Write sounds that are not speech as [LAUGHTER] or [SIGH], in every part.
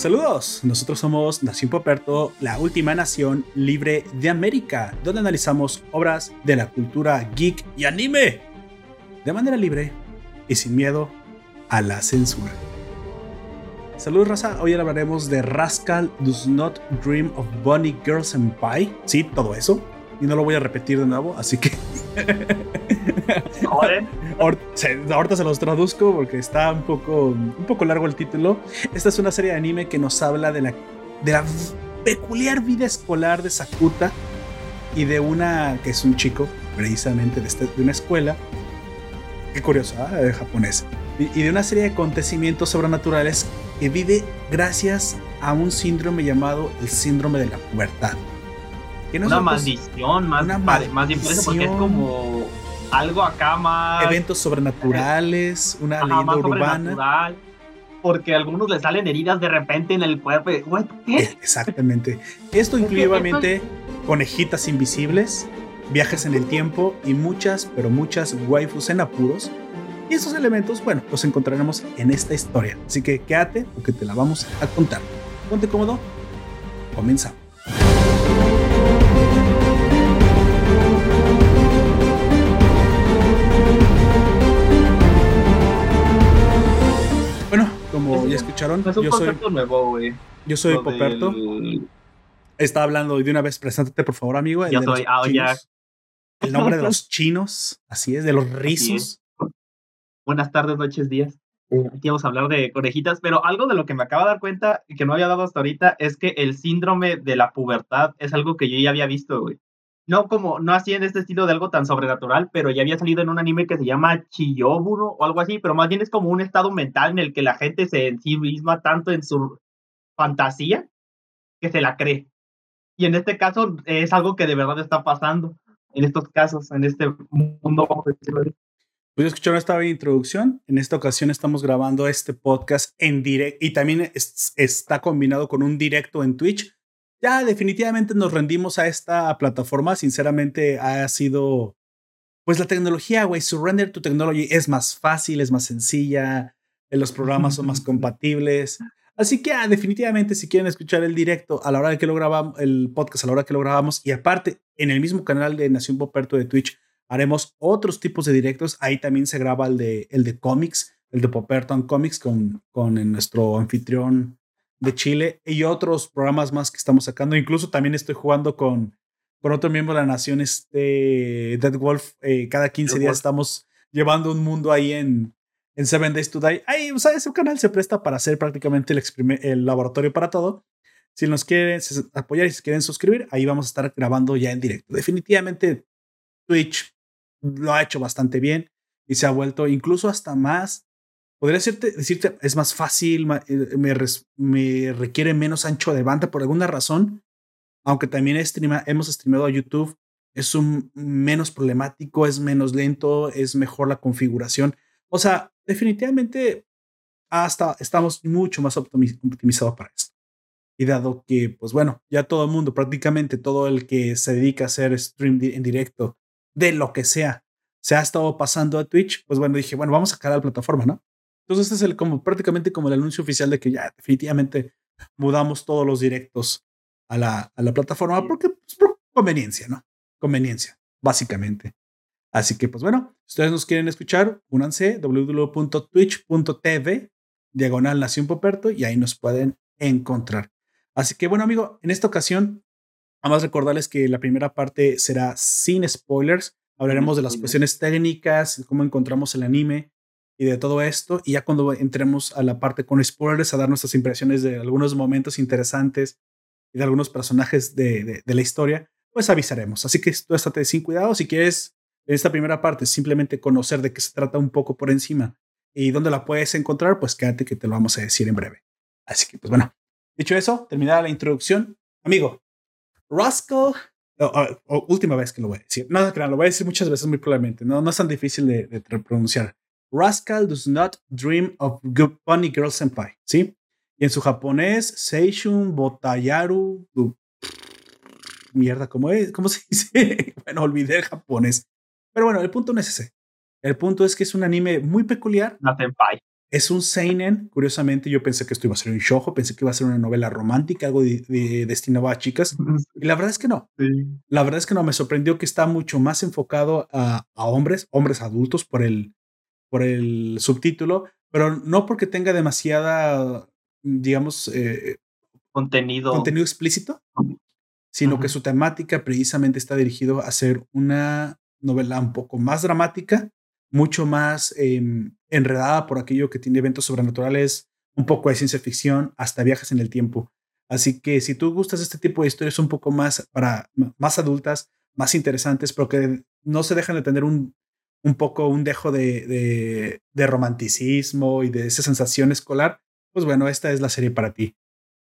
Saludos, nosotros somos Nación Poperto, la última nación libre de América, donde analizamos obras de la cultura geek y anime de manera libre y sin miedo a la censura. Saludos raza, hoy hablaremos de Rascal Does Not Dream of Bunny Girls and Pie. Sí, todo eso. Y no lo voy a repetir de nuevo, así que... [LAUGHS] Joder. Ahorita se los traduzco porque está un poco, un poco largo el título. Esta es una serie de anime que nos habla de la, de la peculiar vida escolar de Sakuta y de una que es un chico, precisamente de, este, de una escuela. Qué curioso, ¿eh? japonés. Y, de una serie de acontecimientos sobrenaturales que vive gracias a un síndrome llamado el síndrome de la pubertad. una maldición, más, una maldición. más bien porque es como algo acá más. Eventos sobrenaturales, una leyenda urbana. Porque a algunos les salen heridas de repente en el cuerpo. ¿Qué? Exactamente. Esto incluye obviamente conejitas invisibles, viajes en el tiempo y muchas, pero muchas waifus en apuros. Y esos elementos, bueno, los encontraremos en esta historia. Así que quédate porque te la vamos a contar. Ponte cómodo. Comenzamos. Ya escucharon, yo soy, nuevo, yo soy Poperto. Está hablando de una vez, preséntate por favor, amigo. Yo soy Aoya. El nombre de los [LAUGHS] chinos, así es, de los rizos. Buenas tardes, noches, días. Aquí vamos a hablar de conejitas, pero algo de lo que me acabo de dar cuenta y que no había dado hasta ahorita es que el síndrome de la pubertad es algo que yo ya había visto, güey no como, no así en este estilo de algo tan sobrenatural, pero ya había salido en un anime que se llama Chiyoburo o algo así, pero más bien es como un estado mental en el que la gente se en sí misma tanto en su fantasía que se la cree. Y en este caso es algo que de verdad está pasando en estos casos, en este mundo, vamos a decirlo Pues escucharon esta introducción. En esta ocasión estamos grabando este podcast en directo y también está combinado con un directo en Twitch ya definitivamente nos rendimos a esta plataforma. Sinceramente ha sido, pues la tecnología, güey, surrender to technology es más fácil, es más sencilla, eh, los programas son más [LAUGHS] compatibles. Así que ah, definitivamente si quieren escuchar el directo a la hora de que lo grabamos, el podcast a la hora que lo grabamos y aparte en el mismo canal de Nación Poperto de Twitch haremos otros tipos de directos. Ahí también se graba el de, el de cómics, el de Poperto and Comics con, con nuestro anfitrión de Chile y otros programas más que estamos sacando. Incluso también estoy jugando con, con otro miembro de la nación, este Dead Wolf. Eh, cada 15 días estamos llevando un mundo ahí en, en Seven Days to Die. Ahí, o sea, ese canal se presta para hacer prácticamente el, el laboratorio para todo. Si nos quieren apoyar y si quieren suscribir, ahí vamos a estar grabando ya en directo. Definitivamente Twitch lo ha hecho bastante bien y se ha vuelto incluso hasta más podría decirte, decirte es más fácil, eh, me, requiere menos ancho de banda por alguna razón, aunque también hemos streamado a YouTube, es un menos problemático, es menos lento, es mejor la configuración. O sea, definitivamente hasta estamos mucho más optimizados para esto. Y dado que, pues bueno, ya todo el mundo, prácticamente todo el que se dedica a hacer stream en directo de lo que sea, se ha estado pasando a Twitch, pues bueno, dije, bueno, vamos a sacar la plataforma, ¿no? Entonces este es el como prácticamente como el anuncio oficial de que ya definitivamente mudamos todos los directos a la, a la plataforma porque pues, por conveniencia, ¿no? Conveniencia, básicamente. Así que pues bueno, si ustedes nos quieren escuchar, únanse www.twitch.tv diagonal Nación Poperto y ahí nos pueden encontrar. Así que bueno, amigo, en esta ocasión, además recordarles que la primera parte será sin spoilers. Hablaremos de las cuestiones técnicas, cómo encontramos el anime, y de todo esto. Y ya cuando entremos a la parte con spoilers, a dar nuestras impresiones de algunos momentos interesantes y de algunos personajes de, de, la historia, pues avisaremos. Así que tú estate sin cuidado. Si quieres, en esta primera parte, simplemente conocer de qué se trata un poco por encima y dónde la puedes encontrar, pues quédate que te lo vamos a decir en breve. Así que, pues bueno, dicho eso, terminada la introducción, amigo, Rascal última vez que lo voy a decir. No, lo voy a decir muchas veces muy probablemente. No, no es tan difícil de pronunciar. Rascal does not dream of good bunny girl senpai, ¿sí? Y en su japonés, Seishun Botayaru. Mierda, ¿cómo es? ¿Cómo se [LAUGHS] dice? bueno, olvidé el japonés. Pero bueno, el punto no es ese. El punto es que es un anime muy peculiar. Senpai. Es un seinen. Curiosamente, yo pensé que esto iba a ser un shoujo, pensé que iba a ser una novela romántica, algo de, destinado a chicas. Y la verdad es que no. La verdad es que no. Me sorprendió que está mucho más enfocado a, hombres, hombres adultos por el, por el subtítulo, pero no porque tenga demasiada, digamos, eh, contenido. contenido explícito, sino que su temática precisamente está dirigido a ser una novela un poco más dramática, mucho más em, enredada por aquello que tiene eventos sobrenaturales, un poco de ciencia ficción, hasta viajes en el tiempo. Así que si tú gustas este tipo de historias un poco más para más adultas, más interesantes, pero que no se dejan de tener un, un poco un dejo de, de, romanticismo y de esa sensación escolar, pues bueno, esta es la serie para ti.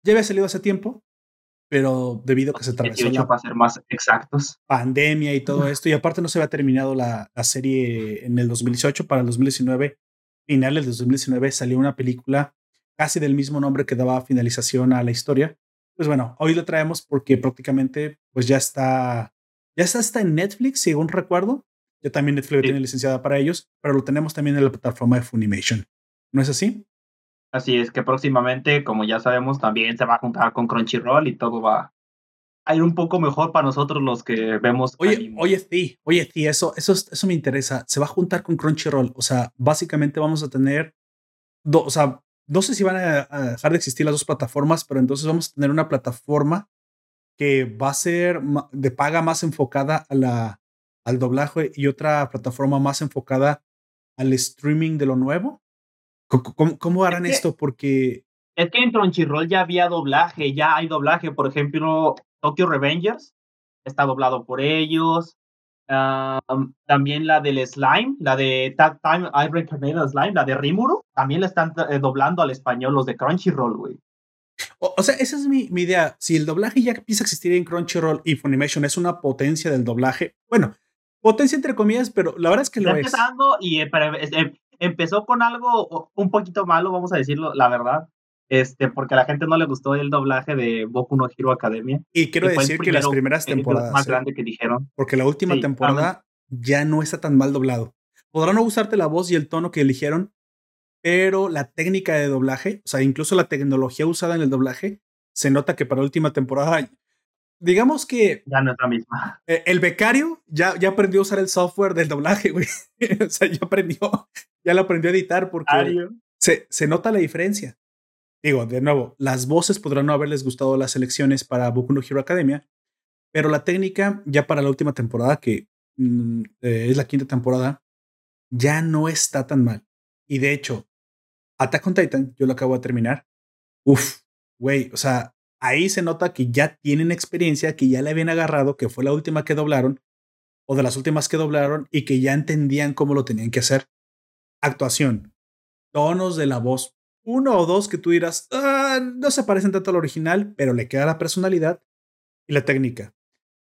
Ya había salido hace tiempo, pero debido a que se atravesó la para ser más exactos. pandemia y todo esto, y aparte no se había terminado la, la, serie en el 2018, para el 2019, finales del 2019, salió una película casi del mismo nombre que daba finalización a la historia. Pues bueno, hoy lo traemos porque prácticamente pues ya está, ya está, está en Netflix, según recuerdo. Ya también Netflix tiene licenciada para ellos, pero lo tenemos también en la plataforma de Funimation. ¿No es así? Así es que próximamente, como ya sabemos, también se va a juntar con Crunchyroll y todo va a ir un poco mejor para nosotros los que vemos. Oye, oye, sí, oye, sí, eso, eso, eso me interesa. Se va a juntar con Crunchyroll. O sea, básicamente vamos a tener, dos, o sea, no sé si van a, dejar de existir las dos plataformas, pero entonces vamos a tener una plataforma que va a ser de paga más enfocada a la, al doblaje y otra plataforma más enfocada al streaming de lo nuevo. ¿Cómo, harán esto? Porque... Es que en Crunchyroll ya había doblaje, ya hay doblaje. Por ejemplo, Tokyo Revengers está doblado por ellos. también la del Slime, la de That Time I Recommend Slime, la de Rimuru, también la están eh, doblando al español los de Crunchyroll, güey. O, sea, esa es mi, mi, idea. Si el doblaje ya empieza a existir en Crunchyroll y Funimation es una potencia del doblaje, bueno, potencia entre comillas, pero la verdad es que lo está empezando y eh, eh, empezó con algo un poquito malo, vamos a decirlo, la verdad. Este, porque a la gente no le gustó el doblaje de Boku no Hero Academia. Y quiero decir que las primeras temporadas. Más ¿eh? grande que dijeron. Porque la última temporada ya no está tan mal doblado. Podrán no gustarte la voz y el tono que eligieron, pero la técnica de doblaje, o sea, incluso la tecnología usada en el doblaje, se nota que para la última temporada digamos que. Ya no es la misma. Eh, el becario ya, ya aprendió a usar el software del doblaje, güey. [LAUGHS] o sea, ya aprendió, ya lo aprendió a editar porque se, se nota la diferencia. Digo, de nuevo, las voces podrán no haberles gustado las elecciones para Boku no Hero Academia, pero la técnica ya para la última temporada, que mm, eh, es la quinta temporada, ya no está tan mal. Y de hecho, Attack on Titan, yo lo acabo de terminar. Uf, güey, o sea, ahí se nota que ya tienen experiencia, que ya le habían agarrado, que fue la última que doblaron, o de las últimas que doblaron, y que ya entendían cómo lo tenían que hacer. Actuación, tonos de la voz, uno o dos que tú dirás, ah, no se parecen tanto al original, pero le queda la personalidad y la técnica.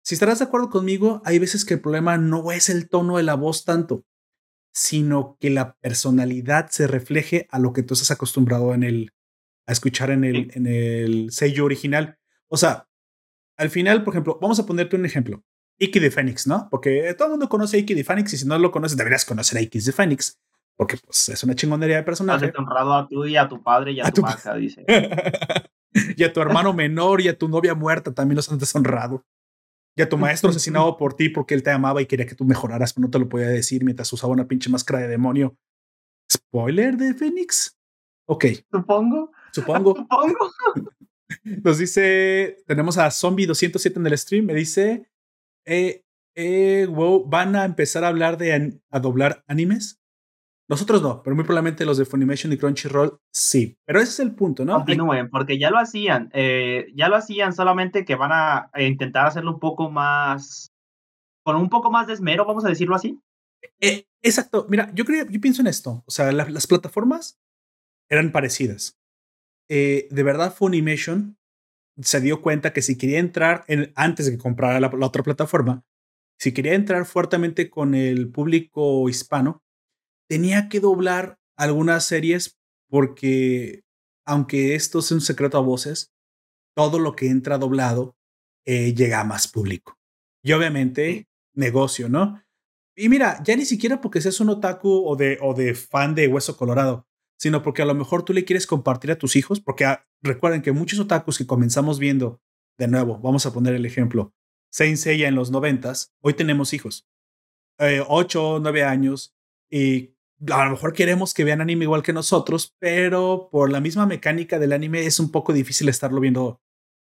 Si estarás de acuerdo conmigo, hay veces que el problema no es el tono de la voz tanto, sino que la personalidad se refleje a lo que tú estás acostumbrado en el, a escuchar en el, en el sello original. O sea, al final, por ejemplo, vamos a ponerte un ejemplo. Iki de Phoenix, ¿no? Porque todo el mundo conoce a Iki de Phoenix y si no lo conoces, deberías conocer a Iki de Phoenix. Porque pues, es una chingonería de personaje. Has honrado a tú y a tu padre y a, tu, tu dice. [LAUGHS] y a tu hermano menor y a tu novia muerta también los han deshonrado. Y a tu maestro [LAUGHS] asesinado por ti porque él te amaba y quería que tú mejoraras, pero no te lo podía decir mientras usaba una pinche máscara de demonio. ¿Spoiler de Phoenix? Ok. Supongo. Supongo. [LAUGHS] Supongo. Nos dice, tenemos a Zombie 207 en el stream, me dice, eh, eh, wow, ¿van a empezar a hablar de a doblar animes? Nosotros no, pero muy probablemente los de Funimation y Crunchyroll sí. Pero ese es el punto, ¿no? Continúen, porque ya lo hacían. Eh, ya lo hacían, solamente que van a intentar hacerlo un poco más. con un poco más de esmero, vamos a decirlo así. Eh, exacto. Mira, yo creo, yo pienso en esto. O sea, las plataformas eran parecidas. Eh, de verdad, Funimation se dio cuenta que si quería entrar en, antes de que comprara la, la otra plataforma, si quería entrar fuertemente con el público hispano, tenía que doblar algunas series porque, aunque esto es un secreto a voces, todo lo que entra doblado eh, llega a más público. Y obviamente, negocio, ¿no? Y mira, ya ni siquiera porque seas un otaku o de, o de fan de Hueso Colorado, sino porque a lo mejor tú le quieres compartir a tus hijos, porque ah, recuerden que muchos otakus que comenzamos viendo, de nuevo, vamos a poner el ejemplo, Saint Seiya en los noventas, hoy tenemos hijos, eh, ocho, nueve años, y a lo mejor queremos que vean anime igual que nosotros, pero por la misma mecánica del anime es un poco difícil estarlo viendo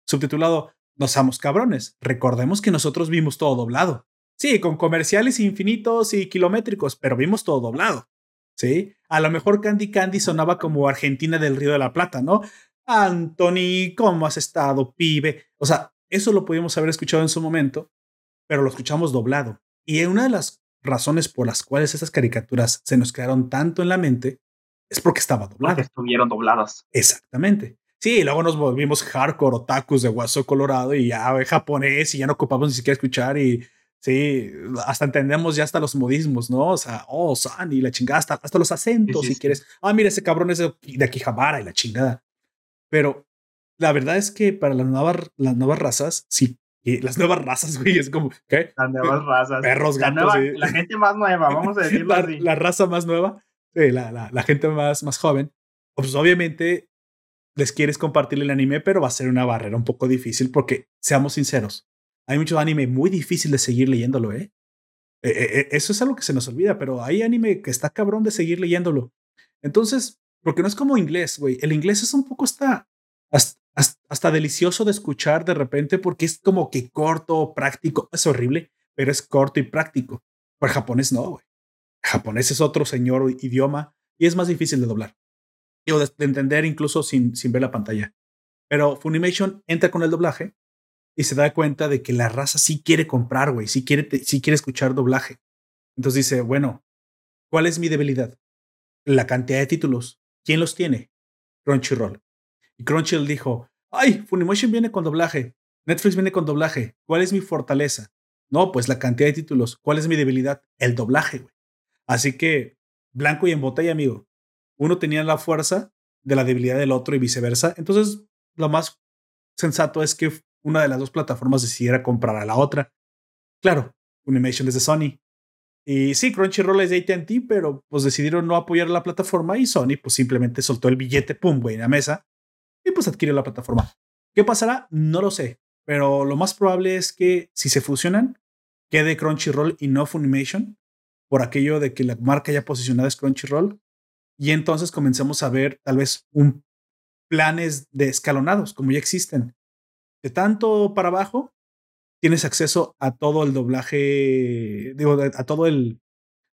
subtitulado. No somos cabrones. Recordemos que nosotros vimos todo doblado. Sí, con comerciales infinitos y kilométricos, pero vimos todo doblado. Sí, a lo mejor Candy Candy sonaba como Argentina del Río de la Plata, ¿no? Anthony, ¿cómo has estado, pibe? O sea, eso lo pudimos haber escuchado en su momento, pero lo escuchamos doblado. Y una de las razones por las cuales esas caricaturas se nos quedaron tanto en la mente es porque estaba doblada. Porque estuvieron dobladas. Exactamente. Sí, luego nos volvimos hardcore otakus de Guaso Colorado y ya japonés y ya no ocupamos ni siquiera escuchar y sí, hasta entendemos ya hasta los modismos, ¿no? O sea, oh, San y la chingada, hasta, hasta los acentos si quieres. Ah, mira, ese cabrón es de, de Akihabara y la chingada. Pero la verdad es que para las nuevas, las nuevas razas, sí, y las nuevas razas, [LAUGHS] güey, es como, ¿qué? Las nuevas razas. Perros, la gatos. La gente más nueva, vamos a [LAUGHS] decirlo la, así. La raza más nueva, sí, la, la, la, gente más, más joven, pues obviamente les quieres compartir el anime, pero va a ser una barrera un poco difícil porque, seamos sinceros, hay mucho anime muy difícil de seguir leyéndolo, ¿eh? Eh, ¿eh? Eso es algo que se nos olvida, pero hay anime que está cabrón de seguir leyéndolo. Entonces, porque no es como inglés, güey. El inglés es un poco hasta, hasta, delicioso de escuchar de repente porque es como que corto, práctico. Es horrible, pero es corto y práctico. Pero japonés no, güey. Japonés es otro señor idioma y es más difícil de doblar. O de entender incluso sin, sin ver la pantalla. Pero Funimation entra con el doblaje y se da cuenta de que la raza sí quiere comprar, güey, sí quiere, sí quiere escuchar doblaje. Entonces dice, bueno, ¿cuál es mi debilidad? La cantidad de títulos. ¿Quién los tiene? Crunchyroll. Y Crunchyroll dijo, ay, Funimation viene con doblaje, Netflix viene con doblaje, ¿cuál es mi fortaleza? No, pues la cantidad de títulos. ¿Cuál es mi debilidad? El doblaje, güey. Así que, blanco y en botella, amigo. Uno tenía la fuerza de la debilidad del otro y viceversa. Entonces, lo más sensato es que una de las dos plataformas decidiera comprar a la otra. Claro, Funimation es de Sony. Y sí, Crunchyroll es de ATT, pero pues decidieron no apoyar la plataforma y Sony pues simplemente soltó el billete, pum, güey, en la mesa y pues adquirió la plataforma. ¿Qué pasará? No lo sé, pero lo más probable es que si se fusionan, quede Crunchyroll y no Funimation, por aquello de que la marca ya posicionada es Crunchyroll, y entonces comencemos a ver tal vez un planes de escalonados, como ya existen. De tanto para abajo, tienes acceso a todo el doblaje, digo, a todo el,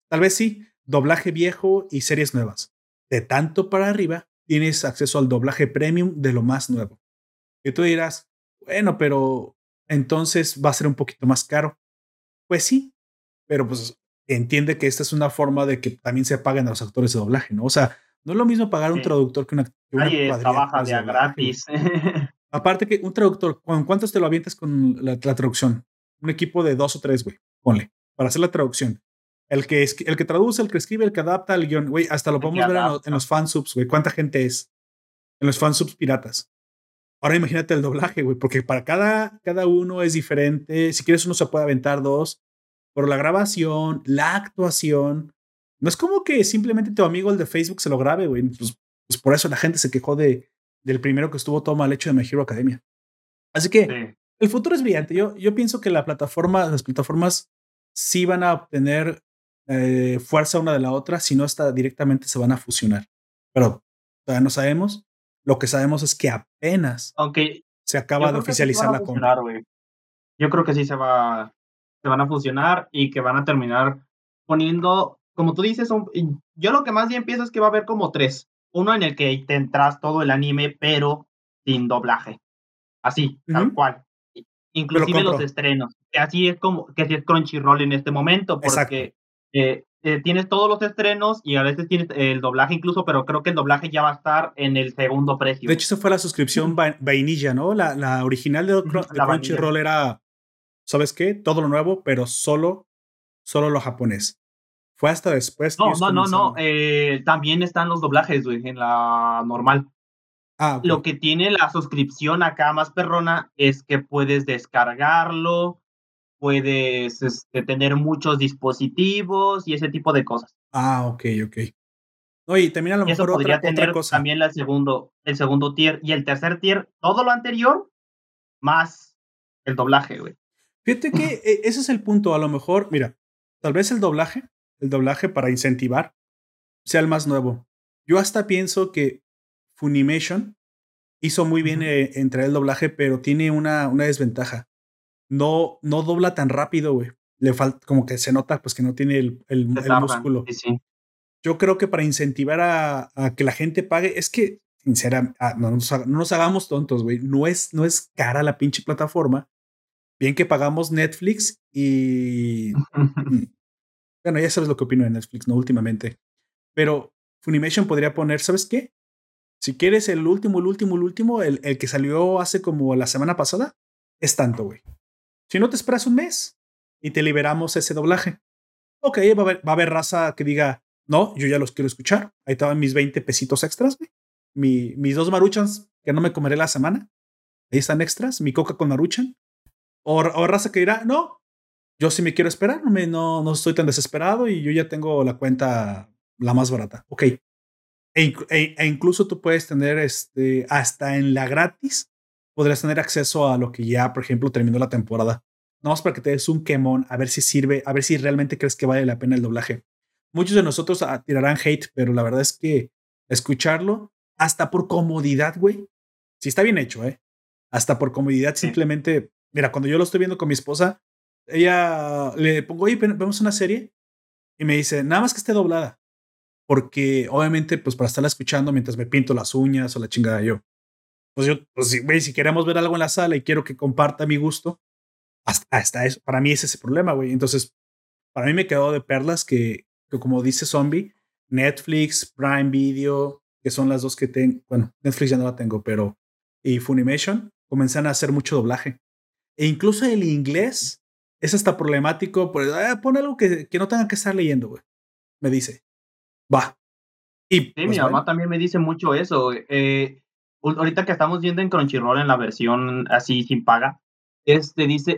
tal vez sí, doblaje viejo y series nuevas. De tanto para arriba, tienes acceso al doblaje premium de lo más nuevo. Y tú dirás, bueno, pero entonces va a ser un poquito más caro. Pues sí, pero pues entiende que esta es una forma de que también se paguen a los actores de doblaje, ¿no? O sea, no es lo mismo pagar un traductor que una, que una trabaja de gratis. [LAUGHS] Aparte que un traductor, ¿con cuántos te lo avientas con la, la, traducción? Un equipo de dos o tres, güey, ponle, para hacer la traducción. El que, es, el que traduce, el que escribe, el que adapta el guion, güey, hasta lo podemos ver en, en, los fansubs, güey, cuánta gente es en los fansubs piratas. Ahora imagínate el doblaje, güey, porque para cada, cada uno es diferente. Si quieres, uno se puede aventar dos, pero la grabación, la actuación, no es como que simplemente tu amigo, el de Facebook, se lo grabe, güey. Pues, pues por eso la gente se quejó de, del primero que estuvo todo mal hecho de My Hero Academia. Así que sí. el futuro es brillante. Yo, yo pienso que la plataforma, las plataformas sí van a obtener eh, fuerza una de la otra, si no está directamente se van a fusionar. Pero todavía no sabemos. Lo que sabemos es que apenas Aunque se acaba de oficializar la compra. Yo creo que sí se va, se van a fusionar y que van a terminar poniendo, como tú dices, un, yo lo que más bien pienso es que va a haber como tres. Uno en el que te entras todo el anime, pero sin doblaje. Así, uh -huh. tal cual. Inclusive los estrenos. Que así es como, que así es Crunchyroll en este momento, porque eh, eh, tienes todos los estrenos y a veces tienes el doblaje incluso, pero creo que el doblaje ya va a estar en el segundo precio. De hecho, esa fue la suscripción va vainilla, ¿no? La, la original de, de Crunchyroll era, ¿sabes qué? Todo lo nuevo, pero solo, solo lo japonés. Fue hasta después. No, no, no, no. Eh, también están los doblajes, güey, en la normal. Ah, okay. Lo que tiene la suscripción acá más perrona es que puedes descargarlo, puedes este, tener muchos dispositivos y ese tipo de cosas. Ah, ok, ok. No, y también a lo mejor podría otra, tener cosa. También el segundo, el segundo tier y el tercer tier, todo lo anterior, más el doblaje, güey. Fíjate que e, ese es el punto. A lo mejor, mira, tal vez el doblaje, el doblaje para incentivar, sea el más nuevo. Yo hasta pienso que Funimation hizo muy bien eh, entre el doblaje, pero tiene una, una desventaja. No, no dobla tan rápido, güey. Le falta, como que se nota, pues que no tiene el, el, músculo. Yo creo que para incentivar a, a, que la gente pague, es que, sinceramente, ah, no, nos, no, nos, hagamos tontos, güey. No es, no es cara la pinche plataforma. Bien que pagamos Netflix y. [LAUGHS] Bueno, ya sabes lo que opino de Netflix, ¿no? Últimamente. Pero Funimation podría poner, ¿sabes qué? Si quieres el último, el último, el último, el, el que salió hace como la semana pasada, es tanto, güey. Si no te esperas un mes y te liberamos ese doblaje. Ok, va a haber, va a haber raza que diga, no, yo ya los quiero escuchar. Ahí estaban mis 20 pesitos extras, güey. Mi, mis dos maruchans que no me comeré la semana. Ahí están extras. Mi coca con maruchan. O, o raza que dirá, no, yo sí me quiero esperar, no, me, no, no estoy tan desesperado y yo ya tengo la cuenta la más barata. Ok. E, e, e, incluso tú puedes tener este, hasta en la gratis, podrías tener acceso a lo que ya, por ejemplo, terminó la temporada. No más para que te des un quemón, a ver si sirve, a ver si realmente crees que vale la pena el doblaje. Muchos de nosotros ah, tirarán hate, pero la verdad es que escucharlo, hasta por comodidad, güey, si está bien hecho, ¿eh? Hasta por comodidad, simplemente, mira, cuando yo lo estoy viendo con mi esposa, ella le pongo, oye, vemos una serie y me dice, nada más que esté doblada porque obviamente, pues para estarla escuchando mientras me pinto las uñas o la chingada yo. Pues yo, pues si, si queremos ver algo en la sala y quiero que comparta mi gusto, hasta, hasta eso, para mí es ese problema, güey. Entonces, para mí me quedó de perlas que, que, como dice Zombie, Netflix, Prime Video, que son las dos que tengo, bueno, Netflix ya no la tengo, pero, y Funimation, comienzan a hacer mucho doblaje. E incluso el inglés es hasta problemático, pues, ah, pon algo que, que no tenga que estar leyendo, güey. Me dice, Va. Y, sí, mi pues, mamá también me dice mucho eso. Eh, ahorita que estamos viendo en Crunchyroll en la versión así sin paga, este dice,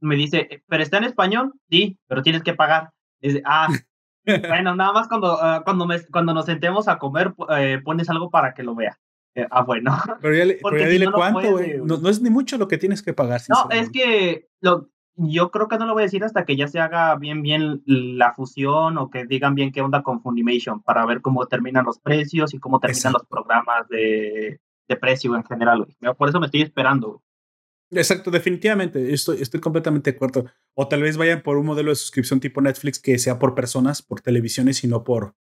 me dice, pero está en español, sí, pero tienes que pagar. Dice, ah, [LAUGHS] bueno, nada más cuando, ah, cuando, me, cuando nos sentemos a comer, eh, pones algo para que lo vea. Eh, ah, bueno. Pero ya, [LAUGHS] dile cuánto, güey. No, no, es ni mucho lo que tienes que pagar. No, es que lo, yo creo que no lo voy a decir hasta que ya se haga bien, bien la fusión o que digan bien qué onda con Funimation para ver cómo terminan los precios y cómo terminan los programas de, de, precio en general. Por eso me estoy esperando. Exacto, definitivamente. Estoy, estoy completamente de acuerdo. O tal vez vayan por un modelo de suscripción tipo Netflix que sea por personas, por televisiones y no por.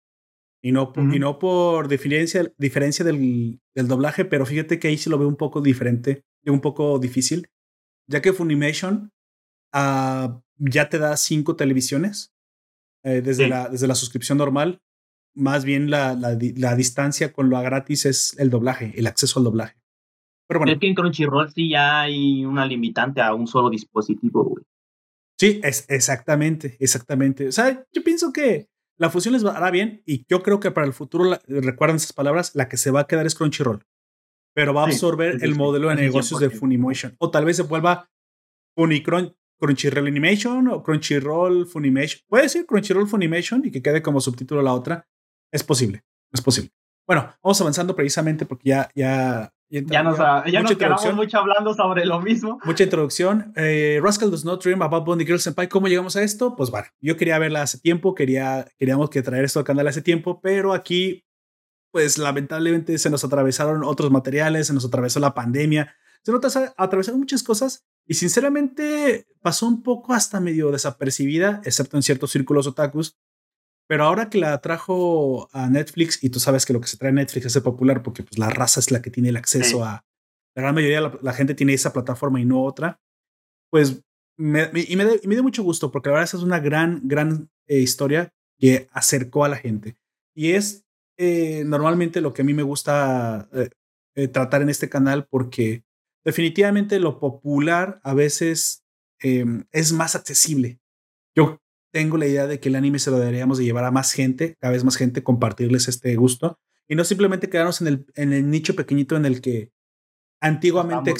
Y no, y no por diferencia, diferencia del, del doblaje, pero fíjate que ahí sí lo veo un poco diferente un poco difícil, ya que Funimation Ah, ya te da cinco televisiones eh, desde, la, desde la suscripción normal. Más bien la, la, la, distancia con lo gratis es el doblaje, el acceso al doblaje. Pero bueno. Es que en Crunchyroll sí ya hay una limitante a un solo dispositivo, güey. Sí, es, exactamente, exactamente. O sea, yo pienso que la fusión les hará bien y yo creo que para el futuro, recuerden esas palabras, la que se va a quedar es Crunchyroll. Pero va a absorber el modelo de negocios de Funimation. O tal vez se vuelva Unicron, Crunchyroll Animation o Crunchyroll Funimation. Puede decir Crunchyroll Funimation y que quede como subtítulo la otra. Es posible, es posible. Bueno, vamos avanzando precisamente porque ya, ya, ya, nos, ya, nos quedamos mucho hablando sobre lo mismo. Mucha introducción. Eh, Rascal Does Not Dream About Bunny Girl Senpai. ¿Cómo llegamos a esto? Pues bueno, yo quería verla hace tiempo, quería, queríamos que traer esto al canal hace tiempo, pero aquí, pues lamentablemente se nos atravesaron otros materiales, se nos atravesó la pandemia, se nos atravesaron muchas cosas y sinceramente pasó un poco hasta medio desapercibida, excepto en ciertos círculos otakus. Pero ahora que la trajo a Netflix, y tú sabes que lo que se trae a Netflix es popular porque pues, la raza es la que tiene el acceso a... La gran mayoría de la, gente tiene esa plataforma y no otra. Pues me, y, me, dio mucho gusto porque la verdad esa es una gran, gran eh, historia que acercó a la gente. Y es eh, normalmente lo que a mí me gusta eh, tratar en este canal porque definitivamente lo popular a veces em, es más accesible. Yo tengo la idea de que el anime se lo deberíamos de llevar a más gente, cada vez más gente, compartirles este gusto y no simplemente quedarnos en el, en el nicho pequeñito en el que antiguamente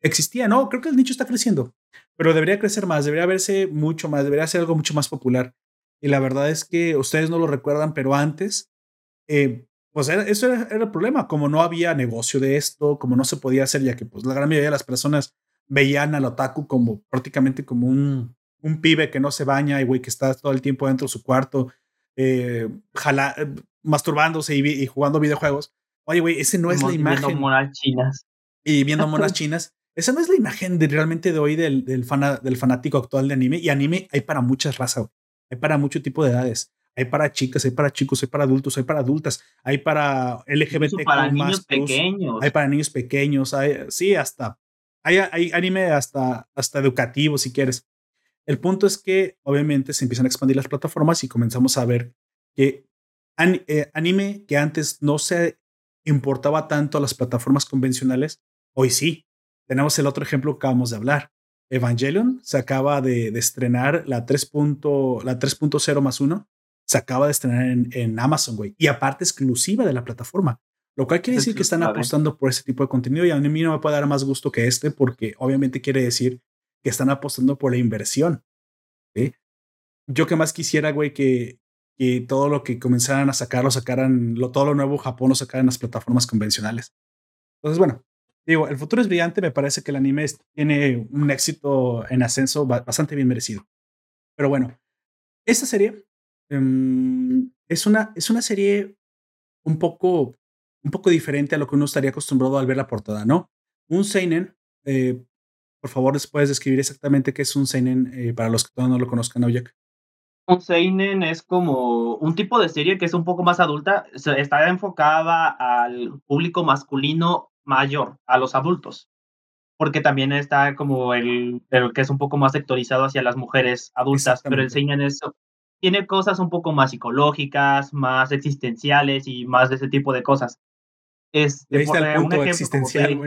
existía. No, creo que el nicho está creciendo, pero debería crecer más, debería verse mucho más, debería ser algo mucho más popular. Y la verdad es que ustedes no lo recuerdan, pero antes eh, pues eso era, el problema, como no había negocio de esto, como no se podía hacer, ya que pues la gran mayoría de las personas veían al otaku como prácticamente como un, un pibe que no se baña y güey que está todo el tiempo dentro de su cuarto, eh, jala, eh, masturbándose y, jugando videojuegos. Oye, güey, ese no es la imagen. Viendo monas chinas. Y viendo monas [LAUGHS] chinas. Esa no es la imagen de, realmente de hoy del, del, del fanático actual de anime. Y anime hay para muchas razas, hay para mucho tipo de edades. Hay para chicas, hay para chicos, hay para adultos, hay para adultas, hay para LGBT. Para niños pequeños. Hay para niños pequeños, hay, sí, hasta. Hay, hay anime hasta, hasta educativo, si quieres. El punto es que obviamente se empiezan a expandir las plataformas y comenzamos a ver que eh, anime que antes no se importaba tanto a las plataformas convencionales, hoy sí. Tenemos el otro ejemplo que acabamos de hablar. Evangelion se acaba de, estrenar la 3.0 más 1, se acaba de estrenar en, Amazon, güey, y aparte exclusiva de la plataforma. Lo cual quiere decir que están apostando por ese tipo de contenido y a mí no me puede dar más gusto que este porque obviamente quiere decir que están apostando por la inversión. Yo que más quisiera, güey, que, que todo lo que comenzaran a sacar lo sacaran, lo, todo lo nuevo Japón lo sacaran las plataformas convencionales. Entonces, bueno, digo, el futuro es brillante, me parece que el anime tiene un éxito en ascenso bastante bien merecido. Pero bueno, esta serie em, es, una, es una serie un poco, un poco diferente a lo que uno estaría acostumbrado al ver la portada, ¿no? Un Seinen eh, por favor, puedes describir exactamente qué es un Seinen eh, para los que todavía no lo conozcan, Jack? Un Seinen es como un tipo de serie que es un poco más adulta, está enfocada al público masculino mayor, a los adultos, porque también está como el, el que es un poco más sectorizado hacia las mujeres adultas, pero el Seinen es, tiene cosas un poco más psicológicas, más existenciales y más de ese tipo de cosas. Este, existencial.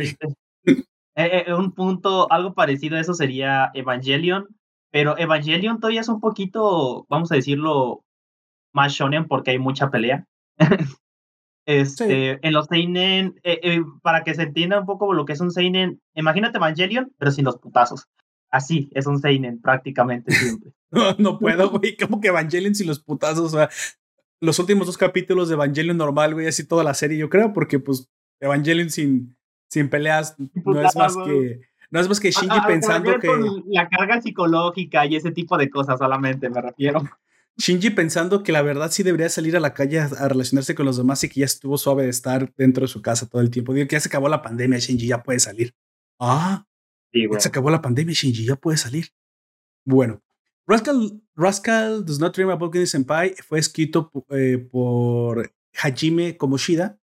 Eh, eh, un punto, algo parecido a eso sería Evangelion, pero Evangelion todavía es un poquito, vamos a decirlo, más shonen porque hay mucha pelea. [LAUGHS] este, En los Seinen, eh, para que se entienda un poco lo que es un Seinen, imagínate Evangelion, pero sin los putazos. Así, es un Seinen prácticamente siempre. [LAUGHS] no, no puedo, güey, como que Evangelion sin los putazos, o sea, los últimos dos capítulos de Evangelion normal, güey, así toda la serie, yo creo, porque pues Evangelion sin sin peleas no es más que no es más que Shinji pensando que la carga psicológica y ese tipo de cosas solamente me refiero. Shinji pensando que la verdad sí debería salir a la calle a, relacionarse con los demás y que ya estuvo suave de estar dentro de su casa todo el tiempo. Digo que ya se acabó la pandemia, Shinji ya puede salir. Ah, sí, se acabó la pandemia, Shinji ya puede salir. Bueno, Rascal, Rascal Does Not Dream About Getting Senpai fue escrito eh, por Hajime Komoshida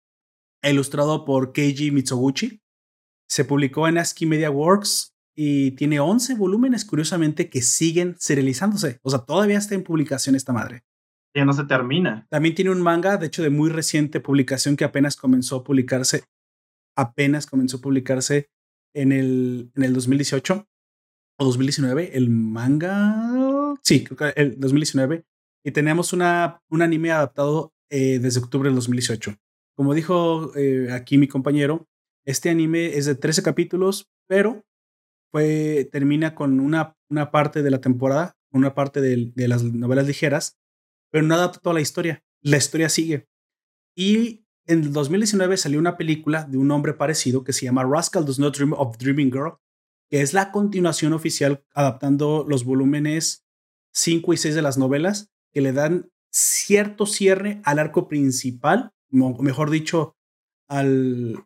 ilustrado por Keiji Mitsuguchi. Se publicó en ASCII Media Works y tiene 11 volúmenes, curiosamente, que siguen serializándose. O sea, todavía está en publicación esta madre. Ya no se termina. También tiene un manga, de hecho, de muy reciente publicación que apenas comenzó a publicarse. Apenas comenzó a publicarse en el, en el 2018 o 2019. El manga. Sí, creo que el 2019. Y tenemos una, un anime adaptado eh, desde octubre del 2018. Como dijo eh, aquí mi compañero, este anime es de 13 capítulos, pero fue, termina con una, una parte de la temporada, una parte de, de las novelas ligeras, pero no adapta toda la historia. La historia sigue. Y en el 2019 salió una película de un hombre parecido que se llama Rascal Does Not Dream of Dreaming Girl, que es la continuación oficial adaptando los volúmenes 5 y 6 de las novelas, que le dan cierto cierre al arco principal mejor dicho, al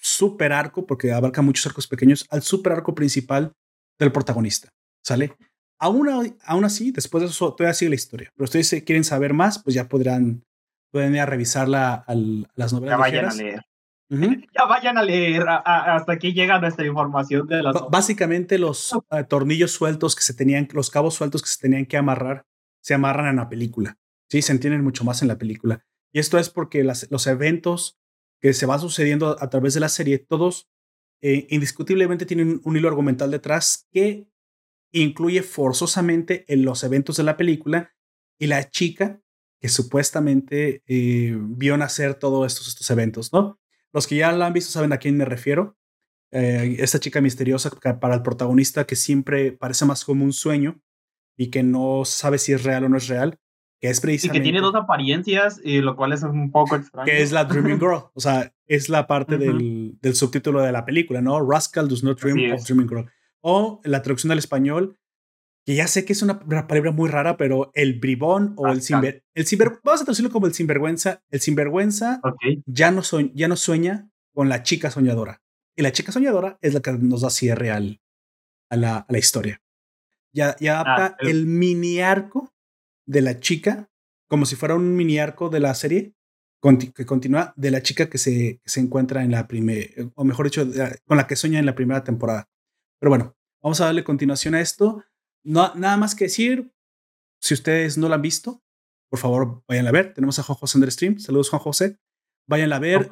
super arco, porque abarca muchos arcos pequeños, al super arco principal del protagonista. ¿Sale? Aún, aún así, después de eso, todavía sigue la historia. Pero ustedes si quieren saber más, pues ya podrán, pueden ir a revisarla al, las novelas. Ya vayan a leer. [LAUGHS] Ya vayan a leer. hasta aquí llega nuestra información de las. Básicamente, los eh, tornillos sueltos que se tenían, los cabos sueltos que se tenían que amarrar, se amarran en la película. Sí, se entienden mucho más en la película. Y esto es porque los eventos que se van sucediendo a, través de la serie, todos eh, indiscutiblemente tienen un hilo argumental detrás que incluye forzosamente en los eventos de la película y la chica que supuestamente eh, vio nacer todos estos, estos eventos, ¿no? Los que ya la han visto saben a quién me refiero. Eh, esta chica misteriosa para el protagonista que siempre parece más como un sueño y que no sabe si es real o no es real que es precisamente... Y que tiene dos apariencias, y lo cual es un poco extraño. Que es la Dreaming [LAUGHS] Girl, o sea, es la parte del, del, subtítulo de la película, ¿no? Rascal does not dream of Dreaming Girl. O la traducción al español, que ya sé que es una palabra muy rara, pero el bribón o el sinver, el vamos a traducirlo como el sinvergüenza, el sinvergüenza ya, no ya no sueña con la chica soñadora. Y la chica soñadora es la que nos da cierre al, a, la, a la historia. Ya, ya adapta ah, el mini arco de la chica, como si fuera un mini arco de la serie, que continúa de la chica que se, se encuentra en la primera, o mejor dicho, con la que sueña en la primera temporada. Pero bueno, vamos a darle continuación a esto. No, nada más que decir, si ustedes no la han visto, por favor, vayan a ver. Tenemos a Juan José en el stream. Saludos, Juan José. Vayan a ver.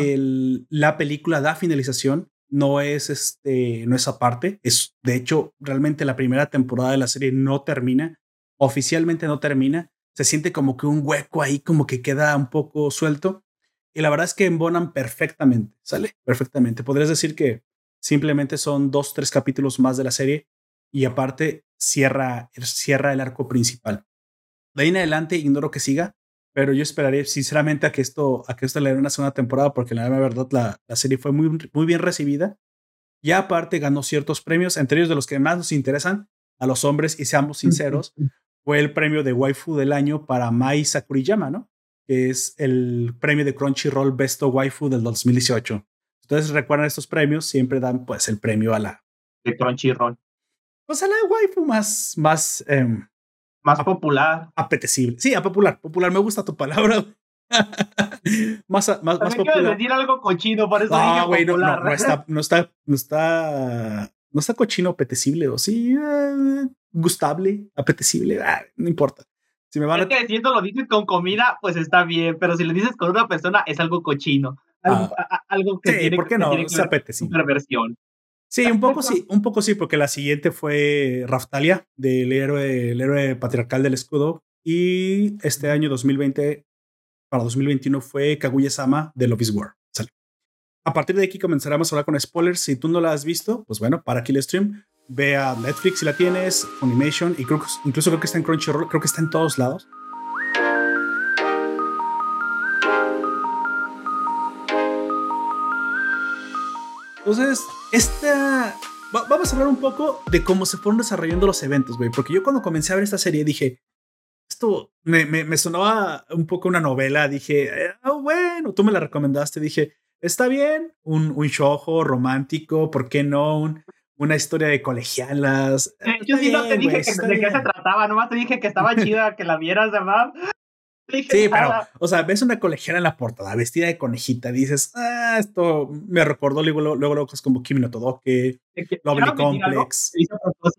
el, la película da finalización. No es este, no es aparte. Es, de hecho, realmente la primera temporada de la serie no termina. Oficialmente no termina. Se siente como que un hueco ahí, como que queda un poco suelto. Y la verdad es que embonan perfectamente. Sale perfectamente. Podrías decir que simplemente son dos, tres capítulos más de la serie y aparte cierra, cierra el arco principal. De ahí en adelante ignoro que siga, pero yo esperaré sinceramente a que esto, a que esto le dé una segunda temporada porque la verdad la, la serie fue muy, muy bien recibida. Y aparte ganó ciertos premios, entre ellos de los que más nos interesan a los hombres y seamos sinceros, fue el premio de waifu del año para Mai Sakuriyama, ¿no? Que es el premio de Crunchyroll Best of Waifu del 2018. Entonces, recuerdan estos premios, siempre dan pues el premio a la... De Crunchyroll pues a la waifu más, más, em, más popular. Apetecible. Sí, a popular, popular. Me gusta tu palabra. [LAUGHS] más, más, más popular. decir algo cochino, por eso no, güey, no, no, está, [LAUGHS] no está, no está, no está cochino apetecible, o sí, eh, gustable, apetecible, ah, no importa. Si me van es que si esto lo dices con comida, pues está bien, pero si lo dices con una persona, es algo cochino. Algo, ah. algo que sí, tiene, ¿por qué no? es apetecible. Perversión. Sí, un poco sí, un poco sí, porque la siguiente fue Raftalia, del héroe, el héroe patriarcal del escudo. Y este año 2020, para 2021, fue Kaguya-sama de Love is War. A partir de aquí comenzaremos a hablar con spoilers. Si tú no la has visto, pues bueno, para aquí el stream, ve a Netflix si la tienes, Animation, y creo, incluso creo que está en Crunchyroll, creo que está en todos lados. Entonces, esta... vamos a hablar un poco de cómo se fueron desarrollando los eventos, güey. Porque yo cuando comencé a ver esta serie dije, esto me, me, sonaba un poco una novela. Dije, oh, bueno, tú me la recomendaste. Dije, está bien, un, un romántico, ¿por qué no? una historia de colegialas. Eh, yo sí no te dije que, de qué se trataba, nomás te dije que estaba [LAUGHS] chida, que la vieras, ¿verdad? Sí, pero, o sea, ves una colegiala en la portada vestida de conejita, dices, ah, esto me recordó luego, luego, luego como Kimi no Todoke, Lovely Complex.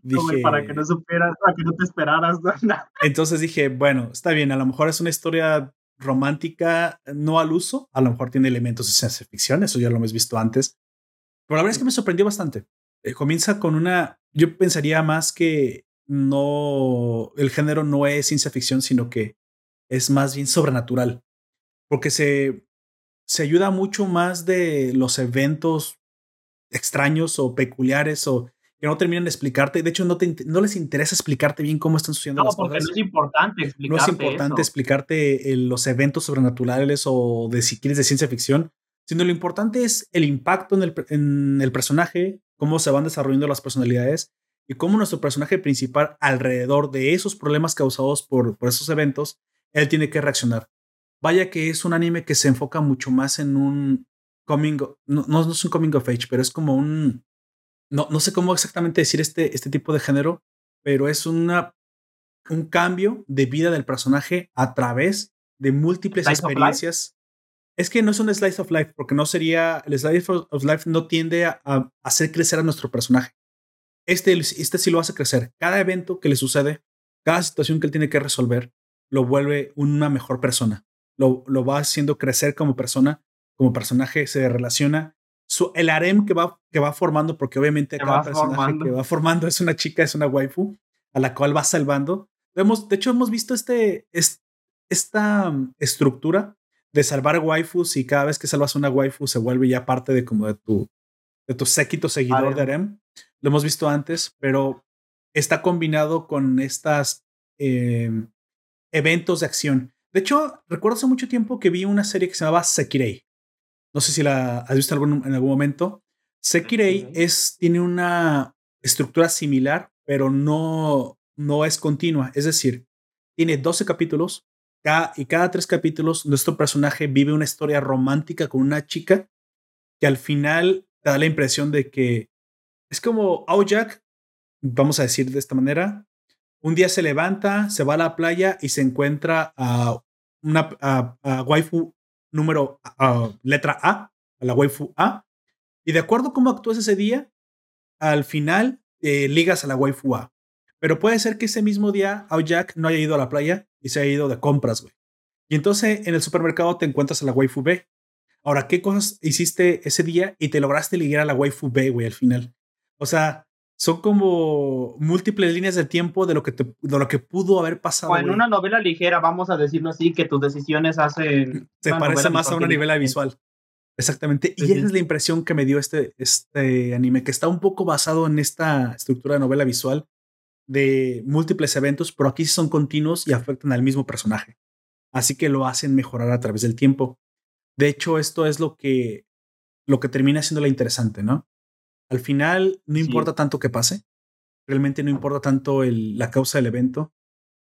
Dije, para que no supieras, para que no te esperaras. [LAUGHS] Entonces dije, bueno, está bien, a lo mejor es una historia romántica, no al uso, a lo mejor tiene elementos de ciencia ficción, eso ya lo hemos visto antes, pero la verdad es que me sorprendió bastante. Eh, comienza con una, yo pensaría más que no, el género no es ciencia ficción, sino que es más bien sobrenatural, porque se, se ayuda mucho más de los eventos extraños o peculiares o que no terminan de explicarte. De hecho, no, te, no les interesa explicarte bien cómo están sucediendo las cosas. No, es importante explicarte. No es importante explicarte eh, los eventos sobrenaturales o de si quieres de ciencia ficción, sino lo importante es el impacto en el, en el personaje, cómo se van desarrollando las personalidades y cómo nuestro personaje principal alrededor de esos problemas causados por, por esos eventos él tiene que reaccionar. Vaya que es un anime que se enfoca mucho más en un coming, no, no, es un coming of age, pero es como un, no, no sé cómo exactamente decir este, este tipo de género, pero es una, un cambio de vida del personaje a través de múltiples experiencias. Es que no es un slice of life, porque no sería, el slice of life no tiende a, a hacer crecer a nuestro personaje. Este, este sí lo hace crecer. Cada evento que le sucede, cada situación que él tiene que resolver, lo vuelve una mejor persona. Lo, lo va haciendo crecer como persona, como personaje se relaciona. Su, el harem que va, que va formando, porque obviamente cada personaje que va formando es una chica, es una waifu, a la cual va salvando. Hemos, de hecho, hemos visto este, esta mm, estructura de salvar waifus y cada vez que salvas una waifu se vuelve ya parte de como de tu, de tu séquito seguidor de harem. Lo hemos visto antes, pero está combinado con estas eh, eventos de acción. De hecho, recuerdo hace mucho tiempo que vi una serie que se llamaba Sekirei. No sé si la has visto algún, en algún momento. Sekirei es, tiene una estructura similar, pero no, no es continua. Es decir, tiene 12 capítulos cada, y cada tres capítulos nuestro personaje vive una historia romántica con una chica que al final te da la impresión de que es como Jack, vamos a decir de esta manera, un día se levanta, se va a la playa y se encuentra a una waifu número letra A, a la waifu A, y de acuerdo a cómo actúas ese día, al final eh, ligas a la waifu A. Pero puede ser que ese mismo día Jack no haya ido a la playa y se haya ido de compras, güey. Y entonces en el supermercado te encuentras a la waifu B. Ahora, ¿qué cosas hiciste ese día y te lograste ligar a la waifu B, güey, al final? O sea, son como múltiples líneas de tiempo de lo que, de lo que pudo haber pasado. O en una novela ligera, vamos a decirlo así, que tus decisiones hacen... Se parece más a una novela visual. Exactamente. Y esa es la impresión que me dio este, este anime, que está un poco basado en esta estructura de novela visual de múltiples eventos, pero aquí son continuos y afectan al mismo personaje. Así que lo hacen mejorar a través del tiempo. De hecho, esto es lo que, lo que termina siendo la interesante, ¿no? Al final, no importa tanto que pase, realmente no importa tanto el, la causa del evento.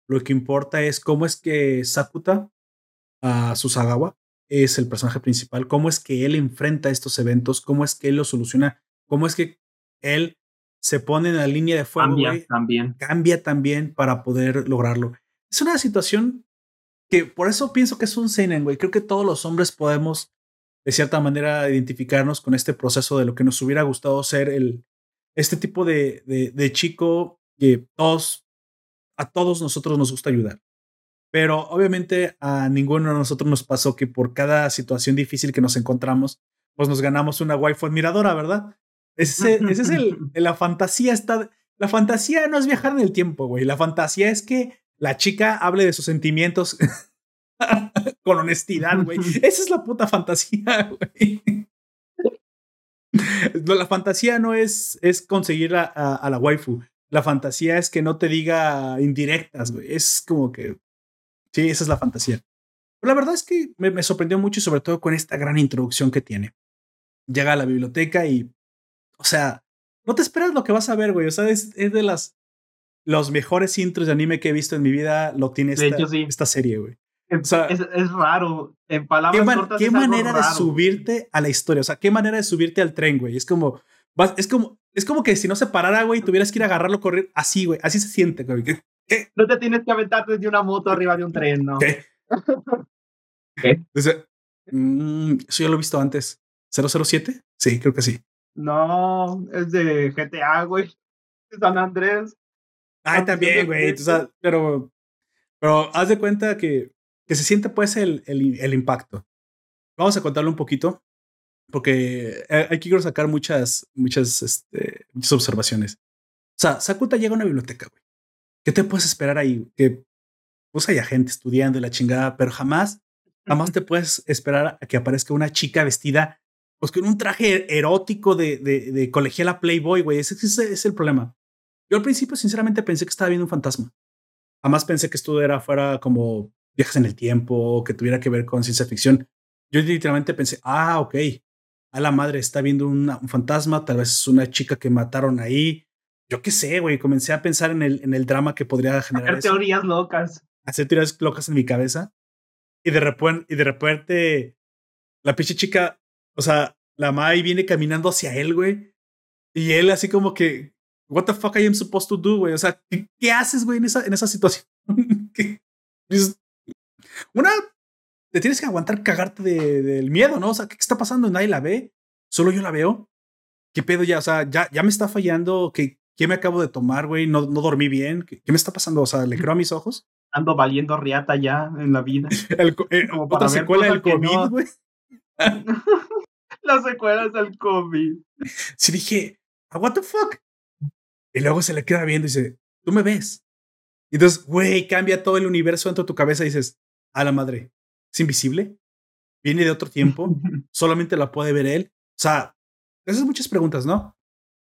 Lo que importa es cómo es que Sakuta, a Susagawa, es el personaje principal, cómo es que él enfrenta estos eventos, cómo es que él los soluciona, cómo es que él se pone en la línea de fuego. Cambia también. Cambia también para poder lograrlo. Es una situación que por eso pienso que es un seinen, güey. Creo que todos los hombres podemos de cierta manera identificarnos con este proceso de lo que nos hubiera gustado ser el, este tipo de, de, chico que todos, a todos nosotros nos gusta ayudar. Pero obviamente a ninguno de nosotros nos pasó que por cada situación difícil que nos encontramos, pues nos ganamos una waifu admiradora, ¿verdad? Ese, ese es el, [LAUGHS] la fantasía está, la fantasía no es viajar en el tiempo, güey. La fantasía es que la chica hable de sus sentimientos [LAUGHS] con honestidad, güey. [LAUGHS] Esa es la puta fantasía, güey. la fantasía no es, es conseguir a, a, la waifu. La fantasía es que no te diga indirectas, güey. Es como que. Sí, esa es la fantasía. Pero la verdad es que me, me sorprendió mucho, sobre todo con esta gran introducción que tiene. Llega a la biblioteca y. O sea, no te esperas lo que vas a ver, güey. O sea, es, es de las. Los mejores intros de anime que he visto en mi vida lo tiene esta, esta serie, güey es, raro. En palabras ¿qué, cortas ¿qué manera de subirte a la historia? O sea, ¿qué manera de subirte al tren, güey? Es como, es como, es como que si no se parara, güey, tuvieras que ir a agarrarlo, correr así, güey. Así se siente, güey. ¿Qué? No te tienes que aventar desde una moto arriba de un tren, ¿no? ¿Qué? [LAUGHS] ¿Qué? Mm, eso ya lo he visto antes. ¿007? Sí, creo que sí. No, es de GTA, güey. San Andrés. Ay, también, güey. O sea, pero, pero haz de cuenta que que se siente pues el, el, impacto. Vamos a contarlo un poquito porque hay que sacar muchas, muchas, este, muchas observaciones. O sea, Sakuta llega a una biblioteca, güey. ¿Qué te puedes esperar ahí? Que pues haya gente estudiando y la chingada, pero jamás, jamás te puedes esperar a que aparezca una chica vestida pues con un traje erótico de, de, de colegiala Playboy, güey. Ese, ese, es el problema. Yo al principio, sinceramente, pensé que estaba viendo un fantasma. Jamás pensé que esto era fuera como viajes en el tiempo, que tuviera que ver con ciencia ficción. Yo literalmente pensé, ah, ok, a la madre está viendo un fantasma, tal vez es una chica que mataron ahí. Yo qué sé, güey, comencé a pensar en el, en el drama que podría generar. Hacer teorías locas. Hacer teorías locas en mi cabeza. Y de repente, y de repente la pinche chica, o sea, la Mai viene caminando hacia él, güey. Y él así como que, what the fuck I am supposed to do, güey? O sea, ¿qué, haces, güey, en esa, en esa situación? [LAUGHS] ¿Qué? Una, te tienes que aguantar cagarte del miedo, ¿no? O sea, ¿qué está pasando? Nadie la ve, solo yo la veo. ¿Qué pedo ya? O sea, ya, ya me está fallando. ¿Qué, qué me acabo de tomar, güey? No, no dormí bien. ¿Qué, me está pasando? O sea, ¿le creo a mis ojos? Ando valiendo riata ya en la vida. [LAUGHS] El, eh, otra secuela del COVID, güey. [LAUGHS] Las secuelas del COVID. Sí dije, ah, what the fuck? Y luego se le queda viendo y dice, tú me ves. Y entonces, güey, cambia todo el universo dentro de tu cabeza y dices, a la madre, ¿es invisible? ¿Viene de otro tiempo? [LAUGHS] ¿Solamente la puede ver él? O sea, esas muchas preguntas, ¿no?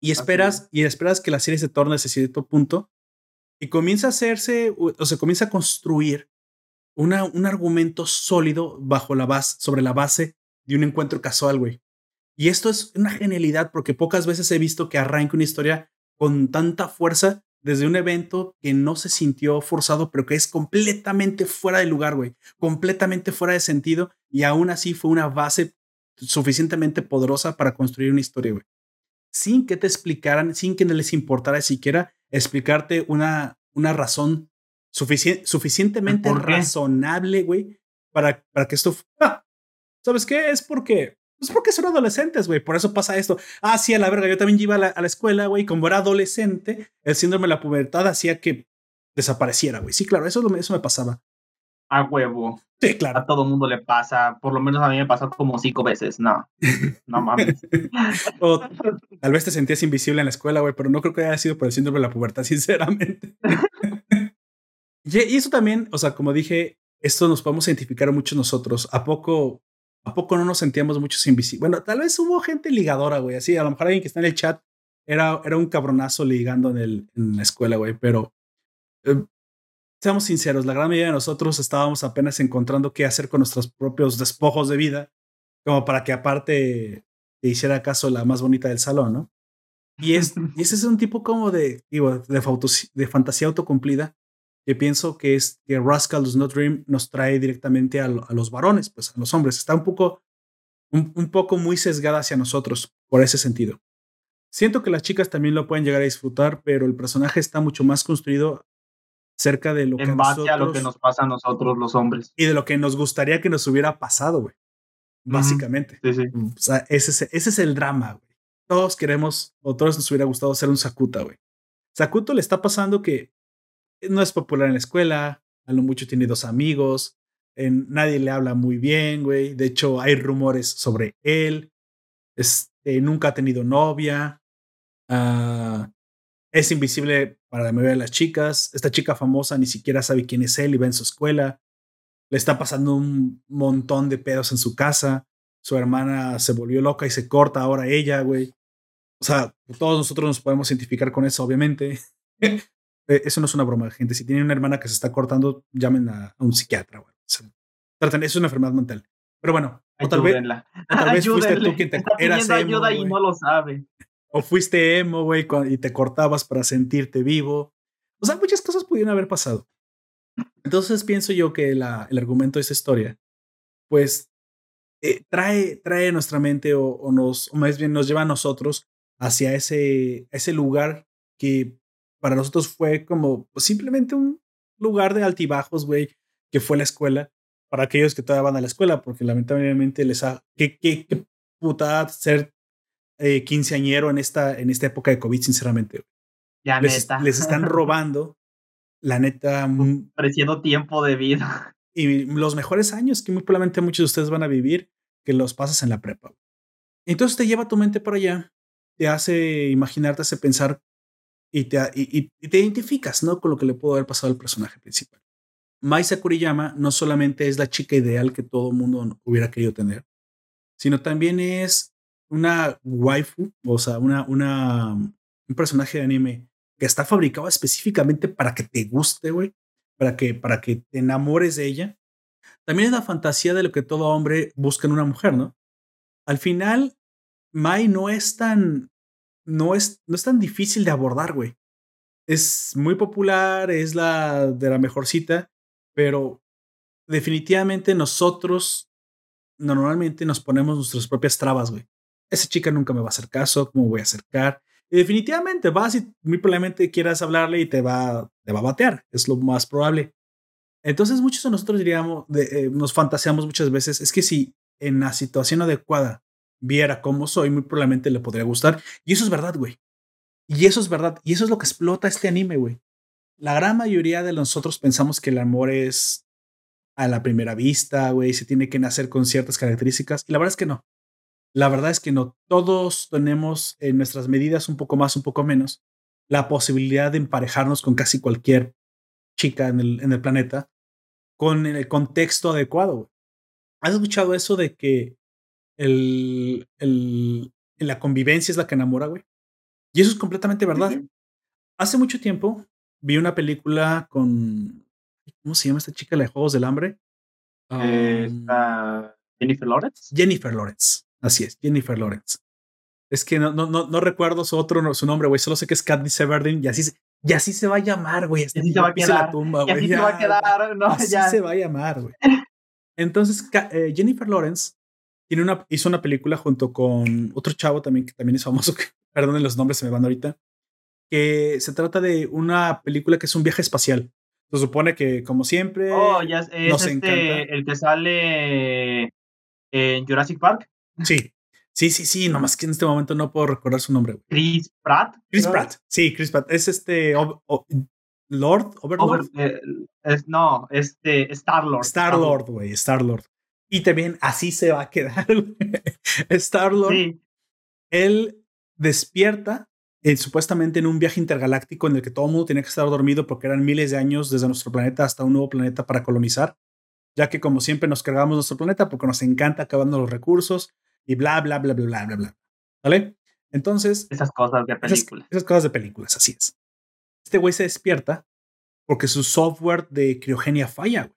Y esperas, y esperas que la serie se torne a ese cierto punto y comienza a hacerse, o se comienza a construir una, un argumento sólido bajo la base, sobre la base de un encuentro casual, güey. Y esto es una genialidad porque pocas veces he visto que arranque una historia con tanta fuerza desde un evento que no se sintió forzado, pero que es completamente fuera de lugar, güey. Completamente fuera de sentido y aún así fue una base suficientemente poderosa para construir una historia, güey. Sin que te explicaran, sin que les importara siquiera explicarte una, una razón suficientemente razonable, güey, para, para que esto... Ah, ¿Sabes qué? Es porque... Es porque son adolescentes, güey. Por eso pasa esto. Ah, sí, a la verga. Yo también iba a la, a la escuela, güey. Como era adolescente, el síndrome de la pubertad hacía que desapareciera, güey. Sí, claro, eso, eso me pasaba. A huevo. Sí, claro. A todo mundo le pasa. Por lo menos a mí me pasó como cinco veces. No, [LAUGHS] no mames. o, tal vez te sentías invisible en la escuela, güey, pero no creo que haya sido por el síndrome de la pubertad, [LAUGHS] sinceramente. y eso también, o sea, como dije, esto nos podemos identificar mucho nosotros. ¿A poco, a poco no nos sentíamos muchos invisibles? Bueno, tal vez hubo gente ligadora, güey, así. A lo mejor alguien que está en el chat era, era un cabronazo ligando en, el, en la escuela, güey, pero eh, seamos sinceros, la gran mayoría de nosotros estábamos apenas encontrando qué hacer con nuestros propios despojos de vida, como para que aparte te hiciera caso la más bonita del salón, ¿no? Y, es, [LAUGHS] y ese es un tipo como de, digo, de, de fantasía autocumplida que pienso que es que Rascal Does Not Dream nos trae directamente a, a, los varones, pues a los hombres. Está un poco, un, un poco muy sesgada hacia nosotros por ese sentido. Siento que las chicas también lo pueden llegar a disfrutar, pero el personaje está mucho más construido cerca de lo en que base nosotros, a lo que nos pasa a nosotros los hombres. Y de lo que nos gustaría que nos hubiera pasado, güey. Básicamente. Sí, sí. O sea, ese es, ese es el drama, güey. Todos queremos, o todos nos hubiera gustado ser un Sakuta, güey. Sakuto le está pasando que no es popular en la escuela, a lo mucho tiene dos amigos, en, nadie le habla muy bien, güey. De hecho, hay rumores sobre él. Este, nunca ha tenido novia. Uh, es invisible para la mayoría de las chicas. Esta chica famosa ni siquiera sabe quién es él y va en su escuela. Le está pasando un montón de pedos en su casa. Su hermana se volvió loca y se corta ahora ella, güey. O sea, todos nosotros nos podemos identificar con eso, obviamente. [LAUGHS] Eh, eso no es una broma, gente. Si tienen una hermana que se está cortando, llamen a, a un psiquiatra, güey. O sea, traten, eso es una enfermedad mental. Pero bueno, o tal vez, o tal vez fuiste tú quien te eras emo, ayuda y güey. no lo sabe. O fuiste emo, güey, y te cortabas para sentirte vivo. O sea, muchas cosas pudieron haber pasado. Entonces pienso yo que la, el argumento de esta historia, pues, eh, trae, trae a nuestra mente o, o nos, o más bien nos lleva a nosotros hacia ese, ese lugar que para nosotros fue como pues, simplemente un lugar de altibajos, güey, que fue la escuela, para aquellos que todavía van a la escuela, porque lamentablemente les ha... Qué, qué, qué putada ser eh, quinceañero en esta, en esta época de COVID, sinceramente. Ya, Les, neta. les están [LAUGHS] robando, la neta, Ofreciendo tiempo de vida. y los mejores años que muy probablemente muchos de ustedes van a vivir, que los pasas en la prepa. Entonces te lleva tu mente para allá, te hace imaginarte, te hace pensar y te, identificas, ¿no? Con lo que le pudo haber pasado al personaje principal. Mai Sakuriyama no solamente es la chica ideal que todo mundo hubiera querido tener, sino también es una waifu, o sea, una, una, un personaje de anime que está fabricado específicamente para que te guste, güey, para que, para que te enamores de ella. También es la fantasía de lo que todo hombre busca en una mujer, ¿no? Al final, Mai no es tan, no es, no es tan difícil de abordar, güey. Es muy popular, es la de la mejor cita, pero definitivamente nosotros normalmente nos ponemos nuestras propias trabas, güey. Esa chica nunca me va a hacer caso, ¿cómo voy a acercar? Y definitivamente vas y muy probablemente quieras hablarle y te va, te va a batear, es lo más probable. Entonces muchos de nosotros diríamos, eh, nos fantaseamos muchas veces, es que si en la situación adecuada viera cómo soy, muy probablemente le podría gustar. Y eso es verdad, güey. Y eso es verdad. Y eso es lo que explota este anime, güey. La gran mayoría de nosotros pensamos que el amor es a la primera vista, güey, se tiene que nacer con ciertas características. Y la verdad es que no. La verdad es que no. Todos tenemos en nuestras medidas, un poco más, un poco menos, la posibilidad de emparejarnos con casi cualquier chica en el, en el planeta con el contexto adecuado. güey. ¿Has escuchado eso de que el, el, la convivencia es la que enamora, güey? Y eso es completamente verdad. Hace mucho tiempo vi una película con ¿Cómo se llama esta chica de Juegos del Hambre? Jennifer Lawrence. Jennifer Lawrence. Así es, Jennifer Lawrence. Es que no, no, no, no recuerdo su otro su nombre, güey. Solo sé que es Katniss Everdeen y así, y así se va a llamar, güey. Así se va a quedar. La tumba, y así se va a quedar, no, así se va a llamar, güey. [LAUGHS] Entonces, eh, Jennifer Lawrence tiene una, hizo una película junto con otro chavo también que también es famoso, que, [LAUGHS] perdonen los nombres, se me van ahorita, que se trata de una película que es un viaje espacial. Se supone que, como siempre, oh, ya es, este, el que sale en Jurassic Park. Sí, sí, sí, sí, nomás que en este momento no puedo recordar su nombre. Chris Pratt. Chris Pratt, sí, Chris Pratt. Es este Lord, Overlord. Eh, es, no, este Star Lord. Star Lord, güey, Star Lord. Y también así se va a quedar. [LAUGHS] Star Lord. Sí. Él despierta eh, supuestamente en un viaje intergaláctico en el que todo el mundo tenía que estar dormido porque eran miles de años desde nuestro planeta hasta un nuevo planeta para colonizar, ya que como siempre nos cargamos nuestro planeta porque nos encanta acabando los recursos y bla, bla, bla, bla, bla, bla, bla. ¿Vale? Entonces... Esas cosas de películas. Esas, cosas de películas, así es. Este güey se despierta porque su software de criogenia falla,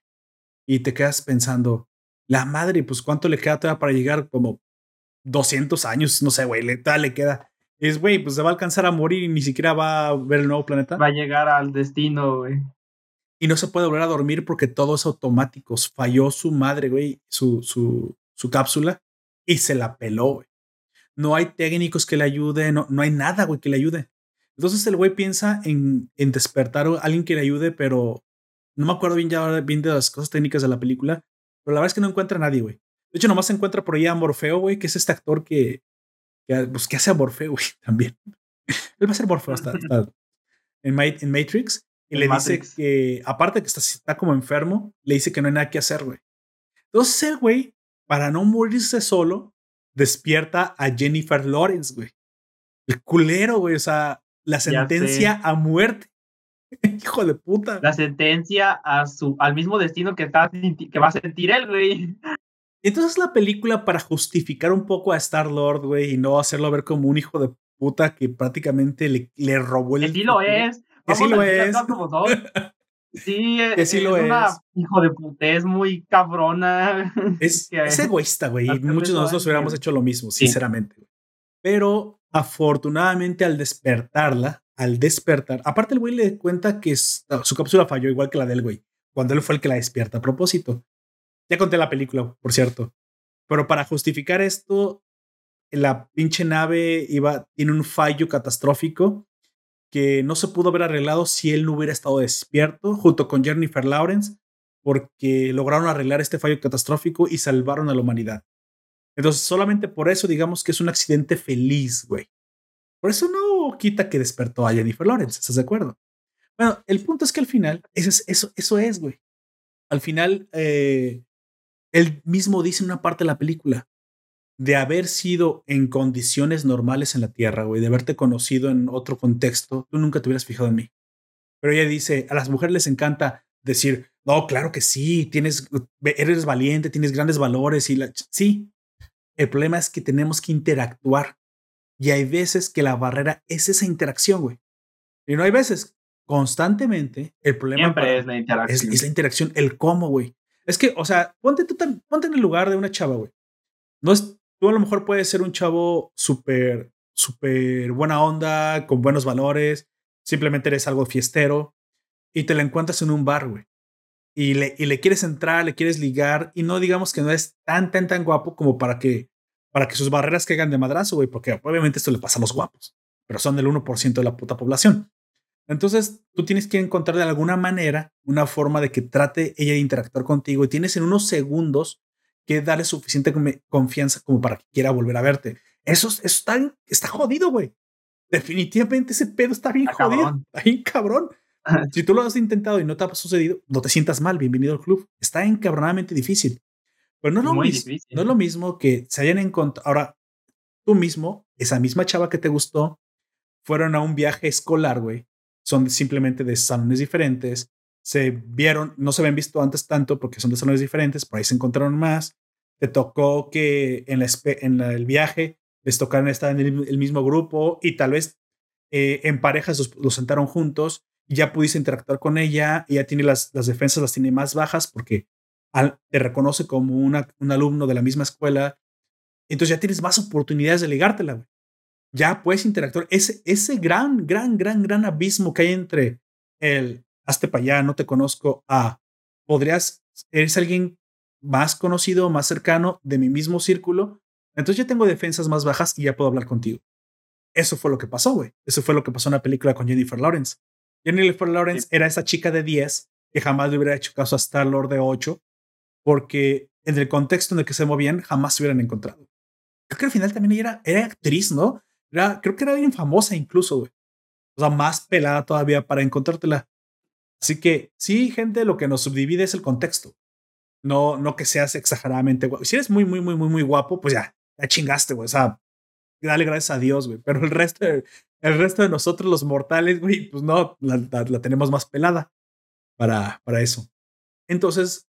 Y te quedas pensando, la madre, pues cuánto le queda todavía para llegar como 200 años, no sé, güey, le, le queda es, güey, pues se va a alcanzar a morir y ni siquiera va a ver el nuevo planeta. Va a llegar al destino, güey. Y no se puede volver a dormir porque todo es automático. Falló su madre, güey, su, su, su cápsula y se la peló, güey. No hay técnicos que le ayuden, no, no hay nada, güey, que le ayude. Entonces el güey piensa en, en despertar a alguien que le ayude, pero no me acuerdo bien ya bien de las cosas técnicas de la película, pero la verdad es que no encuentra a nadie, güey. De hecho, nomás se encuentra por ahí a Morfeo, güey, que es este actor que, que, pues, que hace a Morfeo, [LAUGHS] güey, también. Él va a ser Morfeo hasta, en, en, Matrix. Y le dice que, aparte que está, está como enfermo, le dice que no hay nada que hacer, güey. Entonces el güey, para no morirse solo, despierta a Jennifer Lawrence, güey. El culero, güey. O sea, la sentencia a muerte. [LAUGHS] Hijo de puta. La sentencia a su, al mismo destino que, está, que va a sentir él, güey. Entonces la película para justificar un poco a Star Lord, güey, y no hacerlo ver como un hijo de puta que prácticamente le, le robó el. Que sí lo es. Que sí lo es. [LAUGHS] Sí, que sí es lo una hijo de puta, es muy cabrona. [LAUGHS] Es, es egoísta, güey. Y muchos de nosotros hubiéramos hecho lo mismo, sinceramente. Pero afortunadamente al despertarla, al despertar, aparte el güey le cuenta que su cápsula falló igual que la del güey, cuando él fue el que la despierta a propósito. Ya conté la película, por cierto. Pero para justificar esto, la pinche nave iba, tiene un fallo catastrófico que no se pudo haber arreglado si él no hubiera estado despierto junto con Jennifer Lawrence, porque lograron arreglar este fallo catastrófico y salvaron a la humanidad. Entonces, solamente por eso digamos que es un accidente feliz, güey. Por eso no quita que despertó a Jennifer Lawrence, ¿estás de acuerdo? Bueno, el punto es que al final, eso es, eso, eso es, güey. Al final, eh, él mismo dice en una parte de la película, de haber sido en condiciones normales en la Tierra, güey, de haberte conocido en otro contexto, tú nunca te hubieras fijado en mí. Pero ella dice, a las mujeres les encanta decir, no, claro que sí, tienes, eres valiente, tienes grandes valores y la... Sí, el problema es que tenemos que interactuar y hay veces que la barrera es esa interacción, güey. Y no hay veces, constantemente, el problema Siempre es la interacción. es la interacción, el cómo, güey. Es que, o sea, ponte tú ponte en el lugar de una chava, güey. No es, tú a lo mejor puedes ser un chavo súper, súper buena onda, con buenos valores, simplemente eres algo fiestero y te la encuentras en un bar, güey. Y le, y le quieres entrar, le quieres ligar y no digamos que no es tan, tan, tan guapo como para que, para que sus barreras caigan de madrazo, güey, porque obviamente esto le pasa a los guapos, pero son del 1% de la puta población. Entonces, tú tienes que encontrar de alguna manera una forma de que trate ella de interactuar contigo y tienes en unos segundos que darle suficiente confianza como para que quiera volver a verte. Eso, está, está jodido, güey. Definitivamente ese pedo está bien jodido. Está bien cabrón. [LAUGHS] si tú lo has intentado y no te ha sucedido, no te sientas mal. Bienvenido al club. Está encabronadamente difícil. Pero no es, lo mismo, no es lo mismo que se hayan encontrado. Ahora, tú mismo, esa misma chava que te gustó, fueron a un viaje escolar, güey, son simplemente de salones diferentes. Se vieron, no se habían visto antes tanto porque son de salones diferentes, por ahí se encontraron más. Te tocó que en, en el viaje les tocaron estar en el, mismo grupo y tal vez eh, en parejas los, sentaron juntos ya pudiste interactuar con ella, ella tiene las, las defensas, las tiene más bajas porque te reconoce como una, un alumno de la misma escuela, entonces ya tienes más oportunidades de ligártela, Ya puedes interactuar. Ese, ese gran, gran, gran, gran abismo que hay entre el hazte para allá, no te conozco, a podrías, eres alguien más conocido, más cercano de mi mismo círculo, entonces ya tengo defensas más bajas y ya puedo hablar contigo. Eso fue lo que pasó, güey. Eso fue lo que pasó en la película con Jennifer Lawrence. Jennifer Lawrence era esa chica de 10 que jamás le hubiera hecho caso a Star Lord de 8 porque en el contexto en el que se movían jamás se hubieran encontrado. Creo que al final también ella era, era actriz, ¿no? Era, creo que era bien famosa incluso, güey. O sea, más pelada todavía para encontrártela. Así que sí, gente, lo que nos subdivide es el contexto. No, no que seas exageradamente guapo. Si eres muy, muy, muy, muy, muy guapo, pues ya, ya chingaste, güey. O sea, dale gracias a Dios, güey. Pero el resto, de, el resto de nosotros, los mortales, güey, pues no, la, la tenemos más pelada para, para eso. Entonces,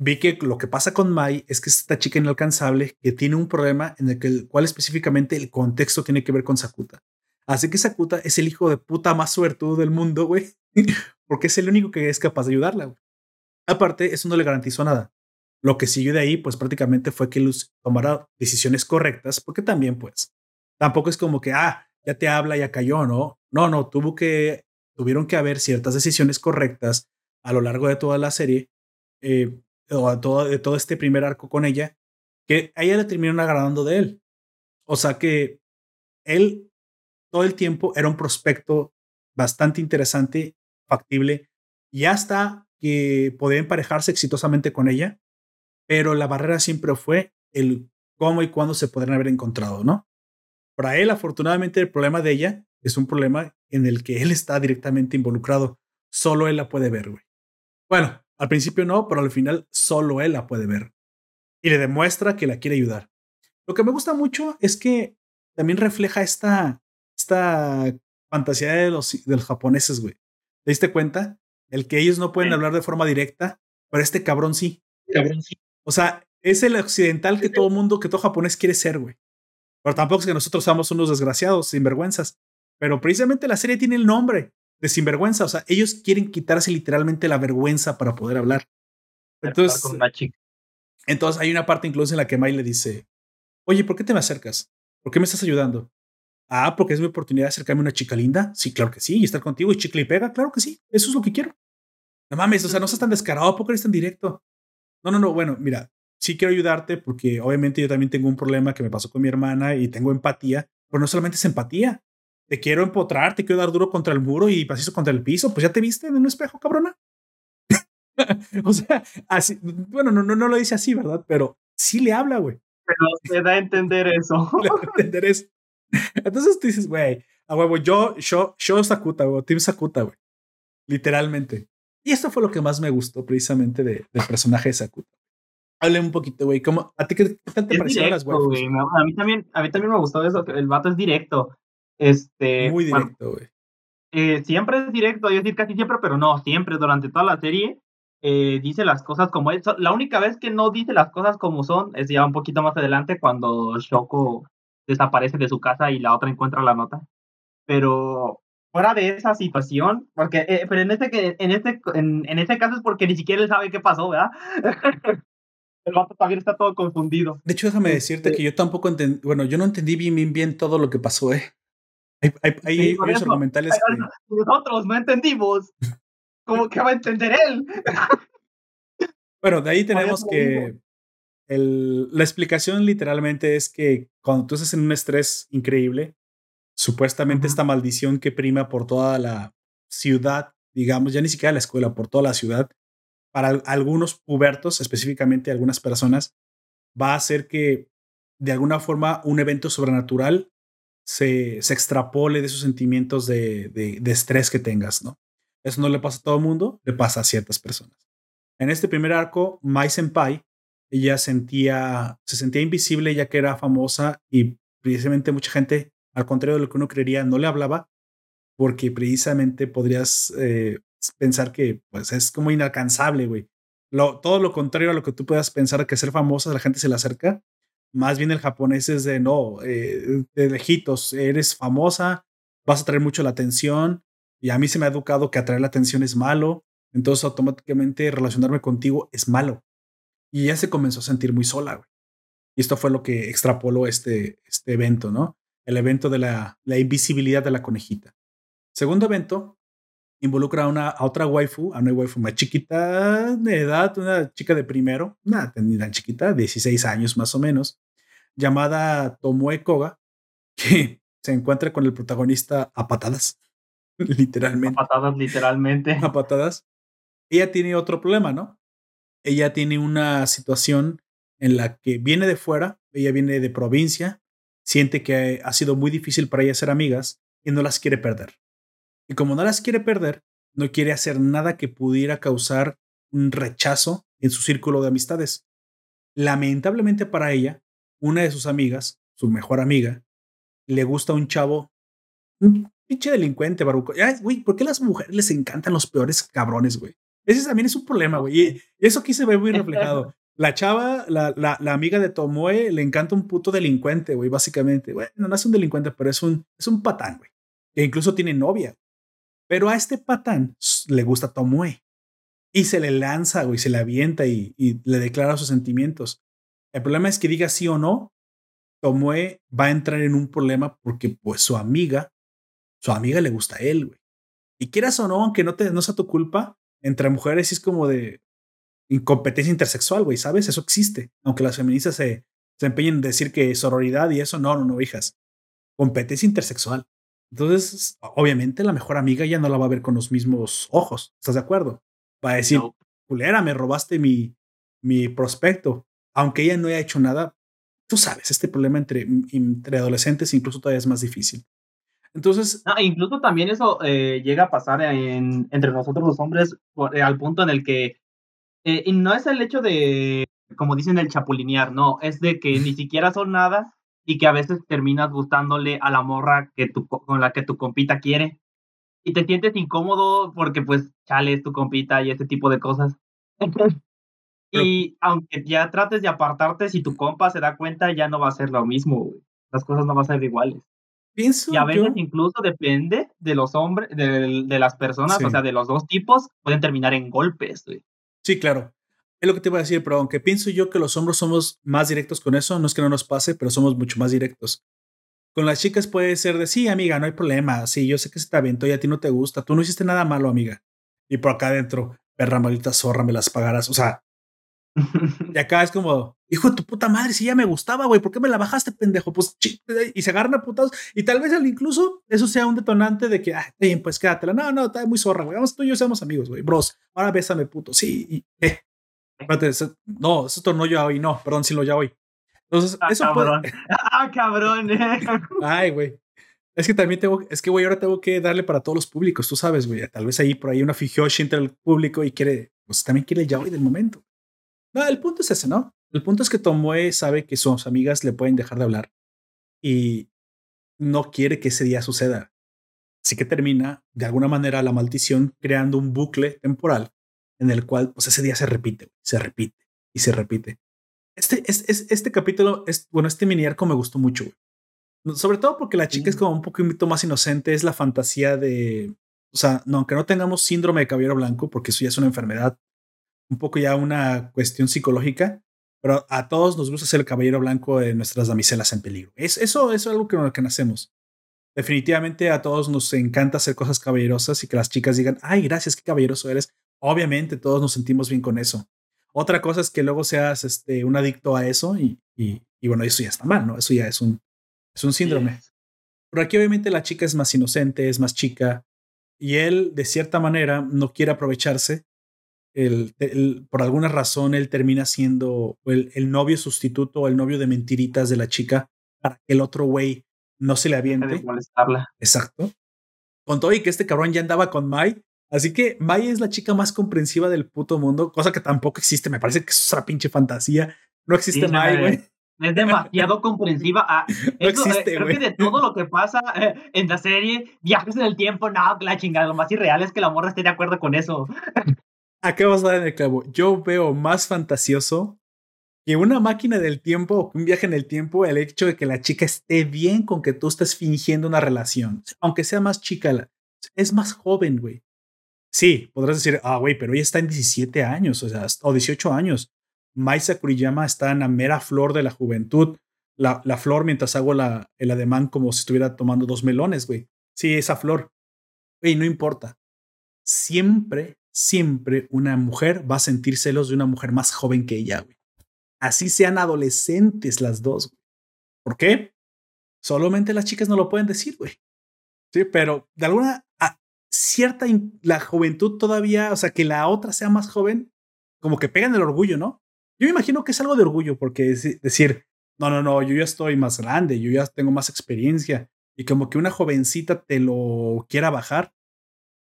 vi que lo que pasa con Mai es que es esta chica inalcanzable que tiene un problema en el, que, el cual específicamente el contexto tiene que ver con Sakuta. Así que Sakuta es el hijo de puta más suertudo del mundo, güey, [LAUGHS] porque es el único que es capaz de ayudarla. Aparte, eso no le garantizó nada. Lo que siguió de ahí, pues prácticamente fue que Luz tomara decisiones correctas, porque también, pues, tampoco es como que, ah, ya te habla, ya cayó, ¿no? No, no, tuvo que, tuvieron que haber ciertas decisiones correctas a lo largo de toda la serie eh, o todo, de todo este primer arco con ella, que a ella le terminaron agradando de él. O sea que él todo el tiempo era un prospecto bastante interesante, factible, y hasta que podía emparejarse exitosamente con ella, pero la barrera siempre fue el cómo y cuándo se podrían haber encontrado, ¿no? Para él, afortunadamente, el problema de ella es un problema en el que él está directamente involucrado. Solo él la puede ver, güey. Bueno, al principio no, pero al final solo él la puede ver. Y le demuestra que la quiere ayudar. Lo que me gusta mucho es que también refleja esta, esta fantasía de los, de los japoneses, güey. ¿Te diste cuenta? El que ellos no pueden hablar de forma directa, pero este cabrón sí. Cabrón sí. O sea, es el occidental que todo mundo, que todo japonés quiere ser, güey. Pero tampoco es que nosotros seamos unos desgraciados, sinvergüenzas. Pero precisamente la serie tiene el nombre de sinvergüenza. O sea, ellos quieren quitarse literalmente la vergüenza para poder hablar. Entonces, entonces hay una parte incluso en la que Mai le dice, oye, ¿por qué te me acercas? ¿Por qué me estás ayudando? Ah, porque es mi oportunidad de acercarme a una chica linda. Sí, claro que sí. Y estar contigo y chicle y pega. Claro que sí. Eso es lo que quiero. No mames, o sea, no seas tan descarado. ¿Por qué eres tan directo? No, no, no. Bueno, mira, sí quiero ayudarte porque obviamente yo también tengo un problema que me pasó con mi hermana y tengo empatía. Pero no solamente es empatía te quiero empotrar, te quiero dar duro contra el muro y pasizo contra el piso, pues ya te viste en un espejo, cabrona. [LAUGHS] o sea, así, bueno, no, no, no lo dice así, ¿verdad? Pero sí le habla, güey. Pero se da a entender eso. [LAUGHS] le da a entender eso. Entonces tú dices, güey, a huevo, yo, yo, yo Sakuta, güey, Team Sakuta, güey. Literalmente. Y esto fue lo que más me gustó precisamente de, del personaje de Sakuta. Hable un poquito, güey. ¿Cómo, ¿A ti qué, tal te parecieron las güey? A mí también, a mí también me gustó eso, que el vato es directo. Este, Muy directo, güey. eh, siempre es directo, yo decir casi siempre, pero no, siempre, durante toda la serie, eh, dice las cosas como es. La única vez que no dice las cosas como son es ya un poquito más adelante cuando Shoko desaparece de su casa y la otra encuentra la nota. Pero fuera de esa situación, porque eh, pero en este en este en, en este caso es porque ni siquiera él sabe qué pasó, ¿verdad? [LAUGHS] el vato también está todo confundido. De hecho, déjame decirte este que yo tampoco entendí, bueno, yo no entendí bien, bien, bien todo lo que pasó, eh. Hay, hay, hay, documentales Nosotros no entendimos. [LAUGHS] ¿Cómo que va a entender él? [LAUGHS] bueno, de ahí tenemos que el, la explicación literalmente es que cuando tú estás en un estrés increíble, supuestamente esta maldición que prima por toda la ciudad, digamos, ya ni siquiera la escuela, por toda la ciudad, para algunos pubertos, específicamente algunas personas, va a hacer que de alguna forma un evento sobrenatural se, se extrapole de esos sentimientos de, de, estrés que tengas, ¿no? Eso no le pasa a todo el mundo, le pasa a ciertas personas. En este primer arco, Mai Senpai, ella sentía, se sentía invisible ya que era famosa y precisamente mucha gente, al contrario de lo que uno creería, no le hablaba porque precisamente podrías eh, pensar que pues es como inalcanzable, güey. Lo, todo lo contrario a lo que tú puedas pensar que ser famosa, la gente se le acerca más bien el japonés es de no, eh, de lejitos, eres famosa, vas a traer mucho la atención Y a mí se me ha educado que atraer la atención es malo, entonces automáticamente relacionarme contigo es malo. Y ella se comenzó a sentir muy sola, güey. Y esto fue lo que extrapoló este, este evento, ¿no? El evento de la, la invisibilidad de la conejita. Segundo evento involucra a, una, a otra waifu, a una waifu más chiquita de edad, una chica de primero, una tan chiquita, 16 años más o menos, llamada Tomoe Koga, que [LAUGHS] se encuentra con el protagonista a patadas, [LAUGHS] literalmente. A patadas, literalmente. A patadas. Ella tiene otro problema, ¿no? Ella tiene una situación en la que viene de fuera, ella viene de provincia, siente que ha sido muy difícil para ella ser amigas y no las quiere perder. Y como no las quiere perder, no quiere hacer nada que pudiera causar un rechazo en su círculo de amistades. Lamentablemente para ella, una de sus amigas, su mejor amiga, le gusta un chavo, un pinche delincuente, baruco. Ay, güey, ¿por qué a las mujeres les encantan los peores cabrones, güey? Ese también es un problema, güey. Y eso aquí se ve muy reflejado. [LAUGHS] La chava, la, la, la, amiga de Tomoe, le encanta un puto delincuente, güey, básicamente. Bueno, no es un delincuente, pero es un, es un patán, güey. Que incluso tiene novia. Pero a este patán le gusta Tomoe. Y se le lanza, güey, se le avienta y, y le declara sus sentimientos. El problema es que diga sí o no, Tomoe va a entrar en un problema porque pues su amiga, su amiga le gusta a él, güey. Y quieras o no, aunque no, te, no sea tu culpa, entre mujeres es como de, incompetencia intersexual, güey, ¿sabes? Eso existe. Aunque las feministas se, se empeñen en decir que sororidad y eso, no, no, no, hijas. Competencia intersexual. Entonces, obviamente la mejor amiga ya no la va a ver con los mismos ojos. ¿Estás de acuerdo? Va a decir, culera, me robaste mi, mi prospecto. Aunque ella no haya hecho nada, tú sabes, este problema entre, entre adolescentes incluso todavía es más difícil. Entonces. Ah, incluso también eso eh, llega a pasar en, entre nosotros los hombres eh, al punto en el que eh, y no es el hecho de, como dicen, el chapulinear, no, es de que ni siquiera son nada y que a veces terminas gustándole a la morra que tu, con la que tu compita quiere. Y te sientes incómodo porque pues chale es tu compita y ese tipo de cosas. [LAUGHS] y aunque ya trates de apartarte, si tu compa se da cuenta, ya no va a ser lo mismo, Las cosas no van a ser iguales. Pienso y a veces incluso depende de los hombres, de, de las personas, o sea, de los dos tipos, pueden terminar en golpes, güey. Sí, claro. Es lo que te iba a decir, pero aunque pienso yo que los hombres somos más directos con eso, no es que no nos pase, pero somos mucho más directos. Con las chicas puede ser de, sí, amiga, no hay problema. Sí, yo sé que se te aventó y a ti no te gusta. Tú no hiciste nada malo, amiga. Y por acá adentro, perra maldita zorra, me las pagarás. O sea, y acá es como, hijo de tu puta madre, si ya me gustaba, güey, ¿por qué me la bajaste, pendejo? Pues, y se agarran a putados. Y tal vez incluso eso sea un detonante de que, ah, bien, pues quédatela. No, no, está muy zorra, güey. Vamos, tú y yo seamos amigos, güey. Bros, ahora bésame, puto. Sí, y, eh. Espérate, no, esto no ya hoy, no, perdón, sí lo ya hoy. Entonces, ah, eso cabrón. [LAUGHS] ah, cabrón. Eh. [LAUGHS] Ay, güey. Es que también tengo, es que, güey, ahora tengo que darle para todos los públicos, tú sabes, güey. Tal vez ahí por ahí una Figioshi entre el público y quiere, pues también quiere el yaoi del momento. No, el punto es ese, ¿no? El punto es que Tomoe sabe que sus amigas le pueden dejar de hablar y no quiere que ese día suceda. Así que termina, de alguna manera, la maldición creando un bucle temporal en el cual pues, ese día se repite, se repite y se repite. Este, es, este capítulo, es, bueno, este mini arco me gustó mucho. Sobre todo porque la chica es como un poquito más inocente, es la fantasía de, o sea, no, aunque no tengamos síndrome de caballero blanco, porque eso ya es una enfermedad un poco ya una cuestión psicológica, pero a todos nos gusta ser el caballero blanco de nuestras damiselas en peligro. Es, eso, es algo que, lo que nacemos. Definitivamente a todos nos encanta hacer cosas caballerosas y que las chicas digan, ay, gracias, qué caballeroso eres. Obviamente todos nos sentimos bien con eso. Otra cosa es que luego seas este, un adicto a eso y, y, y bueno, eso ya está mal, ¿no? Eso ya es un, es un síndrome. Pero aquí obviamente la chica es más inocente, es más chica y él de cierta manera no quiere aprovecharse el, por alguna razón él termina siendo el, el, novio sustituto o el novio de mentiritas de la chica para que el otro güey no se le aviente. Exacto. Con todo y que este cabrón ya andaba con Mai. Así que Mai es la chica más comprensiva del puto mundo, cosa que tampoco existe. Me parece que es una pinche fantasía. No existe Mai, güey. Es demasiado comprensiva. Ah, [LAUGHS] no existe, creo que de todo lo que pasa eh, en la serie, viajes en el tiempo, no, la chingada, lo más irreal es que la morra esté de acuerdo con eso. Acabas de dar en el clavo. Yo veo más fantasioso que una máquina del tiempo un viaje en el tiempo el hecho de que la chica esté bien con que tú estés fingiendo una relación. Aunque sea más chica, es más joven, güey. Sí, podrás decir, ah, güey, pero ella está en 17 años, o sea, o 18 años. Maisa Kuriyama está en la mera flor de la juventud. La, la flor mientras hago la, el ademán como si estuviera tomando dos melones, güey. Sí, esa flor. Güey, no importa. Siempre, siempre una mujer va a sentir celos de una mujer más joven que ella, güey. Así sean adolescentes las dos, güey. ¿Por qué? Solamente las chicas no lo pueden decir, güey. Sí, pero de alguna cierta la juventud todavía, o sea, que la otra sea más joven, como que pegan el orgullo, ¿no? Yo me imagino que es algo de orgullo, porque decir, no, no, no, yo ya estoy más grande, yo ya tengo más experiencia, y como que una jovencita te lo quiera bajar,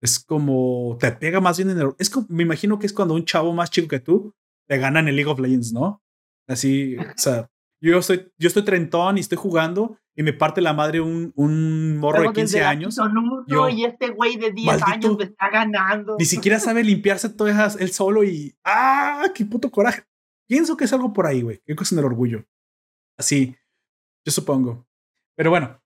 es como, te pega más bien en el... Es como, me imagino que es cuando un chavo más chico que tú te gana en el League of Legends, ¿no? Así, o sea, yo estoy, yo estoy trentón y estoy jugando y me parte la madre un, un morro de 15 años. Yo, y este güey de 10 años me está ganando. Ni siquiera sabe limpiarse todas él solo y ¡ah! ¡Qué puto coraje! Pienso que es algo por ahí, güey. Qué cosa en el orgullo. Así, yo supongo. Pero bueno,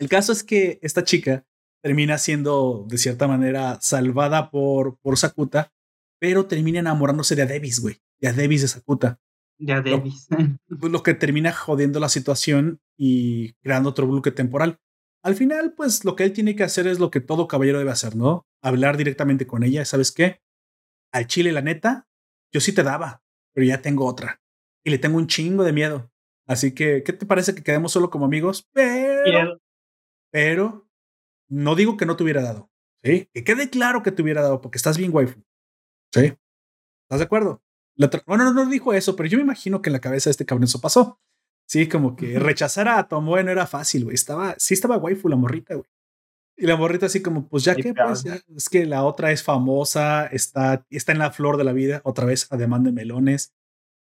el caso es que esta chica termina siendo, de cierta manera, salvada por, por Sakuta, pero termina enamorándose de Davis, güey. De Davis de Sakuta. Ya Davis. Pues, lo, que termina jodiendo la situación y creando otro bloque temporal. Al final, pues lo que él tiene que hacer es lo que todo caballero debe hacer, ¿no? Hablar directamente con ella. ¿Sabes qué? Al chile, la neta, yo sí te daba, pero ya tengo otra. Y le tengo un chingo de miedo. Así que, ¿qué te parece que quedemos solo como amigos? Pero, pero, no digo que no te hubiera dado. ¿Sí? Que quede claro que te hubiera dado, porque estás bien waifu. ¿Sí? ¿Estás de acuerdo? bueno, no, no dijo eso, pero yo me imagino que en la cabeza de este cabrón eso pasó. Sí, como que rechazar a Tomoe no era fácil, güey. Estaba, sí estaba waifu la morrita, güey. Y la morrita así como, pues ya que, pues es que la otra es famosa, está, está en la flor de la vida, otra vez, además de melones.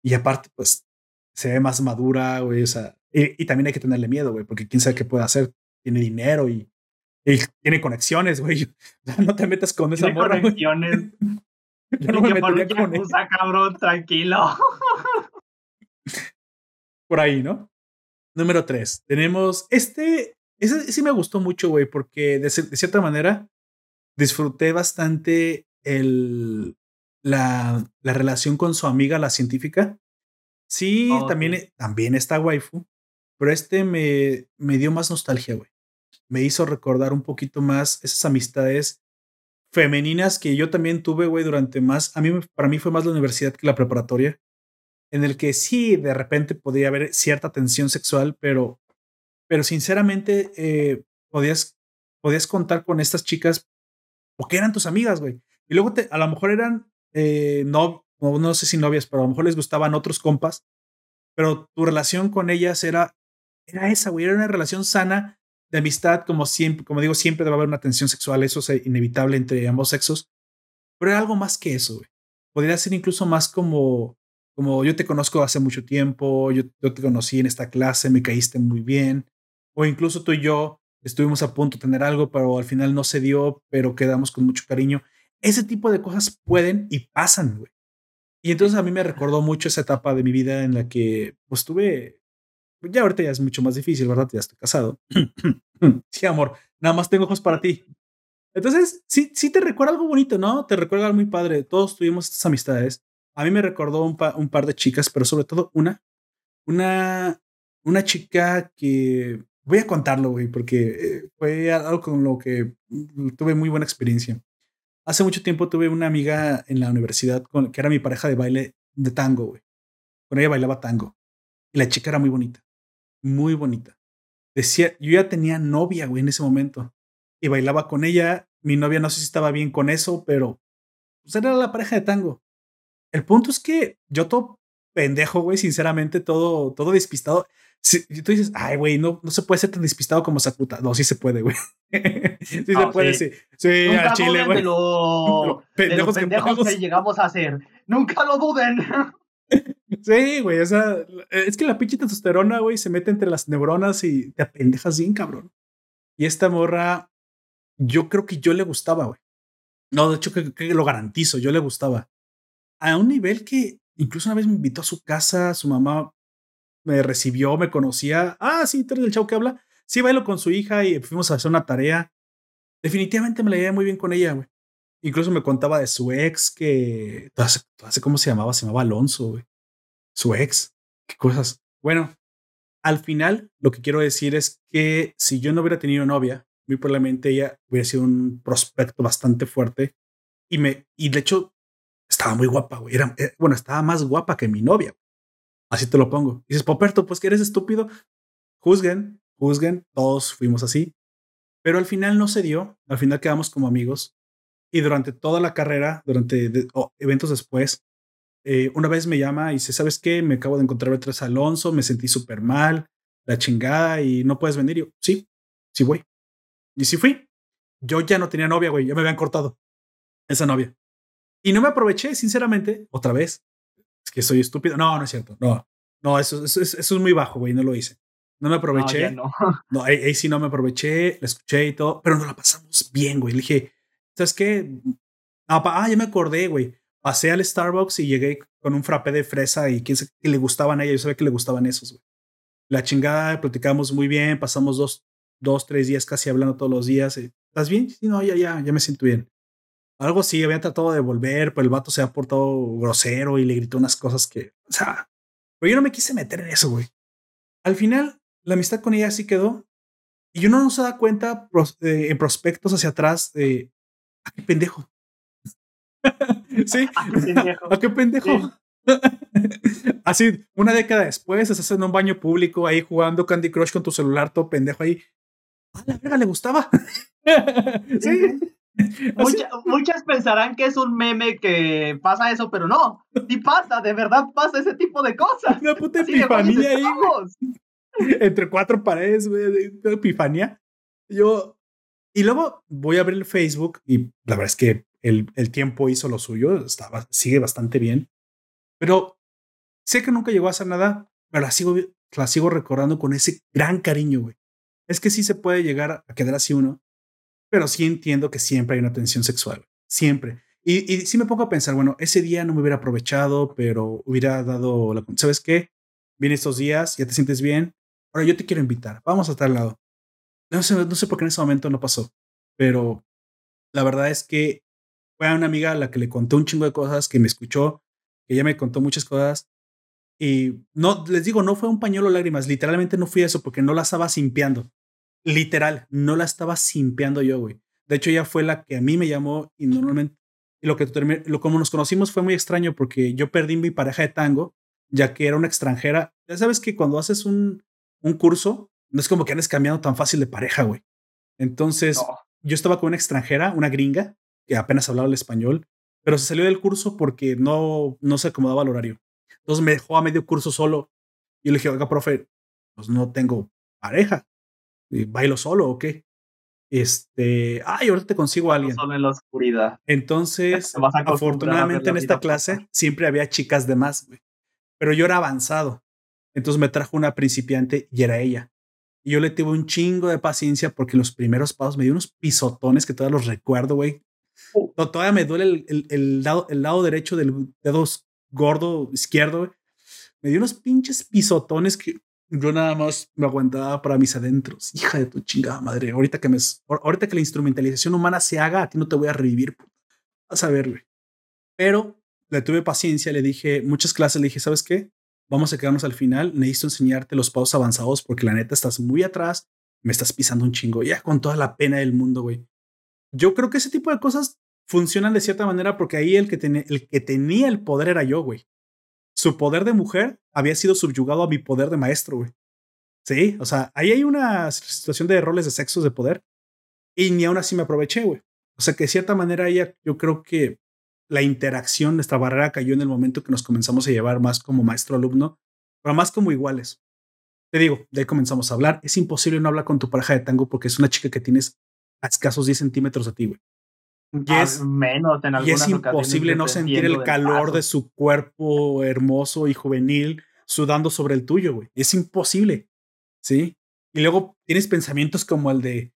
Y aparte, pues, se ve más madura, güey, o sea, y, también hay que tenerle miedo, güey, porque quién sabe qué puede hacer. Tiene dinero y, tiene conexiones, güey. [LAUGHS] No te metas con esa morra. Conexiones. [LAUGHS] Yo no me metería con ella. cabrón, tranquilo. [LAUGHS] Por ahí, ¿no? Número tres. Tenemos este. Ese sí me gustó mucho, güey, porque de, cierta manera disfruté bastante el, la, la, relación con su amiga, la científica. Sí, también, también está waifu, pero este me, me dio más nostalgia, güey. Me hizo recordar un poquito más esas amistades femeninas que yo también tuve, güey, durante más, a mí, para mí fue más la universidad que la preparatoria, en el que sí, de repente podía haber cierta tensión sexual, pero, pero sinceramente eh, podías, podías contar con estas chicas porque eran tus amigas, güey. Y luego te, a lo mejor eran, eh, no, no sé si novias, pero a lo mejor les gustaban otros compas, pero tu relación con ellas era, era esa, güey, era una relación sana de amistad, como siempre, como digo, siempre debe haber una tensión sexual, eso es inevitable entre ambos sexos, pero era algo más que eso, güey. Podría ser incluso más como, como yo te conozco hace mucho tiempo, yo, yo te conocí en esta clase, me caíste muy bien, o incluso tú y yo estuvimos a punto de tener algo, pero al final no se dio, pero quedamos con mucho cariño. Ese tipo de cosas pueden y pasan, güey. Y entonces a mí me recordó mucho esa etapa de mi vida en la que pues tuve ya ahorita ya es mucho más difícil, ¿verdad? Ya estoy casado. [CLEARS THROAT] sí, amor, nada más tengo ojos para ti. Entonces, sí, sí te recuerda algo bonito, ¿no? Te recuerda algo muy padre. Todos tuvimos estas amistades. A mí me recordó un, un par de chicas, pero sobre todo una, una, una chica que voy a contarlo, güey, porque eh, fue algo con lo que tuve muy buena experiencia. Hace mucho tiempo tuve una amiga en la universidad con, que era mi pareja de baile de tango, güey. Con ella bailaba tango. Y la chica era muy bonita muy bonita. Decía, yo ya tenía novia, güey, en ese momento. Y bailaba con ella. Mi novia no sé si estaba bien con eso, pero pues era la pareja de tango. El punto es que yo todo pendejo, güey, sinceramente, todo, todo despistado. Si, tú dices, ay, güey, no, no se puede ser tan despistado como Sakuta. No, sí se puede, güey. [LAUGHS] sí se puede, sí. Sí, al chile, güey. [LAUGHS] Lo, pendejos, que llegamos a hacer. Nunca lo duden. [LAUGHS] Sí, güey, o sea, es que la pinche testosterona, güey, se mete entre las neuronas y te apendejas bien, cabrón. Y esta morra, yo creo que yo le gustaba, güey. No, de hecho, que, que, lo garantizo, yo le gustaba. A un nivel que incluso una vez me invitó a su casa, su mamá me recibió, me conocía. Ah, sí, tú eres el chavo que habla. Sí, bailo con su hija y fuimos a hacer una tarea. definitivamente me la llevé muy bien con ella, güey. Incluso me contaba de su ex que, hace, cómo se llamaba, se llamaba Alonso, güey. Su ex, qué cosas. Bueno, al final lo que quiero decir es que si yo no hubiera tenido novia, muy probablemente ella hubiera sido un prospecto bastante fuerte y me, y de hecho estaba muy guapa, güey. Era, eh, bueno, estaba más guapa que mi novia. Así te lo pongo. dices, Poperto, pues que eres estúpido. Juzguen, juzguen, todos fuimos así. Pero al final no se dio, al final quedamos como amigos y durante toda la carrera, durante eventos después, eh, una vez me llama y dice, ¿sabes qué? Me acabo de encontrar vez Alonso, me sentí súper mal, la chingada y no puedes venir. Y yo, sí, sí voy. Y sí fui. Yo ya no tenía novia, güey, ya me habían cortado esa novia. Y no me aproveché, sinceramente, otra vez. Es que soy estúpido. No, no es cierto. No, no, eso, eso, eso es muy bajo, güey, no lo hice. No me aproveché. No, no. ahí, sí no me aproveché, la escuché y todo, pero no la pasamos bien, güey. Le dije, ¿sabes qué? Ah, ya me acordé, güey. Pasé al Starbucks y llegué con un frappé de fresa y quién sabe que le gustaban a ella. Yo sabía que le gustaban esos, güey. La chingada, platicamos muy bien, pasamos dos, dos, tres días casi hablando todos los días. ¿Estás bien? Sí, no, ya, ya, ya me siento bien. Algo sí, había tratado de volver, pero el vato se ha portado grosero y le gritó unas cosas que, o sea, pero yo no me quise meter en eso, güey. Al final, la amistad con ella sí quedó. Y uno no se da cuenta eh, en prospectos hacia atrás de, ¿A qué pendejo? sí. ¿A [LAUGHS] qué pendejo? [LAUGHS] Así, una década después, estás en un baño público ahí jugando Candy Crush con tu celular, todo pendejo ahí. A la verga le gustaba. [LAUGHS] sí. muchas pensarán que es un meme que pasa eso, pero no. Sí pasa, de verdad pasa ese tipo de cosas. Una puta epifanía ahí. Entre cuatro paredes, güey, epifanía. Yo, y luego voy a abrir el Facebook y la verdad es que el, el tiempo hizo lo suyo, estaba, sigue bastante bien, pero sé que nunca llegó a hacer nada, pero la sigo, la sigo recordando con ese gran cariño, güey. Es que sí se puede llegar a quedar así uno, pero sí entiendo que siempre hay una tensión sexual, siempre. Y, y sí me pongo a pensar, bueno, ese día no me hubiera aprovechado, pero hubiera dado la... ¿Sabes qué? Viene estos días, ya te sientes bien, ahora yo te quiero invitar, vamos a tal lado. No sé, no sé por qué en ese momento no pasó, pero la verdad es que fue una amiga a la que le conté un chingo de cosas, que me escuchó, que ella me contó muchas cosas. Y no, les digo, no fue un pañuelo de lágrimas, literalmente no fui eso porque no la estaba simpiando. Literal, no la estaba simpiando yo, güey. De hecho, ella fue la que a mí me llamó y normalmente, y lo que lo como nos conocimos fue muy extraño porque yo perdí mi pareja de tango, ya que era una extranjera. Ya sabes que cuando haces un, un curso, no es como que andes cambiando tan fácil de pareja, güey. Entonces, yo estaba con una extranjera, una gringa, que apenas hablaba el español, pero se salió del curso porque no, no se acomodaba al horario. Entonces me dejó a medio curso solo. Y yo le dije, oiga, profe, pues no tengo pareja. ¿Bailo solo o qué? Este, ay, ahorita te consigo a alguien. Solo en la oscuridad. Entonces, [LAUGHS] afortunadamente en esta clase siempre había chicas de más, güey. Pero yo era avanzado. Entonces me trajo una principiante y era ella. Y yo le tuve un chingo de paciencia porque los primeros pasos me dio unos pisotones que todavía los recuerdo, güey. Oh. todavía me duele el, el, el, lado, el lado derecho del dedo gordo izquierdo, güey. Me dio unos pinches pisotones que yo nada más me aguantaba para mis adentros. Hija de tu chingada madre. Ahorita que, me, ahorita que la instrumentalización humana se haga, a ti no te voy a revivir. Vas a ver, güey. Pero le tuve paciencia, le dije muchas clases, le dije, ¿sabes qué? Vamos a quedarnos al final, necesito enseñarte los pasos avanzados porque la neta estás muy atrás, me estás pisando un chingo, ya con toda la pena del mundo, güey. Yo creo que ese tipo de cosas funcionan de cierta manera porque ahí el que, el que tenía el poder era yo, güey. Su poder de mujer había sido subyugado a mi poder de maestro, güey. Sí, o sea, ahí hay una situación de roles de sexos de poder y ni aún así me aproveché, güey. O sea que de cierta manera ella, yo creo que la interacción, nuestra barrera cayó en el momento que nos comenzamos a llevar más como maestro-alumno, pero más como iguales. Te digo, de ahí comenzamos a hablar. Es imposible no hablar con tu pareja de tango porque es una chica que tienes a escasos 10 centímetros de ti, güey. Y es, menos en y es imposible no sentir el calor de su cuerpo hermoso y juvenil sudando sobre el tuyo, güey. Es imposible. ¿Sí? Y luego tienes pensamientos como el de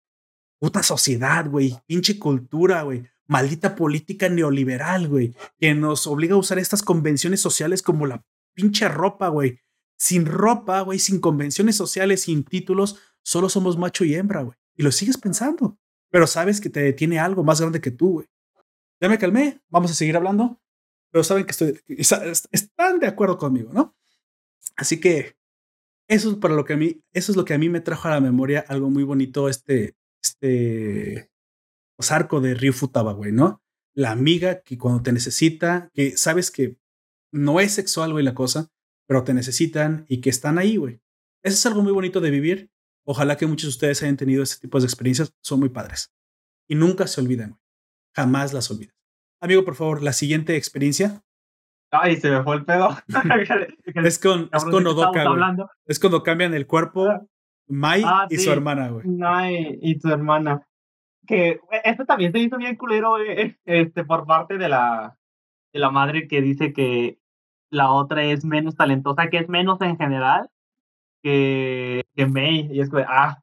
puta sociedad, güey, pinche cultura, güey maldita política neoliberal, güey, que nos obliga a usar estas convenciones sociales como la pinche ropa, güey. Sin ropa, güey, sin convenciones sociales, sin títulos, solo somos macho y hembra, güey. Y lo sigues pensando. pero sabes que te detiene algo más grande que tú, güey. Ya me calmé, vamos a seguir hablando, pero saben que estoy, están de acuerdo conmigo, ¿no? Así que eso es para lo que a mí, eso es lo que a mí me trajo a la memoria algo muy bonito, este, este pues, arco de Ryu Futaba, güey, ¿no? La amiga que cuando te necesita, que sabes que no es sexual, güey, la cosa, pero te necesitan y que están ahí, güey. Eso es algo muy bonito de vivir. Ojalá que muchos de ustedes hayan tenido este tipo de experiencias. Son muy padres. Y nunca se olviden, güey. Jamás las olvides. Amigo, por favor, la siguiente experiencia. Ay, se me fue el pedo. [LAUGHS] [LAUGHS] es con, es con Odoka, Es cuando cambian el cuerpo ah. Mai ah, y su hermana, güey. Mai y su hermana. Que esto también se hizo bien culero, este, por parte de la, de la madre que dice que la otra es menos talentosa, que es menos en general que, que May. Y es que, ah,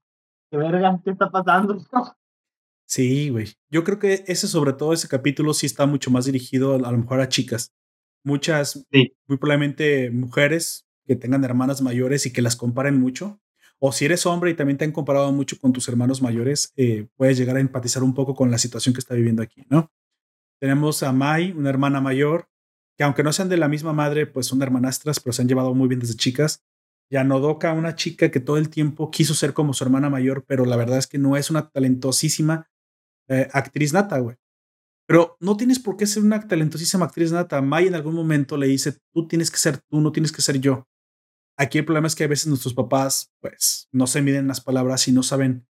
qué verga, ¿qué está pasando? [LAUGHS] Sí, güey. Yo creo que ese, sobre todo ese capítulo, sí está mucho más dirigido a, lo mejor a chicas. Muchas, muy probablemente mujeres que tengan hermanas mayores y que las comparen mucho. O si eres hombre y también te han comparado mucho con tus hermanos mayores, eh, puedes llegar a empatizar un poco con la situación que está viviendo aquí, ¿no? Tenemos a Mai, una hermana mayor, que aunque no sean de la misma madre, pues son hermanastras, pero se han llevado muy bien desde chicas. Y a Nodoka, una chica que todo el tiempo quiso ser como su hermana mayor, pero la verdad es que no es una talentosísima eh, actriz nata, güey. Pero no tienes por qué ser una talentosísima actriz nata. May en algún momento le dice, tú tienes que ser tú, no tienes que ser yo. Aquí el problema es que a veces nuestros papás, pues, no se miden las palabras y no saben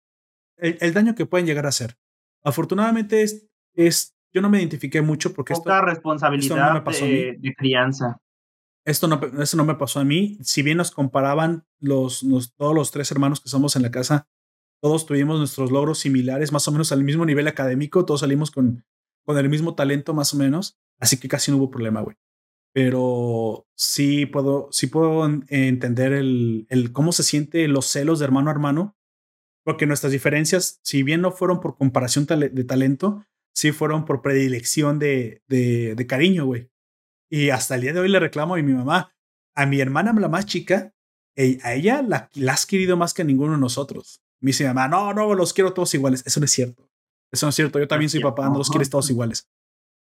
el, daño que pueden llegar a hacer. Afortunadamente, es, es, yo no me identifiqué mucho porque Poca responsabilidad no me pasó de, crianza. Esto no, esto no me pasó a mí. Si bien nos comparaban los, todos los tres hermanos que somos en la casa, todos tuvimos nuestros logros similares, más o menos al mismo nivel académico, todos salimos con, con el mismo talento más o menos, así que casi no hubo problema, güey. Pero sí puedo, sí puedo entender el, el cómo se siente los celos de hermano a hermano, porque nuestras diferencias, si bien no fueron por comparación de talento, sí fueron por predilección de, de, de cariño, güey. Y hasta el día de hoy le reclamo a mi mamá, a mi hermana la más chica, a ella la, la has querido más que a ninguno de nosotros. Me dice mi mamá, no, no, los quiero todos iguales. Eso no es cierto. Eso no es cierto. Yo también soy papá, no los quieres todos iguales.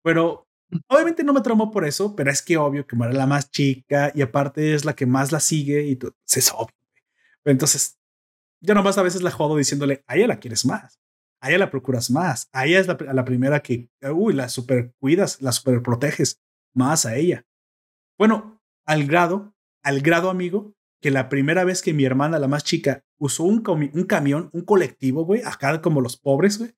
Pero obviamente no me traumó por eso, pero es que obvio que es la más chica y aparte es la que más la sigue y tú, pues, es obvio. Entonces, yo nomás a veces la jodo diciéndole, a ella la quieres más, a ella la procuras más, a ella es la, la primera que, uy, la super cuidas, la super proteges más a ella. Bueno, al grado, al grado amigo, que la primera vez que mi hermana, la más chica, usó un, un camión, un colectivo, güey, acá como los pobres, güey.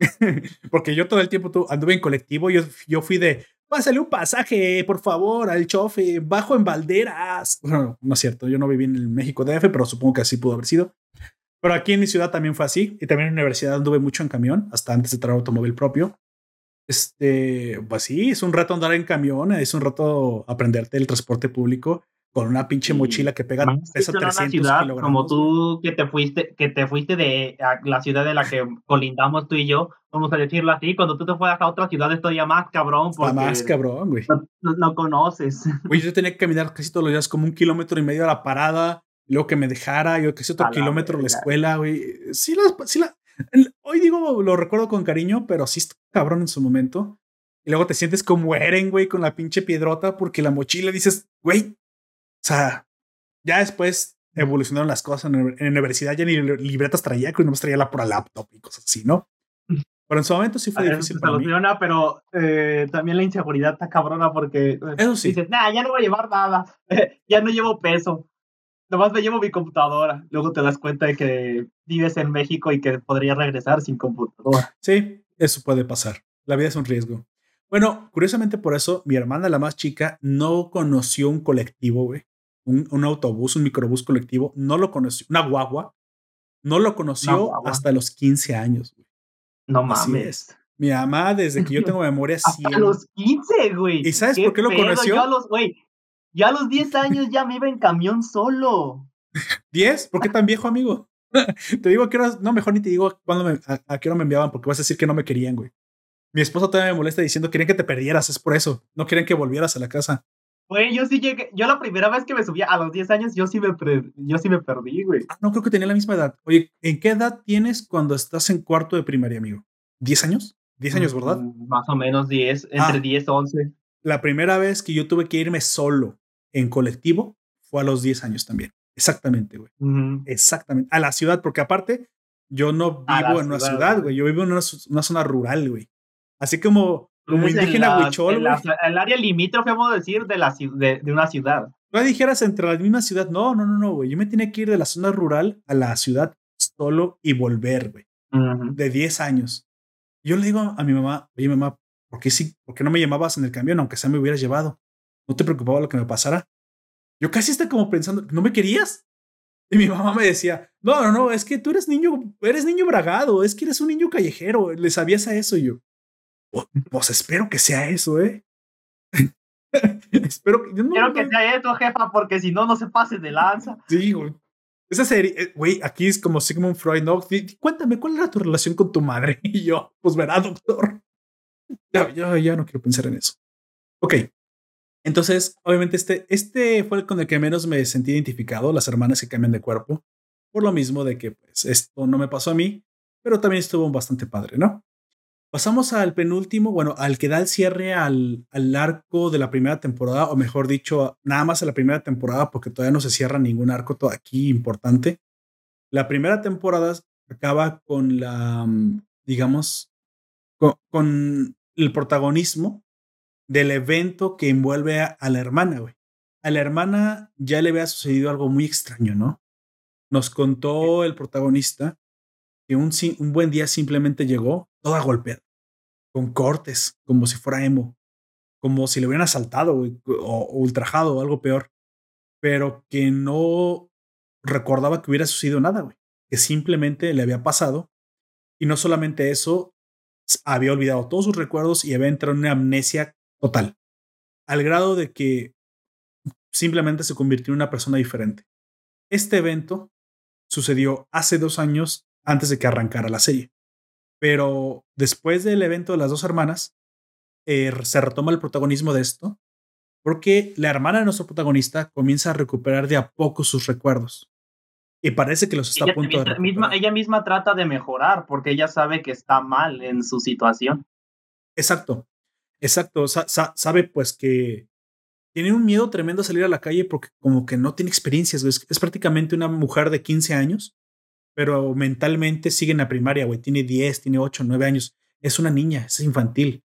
[LAUGHS] Porque yo todo el tiempo anduve en colectivo, yo, yo fui de, pásale un pasaje, por favor, al chofe, bajo en Valderas. Bueno, no es cierto, yo no viví en el México DF, pero supongo que así pudo haber sido. Pero aquí en mi ciudad también fue así, y también en la universidad anduve mucho en camión, hasta antes de traer automóvil propio. Este, pues sí, es un rato andar en camión, es un rato aprenderte el transporte público con una pinche mochila que pega pesa 300 ciudad, Como tú que te fuiste, que te fuiste de la ciudad de la que colindamos tú y yo, vamos a decirlo así, cuando tú te fueras a otra ciudad es todavía más cabrón. Porque más cabrón, güey. No, conoces. Güey, yo tenía que caminar casi todos los días como un kilómetro y medio a la parada, luego que me dejara, yo que sé, otro kilómetro a la escuela, güey. Sí, la, sí la, hoy digo, lo recuerdo con cariño, pero sí está cabrón en su momento. Y luego te sientes como Eren, güey, con la pinche piedrota, porque la mochila dices, güey, sea, ya después evolucionaron las cosas. En, la universidad ya ni libretas traía, que no traía la por laptop y cosas así, ¿no? Pero en su momento sí fue difícil. Para mí. pero eh, también la inseguridad está cabrona porque eh, Eso sí. dices, nah, ya no voy a llevar nada, [LAUGHS] ya no llevo peso, nomás me llevo mi computadora. Luego te das cuenta de que vives en México y que podrías regresar sin computadora. Sí, eso puede pasar. La vida es un riesgo. Bueno, curiosamente por eso, mi hermana, la más chica, no conoció un colectivo, güey. Un, autobús, un microbús colectivo, no lo conoció, una guagua, no lo conoció hasta los 15 años, güey. No mames. Mi mamá, desde que yo [LAUGHS] tengo memoria, hasta los 15, güey. ¿Y sabes por qué lo conoció? Ya a los, güey, ya a los 10 años ya me iba en camión solo. ¿10? ¿Por qué tan viejo, amigo? [LAUGHS] te digo que no, mejor ni te digo cuándo me, a, a qué hora me enviaban, porque vas a decir que no me querían, güey. Mi esposo todavía me molesta diciendo, quieren que te perdieras, es por eso. No quieren que volvieras a la casa. Güey, yo sí llegué, yo la primera vez que me subía a los 10 años, yo sí me, yo sí me perdí, güey. Ah, no, creo que tenía la misma edad. Oye, ¿en qué edad tienes cuando estás en cuarto de primaria, amigo? ¿10 años? 10 años, ¿verdad? Mm, más o menos 10, entre 10 y 11. La primera vez que yo tuve que irme solo en colectivo fue a los 10 años también. Exactamente, güey. Exactamente. A la ciudad, porque aparte, yo no vivo en una ciudad, güey. Yo vivo en una, zona rural, güey. Así como, como indígena huichol, El área limítrofe, vamos a decir, de, la, de, de una ciudad. No dijeras entre la misma ciudad. No, no, no, no, güey. Yo me tenía que ir de la zona rural a la ciudad solo y volver, güey. De 10 años. Yo le digo a mi mamá, oye, mamá, ¿por qué, sí, ¿por qué no me llamabas en el camión aunque sea me hubieras llevado? ¿No te preocupaba lo que me pasara? Yo casi estaba como pensando, ¿no me querías? Y mi mamá me decía, no, no, no, es que tú eres niño, eres niño bragado, es que eres un niño callejero, le sabías a eso y yo. Pues, pues espero que sea eso, ¿eh? [LAUGHS] espero que... No, Quiero que sea eso, jefa, porque si no, no se pase de lanza. Sí, güey. Esa serie, eh, güey, aquí es como Sigmund Freud, ¿no? Cuéntame, ¿cuál era tu relación con tu madre? [LAUGHS] Y yo, pues verá, doctor. [LAUGHS] Ya, ya, ya no quiero pensar en eso. Ok, entonces, obviamente, este, este fue el con el que menos me sentí identificado, las hermanas que cambian de cuerpo, por lo mismo de que pues, esto no me pasó a mí, pero también estuvo bastante padre, ¿no? Pasamos al penúltimo, bueno, al que da el cierre al, al arco de la primera temporada, o mejor dicho, nada más a la primera temporada, porque todavía no se cierra ningún arco aquí importante. La primera temporada acaba con la, mm, digamos, con el protagonismo del evento que envuelve a, la hermana, güey. A la hermana ya le había sucedido algo muy extraño, ¿no? Nos contó el protagonista que un, un buen día simplemente llegó toda golpeada, con cortes, como si fuera emo, como si le hubieran asaltado o, o ultrajado o algo peor, pero que no recordaba que hubiera sucedido nada, güey, que simplemente le había pasado. Y no solamente eso, había olvidado todos sus recuerdos y había entrado en una amnesia total, al grado de que simplemente se convirtió en una persona diferente. Este evento sucedió hace dos años antes de que arrancara la serie, pero después del evento de las dos hermanas, eh, se retoma el protagonismo de esto porque la hermana de nuestro protagonista comienza a recuperar de a poco sus recuerdos. Y parece que los está a punto de misma, Ella misma trata de mejorar porque ella sabe que está mal en su situación. Exacto. Exacto, sabe pues que tiene un miedo tremendo a salir a la calle porque como que no tiene experiencias, Es, prácticamente una mujer de 15 años, pero mentalmente sigue en la primaria, güey. Tiene 10, tiene 8, 9 años. Es una niña, es infantil.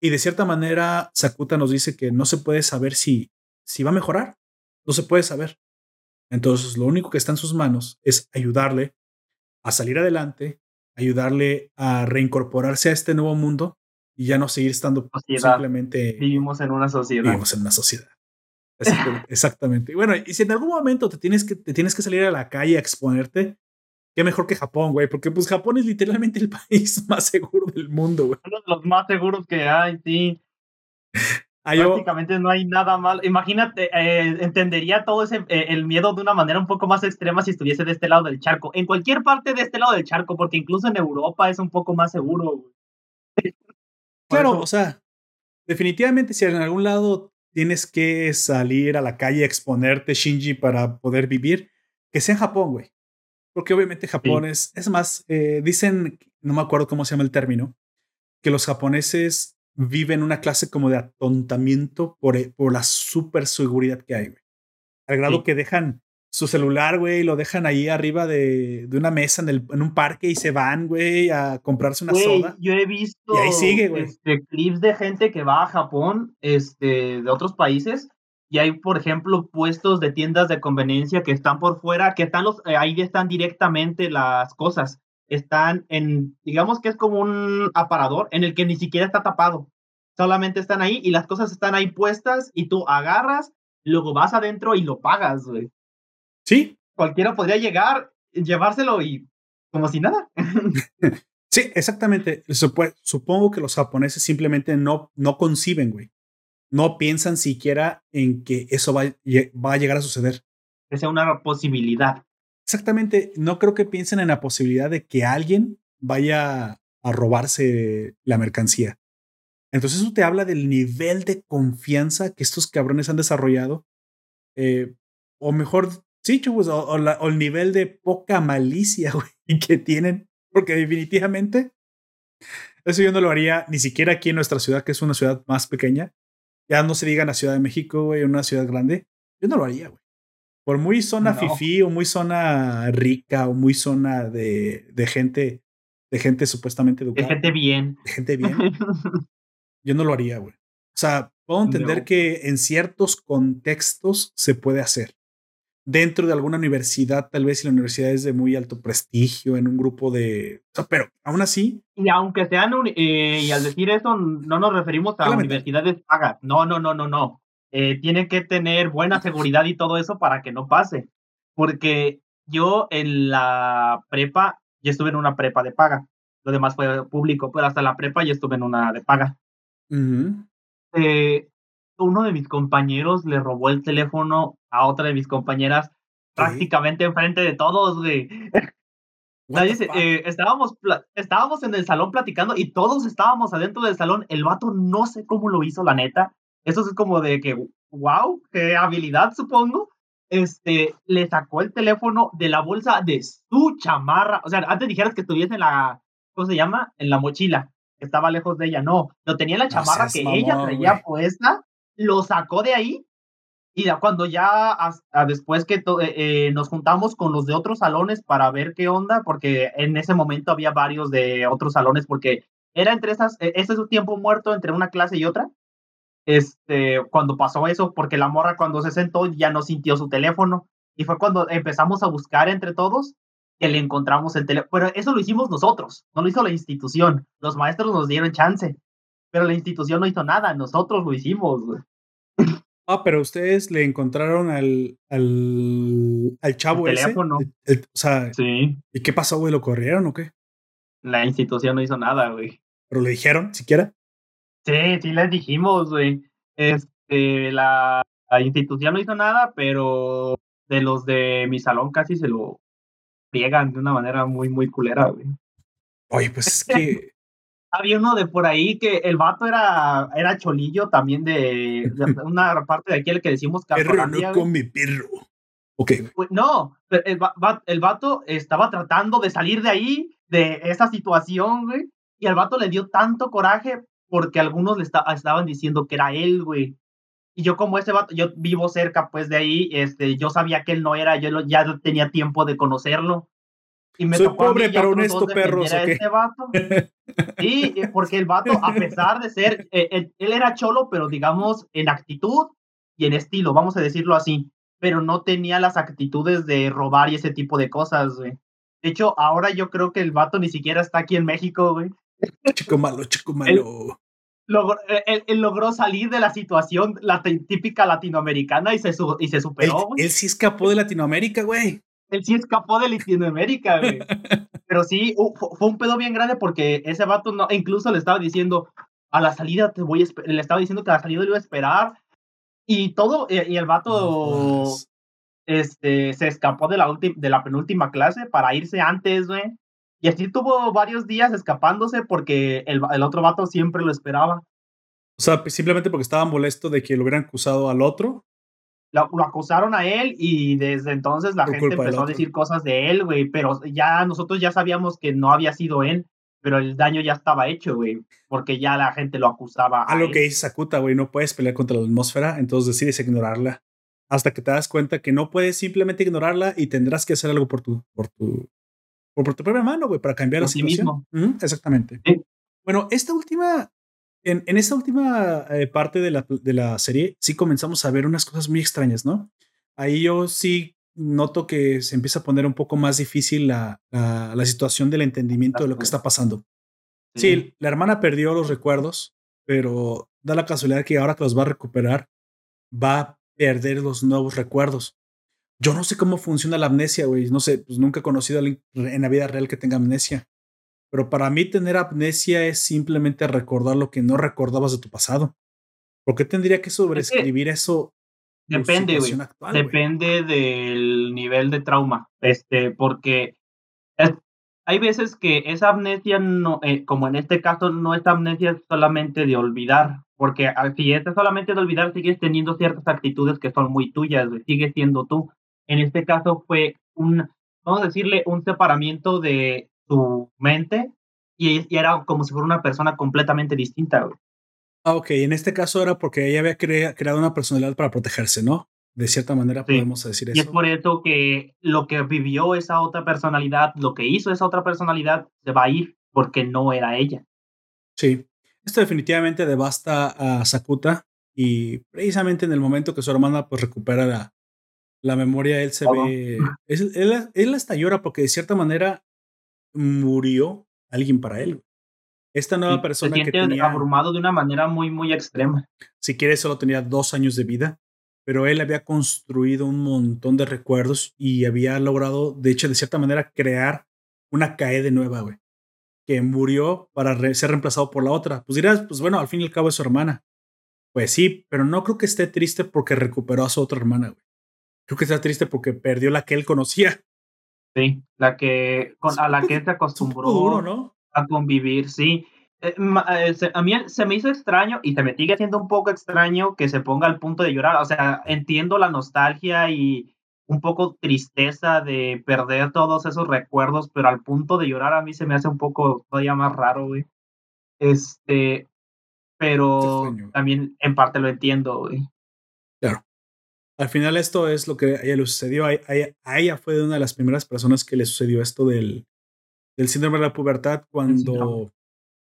Y de cierta manera, Sakuta nos dice que no se puede saber si, si va a mejorar. No se puede saber. Entonces, lo único que está en sus manos es ayudarle a salir adelante, ayudarle a reincorporarse a este nuevo mundo y ya no seguir estando simplemente. Vivimos en una sociedad. Vivimos en una sociedad. [LAUGHS] Exactamente. Y bueno, y si en algún momento te tienes que, te tienes que salir a la calle a exponerte, qué mejor que Japón, güey, porque pues Japón es literalmente el [LAUGHS] país más seguro del mundo, güey. Uno de los más seguros que hay, sí. Prácticamente no hay nada mal. Imagínate, eh, entendería todo ese eh, el miedo de una manera un poco más extrema si estuviese de este lado del charco. En cualquier parte de este lado del charco, porque incluso en Europa es un poco más seguro. Güey. [LAUGHS] Claro, o sea, definitivamente si en algún lado tienes que salir a la calle a exponerte, Shinji, para poder vivir, que sea en Japón, güey. Porque obviamente Japón es, es más, eh, dicen, no me acuerdo cómo se llama el término, que los japoneses viven una clase como de atontamiento por, eh, por la super seguridad que hay, güey. Al grado que dejan su celular, güey, lo dejan ahí arriba de, de una mesa en, el, en, un parque y se van, güey, a comprarse una soda. Yo he visto y ahí sigue, güey. Este, clips de gente que va a Japón, este, de otros países, y hay, por ejemplo, puestos de tiendas de conveniencia que están por fuera, que están los, eh, ahí están directamente las cosas. Están en, digamos que es como un aparador en el que ni siquiera está tapado. Solamente están ahí y las cosas están ahí puestas y tú agarras, luego vas adentro y lo pagas, güey. Sí. Cualquiera podría llegar, llevárselo y como si nada. [LAUGHS] sí, exactamente. Supongo que los japoneses simplemente no, no conciben, güey. No piensan siquiera en que eso va, va a llegar a suceder. Que sea una posibilidad. Exactamente. No creo que piensen en la posibilidad de que alguien vaya a robarse la mercancía. Entonces eso te habla del nivel de confianza que estos cabrones han desarrollado. Eh, o mejor dicho, pues, o, o, el nivel de poca malicia [LAUGHS] güey, que tienen. Porque definitivamente eso yo no lo haría ni siquiera aquí en nuestra ciudad, que es una ciudad más pequeña. Ya no se diga en la Ciudad de México, güey, una ciudad grande. Yo no lo haría, güey. Por muy zona fifi o muy zona rica o muy zona de, de gente, de gente supuestamente educada. De gente bien. De gente bien. [LAUGHS] yo no lo haría, güey. O sea, puedo entender que en ciertos contextos se puede hacer. Dentro de alguna universidad, tal vez si la universidad es de muy alto prestigio, en un grupo de... pero aún así... Y aunque sean... Eh, y al decir eso, no nos referimos a universidades pagas. No, no, no, no, no eh, tiene que tener buena seguridad y todo eso para que no pase. Porque yo en la prepa, yo estuve en una prepa de paga. Lo demás fue público, pero hasta la prepa yo estuve en una de paga. eh, uno de mis compañeros le robó el teléfono a otra de mis compañeras prácticamente enfrente de todos, güey. Eh, estábamos, estábamos en el salón platicando y todos estábamos adentro del salón. El vato no sé cómo lo hizo, la neta. Eso es como de que, wow, qué habilidad, supongo. Este, le sacó el teléfono de la bolsa de su chamarra. O sea, antes dijeras que estuviese en la, ¿cómo se llama? En la mochila. Estaba lejos de ella. No, lo tenía en la chamarra que ella traía puesta. Lo sacó de ahí. Y cuando ya después que eh, eh, nos juntamos con los de otros salones para ver qué onda, porque en ese momento había varios de otros salones, porque era entre esas, e, ese es un tiempo muerto entre una clase y otra este, cuando pasó eso, porque la morra cuando se sentó ya no sintió su teléfono. Y fue cuando empezamos a buscar entre todos que le encontramos el teléfono. Pero eso lo hicimos nosotros, no lo hizo la institución. Los maestros nos dieron chance, pero la institución no hizo nada, nosotros lo hicimos. Ah, pero ustedes le encontraron al, al, al chavo el teléfono. o sea, sí. ¿y qué pasó, güey? ¿Lo corrieron o qué? La institución no hizo nada, güey. ¿Pero le dijeron siquiera? Sí, sí les dijimos, güey. Este, la, institución no hizo nada, pero de los de mi salón casi se lo friegan de una manera muy, muy culera, güey. Oye, pues es que. Había uno de por ahí que el vato era, era cholillo también de, [LAUGHS] una parte de aquí el que decimos Perro no con mi perro. Ok. No, el, el vato estaba tratando de salir de ahí, de esa situación, güey. Y al vato le dio tanto coraje porque algunos le estaban diciendo que era él, güey. Y yo como ese vato, yo vivo cerca pues de ahí, este, yo sabía que él no era, yo ya tenía tiempo de conocerlo. Y me Soy pobre pero honesto perro. Este vato. [LAUGHS] Sí, eh, porque el vato, a pesar de ser, eh, él, él, era cholo, pero digamos en actitud y en estilo, vamos a decirlo así, pero no tenía las actitudes de robar y ese tipo de cosas, güey. De hecho, ahora yo creo que el vato ni siquiera está aquí en México, güey. Chico malo, chico malo. Él, logró, salir de la situación la típica latinoamericana y se, y se superó. Él, sí escapó de Latinoamérica, güey. Él sí escapó de Latinoamérica, güey. [LAUGHS] Pero sí, fue un pedo bien grande porque ese vato no, incluso le estaba diciendo, a la salida te voy a le estaba diciendo que a la salida lo iba a esperar. Y todo, y el vato este, se escapó de la, de la penúltima clase para irse antes, güey. Y así tuvo varios días escapándose porque el, el otro vato siempre lo esperaba. O sea, simplemente porque estaba molesto de que lo hubieran acusado al otro. Lo, acusaron a él y desde entonces la gente empezó a decir cosas de él, güey. Pero ya nosotros ya sabíamos que no había sido él, pero el daño ya estaba hecho, güey. Porque ya la gente lo acusaba. A, lo que dice Sakuta, güey, no puedes pelear contra la atmósfera, entonces decides ignorarla. Hasta que te das cuenta que no puedes simplemente ignorarla y tendrás que hacer algo por tu, por tu por tu propia mano, güey, para cambiar la situación. exactamente. Bueno, esta última, en, en esta última eh, parte de la, de la serie, sí comenzamos a ver unas cosas muy extrañas, ¿no? Ahí yo sí noto que se empieza a poner un poco más difícil la, la, situación del entendimiento de lo que está pasando. Sí, la hermana perdió los recuerdos, pero da la casualidad que ahora que los va a recuperar, va a perder los nuevos recuerdos. Yo no sé cómo funciona la amnesia, güey. No sé, pues nunca he conocido a alguien en la vida real que tenga amnesia. Pero para mí tener amnesia es simplemente recordar lo que no recordabas de tu pasado. ¿Por qué tendría que sobreescribir eso? Depende, güey. Depende del nivel de trauma. Este, porque hay veces que esa amnesia, no, eh, como en este caso, no es amnesia solamente de olvidar, porque si es solamente de olvidar, sigues teniendo ciertas actitudes que son muy tuyas, sigues siendo tú. En este caso fue un, vamos a decirle, un separamiento de tu mente y, era como si fuera una persona completamente distinta. Güey. Ah, ok, en este caso era porque ella había creado una personalidad para protegerse, ¿no? De cierta manera podemos decir eso. Y es por eso que lo que vivió esa otra personalidad, lo que hizo esa otra personalidad, se va a ir porque no era ella. Sí, esto definitivamente devasta a Sakuta y precisamente en el momento que su hermana pues recupera la, la memoria, él se ve, [LAUGHS] él, él, hasta llora porque de cierta manera murió alguien para él. Esta nueva persona se que tenía abrumado de una manera muy, muy extrema. Si quieres, solo tenía dos años de vida pero él había construido un montón de recuerdos y había logrado, de hecho, de cierta manera, crear una de nueva, güey, que murió para ser reemplazado por la otra. Pues dirás, pues bueno, al fin y al cabo es su hermana. Pues sí, pero no creo que esté triste porque recuperó a su otra hermana, güey. Creo que está triste porque perdió la que él conocía. Sí, la que a la que se acostumbró ¿no? a convivir, sí. Eh, eh, a mí se me hizo extraño y se me sigue haciendo un poco extraño que se ponga al punto de llorar. O sea, entiendo la nostalgia y un poco tristeza de perder todos esos recuerdos, pero al punto de llorar a mí se me hace un poco todavía más raro, güey. Este, pero también en parte lo entiendo, güey. Al final esto es lo que a ella le sucedió. A ella, a ella fue una de las primeras personas que le sucedió esto del, del síndrome de la pubertad cuando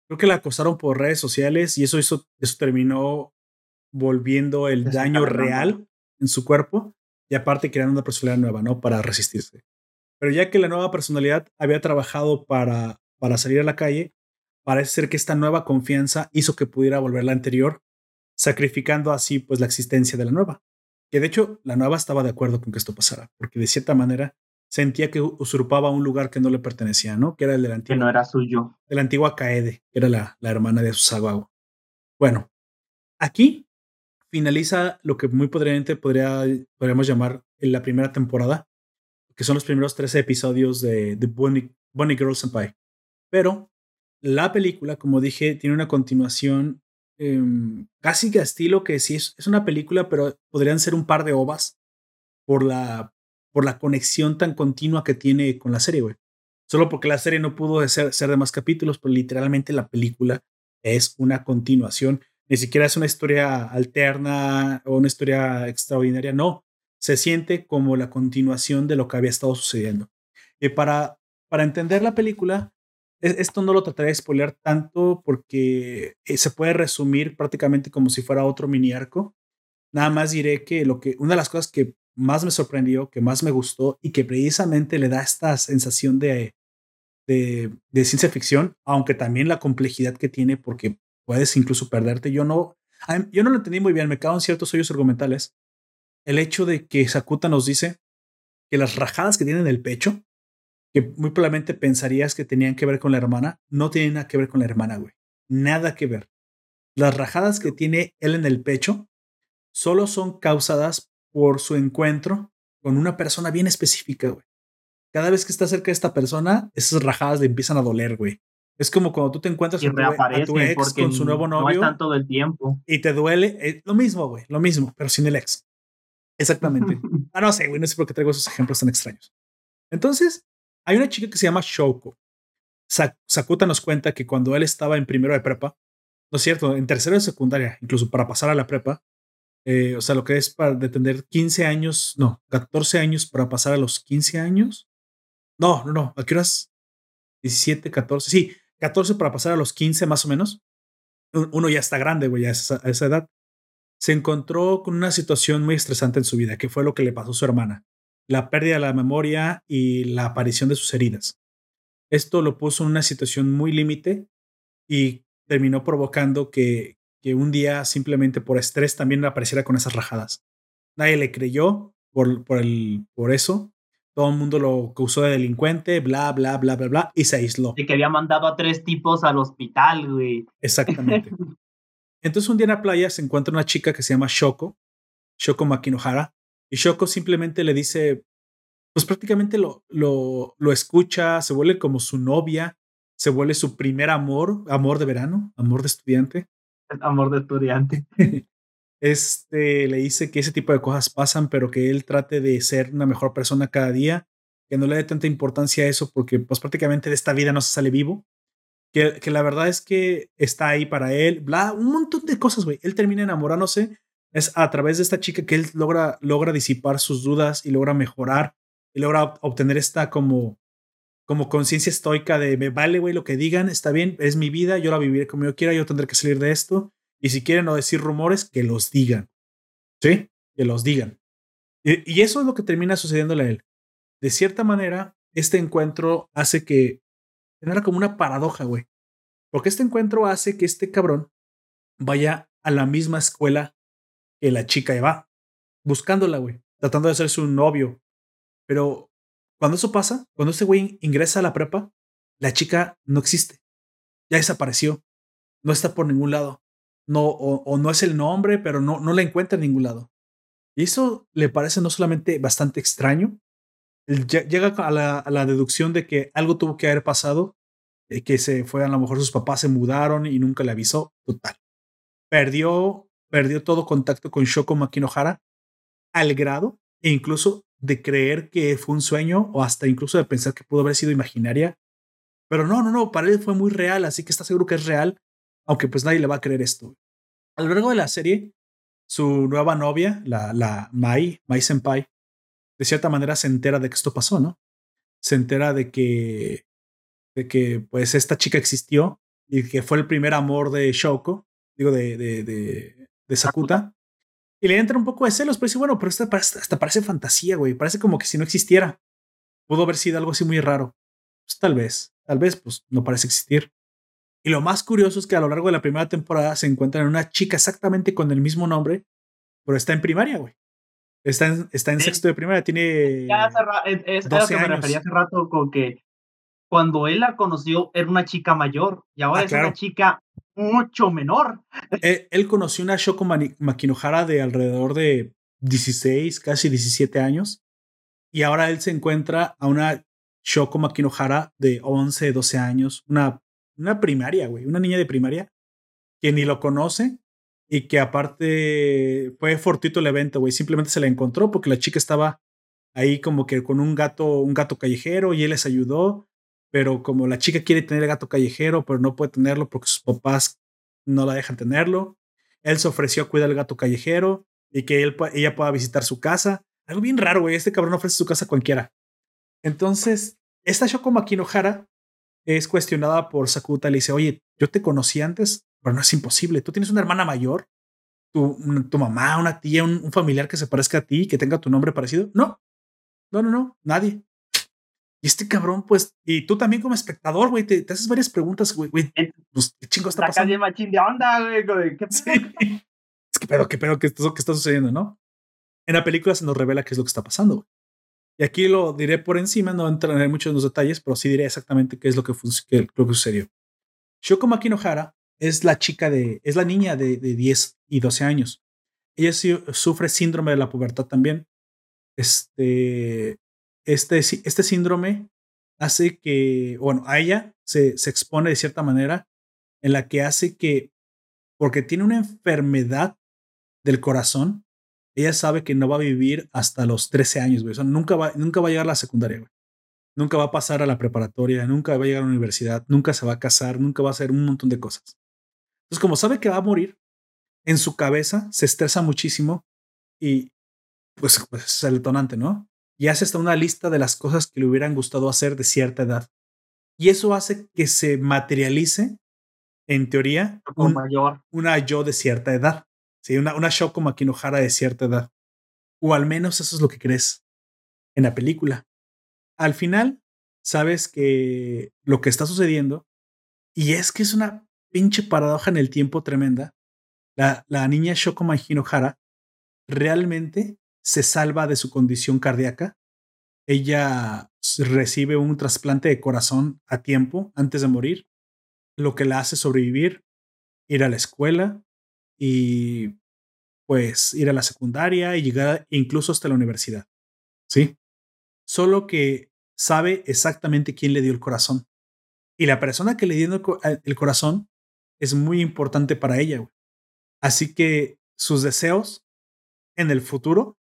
creo que la acosaron por redes sociales y eso, hizo, eso terminó volviendo el daño real en su cuerpo y aparte creando una personalidad nueva, ¿no? Para resistirse. Pero ya que la nueva personalidad había trabajado para, para salir a la calle, parece ser que esta nueva confianza hizo que pudiera volver la anterior, sacrificando así pues la existencia de la nueva. Que de hecho la nueva estaba de acuerdo con que esto pasara, porque de cierta manera sentía que usurpaba un lugar que no le pertenecía, ¿no? Que era el del antiguo. Que no era suyo. De la antigua Kaede, que era la, la hermana de Susagawa. Bueno, aquí finaliza lo que muy podríamente podría, podríamos llamar la primera temporada, que son los primeros 13 episodios de, de Bonnie, Bonnie Girl Senpai. Pero la película, como dije, tiene una continuación em, casi que estilo que sí es, una película, pero podrían ser un par de ovas por la, por la conexión tan continua que tiene con la serie, güey. Solo porque la serie no pudo ser, ser de más capítulos, pero literalmente la película es una continuación. Ni siquiera es una historia alterna o una historia extraordinaria, no. Se siente como la continuación de lo que había estado sucediendo. Y para, para entender la película, esto no lo trataré de spoiler tanto porque eh, se puede resumir prácticamente como si fuera otro mini arco. Nada más diré que, lo que una de las cosas que más me sorprendió, que más me gustó y que precisamente le da esta sensación de, de, ciencia ficción, aunque también la complejidad que tiene porque puedes incluso perderte. Yo no, yo no lo entendí muy bien, me cago en ciertos hoyos argumentales. El hecho de que Sakuta nos dice que las rajadas que tiene en el pecho, que muy probablemente pensarías que tenían que ver con la hermana, no tienen nada que ver con la hermana, güey. Nada que ver. Las rajadas que tiene él en el pecho solo son causadas por su encuentro con una persona bien específica, güey. Cada vez que está cerca de esta persona, esas rajadas le empiezan a doler, güey. Es como cuando tú te encuentras con tu, ex con su nuevo novio. No están todo el tiempo. Y te duele. Eh, lo mismo, güey. Lo mismo, pero sin el ex. Exactamente. [LAUGHS] ah, no sé, güey. No sé por qué traigo esos ejemplos tan extraños. Entonces, hay una chica que se llama Shoko. Sakuta nos cuenta que cuando él estaba en primero de prepa, no es cierto, en tercero de secundaria, incluso para pasar a la prepa, eh, o sea, lo que es para de tener 15 años, no, 14 años para pasar a los 15 años. No, no, no, ¿a qué horas? 17, 14, sí, 14 para pasar a los 15 más o menos. Uno ya está grande, güey, a a esa edad. Se encontró con una situación muy estresante en su vida, que fue lo que le pasó a su hermana. La pérdida de la memoria y la aparición de sus heridas. Esto lo puso en una situación muy límite y terminó provocando que, que un día simplemente por estrés también apareciera con esas rajadas. Nadie le creyó por, por, el, por eso. Todo el mundo lo acusó de delincuente, bla, bla, bla, bla, bla, y se aisló. Y que había mandado a tres tipos al hospital, güey. Exactamente. [LAUGHS] Entonces un día en la playa se encuentra una chica que se llama Shoko, Shoko Makinohara, y Shoko simplemente le dice, pues prácticamente lo, lo, lo escucha, se vuelve como su novia, se vuelve su primer amor, amor de verano, amor de estudiante. [LAUGHS] Amor de estudiante. [LAUGHS] Este le dice que ese tipo de cosas pasan, pero que él trate de ser una mejor persona cada día, que no le dé tanta importancia a eso, porque pues prácticamente de esta vida no se sale vivo. Que, que la verdad es que está ahí para él, bla, un montón de cosas, güey. Él termina enamorándose, es a través de esta chica que él logra, logra disipar sus dudas y logra mejorar y logra obtener esta como, como conciencia estoica de me vale, güey, lo que digan, está bien, es mi vida, yo la viviré como yo quiera, yo tendré que salir de esto y si quieren no decir rumores, que los digan. ¿Sí? Que los digan. Y, eso es lo que termina sucediéndole a él. De cierta manera, este encuentro hace que era como una paradoja, güey. Porque este encuentro hace que este cabrón vaya a la misma escuela que la chica va, buscándola, güey, tratando de hacerse un novio. Pero cuando eso pasa, cuando este güey ingresa a la prepa, la chica no existe. Ya desapareció. No está por ningún lado no, o, no es el nombre, pero no, no la encuentra en ningún lado. Y eso le parece no solamente bastante extraño, llega a la, deducción de que algo tuvo que haber pasado, eh, que se fue, a lo mejor sus papás se mudaron y nunca le avisó, total. Perdió, perdió todo contacto con Shoko Makinohara al grado e incluso de creer que fue un sueño o hasta incluso de pensar que pudo haber sido imaginaria. Pero no, no, no, para él fue muy real, así que está seguro que es real aunque pues nadie le va a creer esto. A lo largo de la serie, su nueva novia, la, la Mai, Mai Senpai, de cierta manera se entera de que esto pasó, ¿no? Se entera de que, de que pues esta chica existió y que fue el primer amor de Shoko, digo, de, de, de, de Sakuta. Y le entra un poco de celos, pero dice, bueno, pero esto hasta parece fantasía, güey. Parece como que si no existiera. Pudo haber sido algo así muy raro. Pues tal vez, tal vez, pues no parece existir. Y lo más curioso es que a lo largo de la primera temporada se encuentran una chica exactamente con el mismo nombre, pero está en primaria, güey. Está en, está en sexto de primaria, tiene. Ya hace es, es que me refería hace rato con que cuando él la conoció era una chica mayor y ahora ah, es una chica mucho menor. Él, él conoció una Shoko Makinohara de alrededor de 16, casi 17 años. Y ahora él se encuentra a una Shoko Makinohara de 11, 12 años, una una primaria, güey, una niña de primaria que ni lo conoce y que aparte fue fortuito el evento, güey, simplemente se la encontró porque la chica estaba ahí como que con un gato, un gato callejero y él les ayudó, pero como la chica quiere tener el gato callejero, pero no puede tenerlo porque sus papás no la dejan tenerlo, él se ofreció a cuidar al gato callejero y que él, ella pueda visitar su casa. Algo bien raro, güey, este cabrón ofrece su casa a cualquiera. Entonces, esta Shoko Makinohara es cuestionada por Sakuta. Le dice, oye, yo te conocí antes, pero no es imposible. Tú tienes una hermana mayor, tu, tu mamá, una tía, un, familiar que se parezca a ti, que tenga tu nombre parecido. No, no, no, no, nadie. Y este cabrón, pues, y tú también como espectador, güey, te, haces varias preguntas, güey, güey. Pues, ¿qué chingo está pasando? La machín de onda, güey. ¿Qué Es que pedo, qué pedo, qué, qué está sucediendo, ¿no? En la película se nos revela qué es lo que está pasando, güey. Y aquí lo diré por encima, no entraré mucho en los detalles, pero sí diré exactamente qué es lo que, que, lo que sucedió. Shoko Makinohara es la chica de, es la niña de, de 10 y 12 años. Ella sufre síndrome de la pubertad también. Este, este, este síndrome hace que, bueno, a ella se, se expone de cierta manera en la que hace que, porque tiene una enfermedad del corazón, ella sabe que no va a vivir hasta los 13 años, güey. Nunca va, nunca va a llegar a la secundaria, güey. Nunca va a pasar a la preparatoria, nunca va a llegar a la universidad, nunca se va a casar, nunca va a hacer un montón de cosas. Entonces, como sabe que va a morir, en su cabeza se estresa muchísimo y pues, pues es el detonante, ¿no? Y hace hasta una lista de las cosas que le hubieran gustado hacer de cierta edad. Y eso hace que se materialice, en teoría, una yo de cierta edad. Sí, una, una show como Akinohara de cierta edad. O al menos eso es lo que crees en la película. Al final, sabes que lo que está sucediendo, y es que es una pinche paradoja en el tiempo tremenda, la, la niña Shoko Makinohara realmente se salva de su condición cardíaca. Ella recibe un trasplante de corazón a tiempo antes de morir, lo que la hace sobrevivir, ir a la escuela, y pues ir a la secundaria y llegar incluso hasta la universidad. ¿Sí? solo que sabe exactamente quién le dio el corazón. Y la persona que le dio el corazón es muy importante para ella. Así que sus deseos en el futuro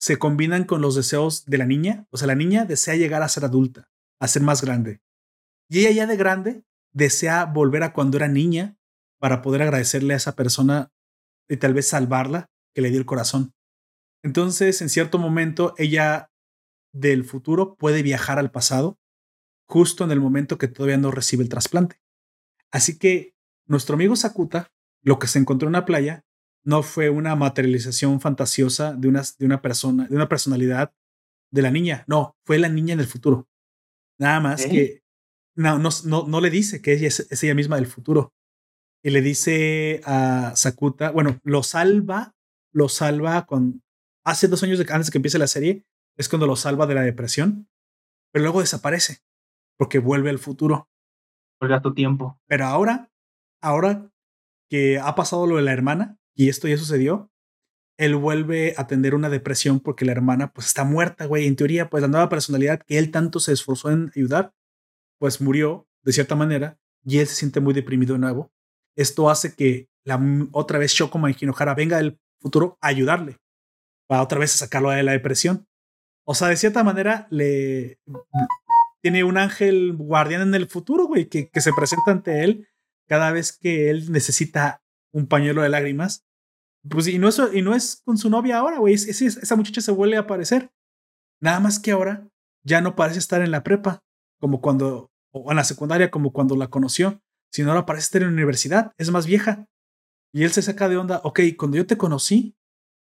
se combinan con los deseos de la niña. O sea, la niña desea llegar a ser adulta, a ser más grande. Y ella ya de grande desea volver a cuando era niña para poder agradecerle a esa persona y tal vez salvarla que le dio el corazón. Entonces, en cierto momento, ella del futuro puede viajar al pasado justo en el momento que todavía no recibe el trasplante. Así que nuestro amigo Sakuta, lo que se encontró en la playa, no fue una materialización fantasiosa de una, de una persona, de una personalidad de la niña. No, fue la niña en el futuro. Nada más que no, no, no, le dice que ella es, ella misma del futuro. Y le dice a Sakuta, bueno, lo salva, lo salva con, hace dos años de, antes de que empiece la serie, es cuando lo salva de la depresión, pero luego desaparece porque vuelve al futuro. Vuelve a tu tiempo. Pero ahora, ahora que ha pasado lo de la hermana y esto ya sucedió, él vuelve a tener una depresión porque la hermana pues está muerta, güey. En teoría, pues la nueva personalidad que él tanto se esforzó en ayudar, pues murió de cierta manera y él se siente muy deprimido de nuevo. Esto hace que la otra vez Shoko Mahinohara venga del futuro a ayudarle para otra vez sacarlo de la depresión. O sea, de cierta manera le tiene un ángel guardián en el futuro, güey, que, se presenta ante él cada vez que él necesita un pañuelo de lágrimas. Pues y no es, y no es con su novia ahora, güey. esa muchacha se vuelve a aparecer. Nada más que ahora ya no parece estar en la prepa, como cuando, o en la secundaria, como cuando la conoció, sino ahora parece estar en la universidad, es más vieja. Y él se saca de onda, ok, cuando yo te conocí,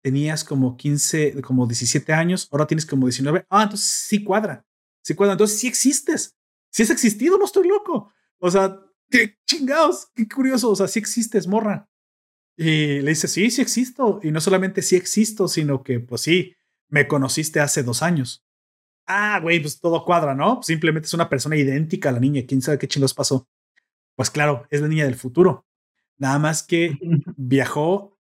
tenías como 15, como 17 años, ahora tienes como 19. Ah, entonces sí cuadra. Sí, cuando entonces sí existes. Sí has existido, no estoy loco. O sea, qué chingados, qué curioso. O sea, sí existes, morra. Y le dice, sí, sí existo. Y no solamente sí existo, sino que, pues sí, me conociste hace dos años. Ah, güey, pues todo cuadra, ¿no? Simplemente es una persona idéntica a la niña. ¿Quién sabe qué chingos pasó? Pues claro, es la niña del futuro. Nada más que [LAUGHS] viajó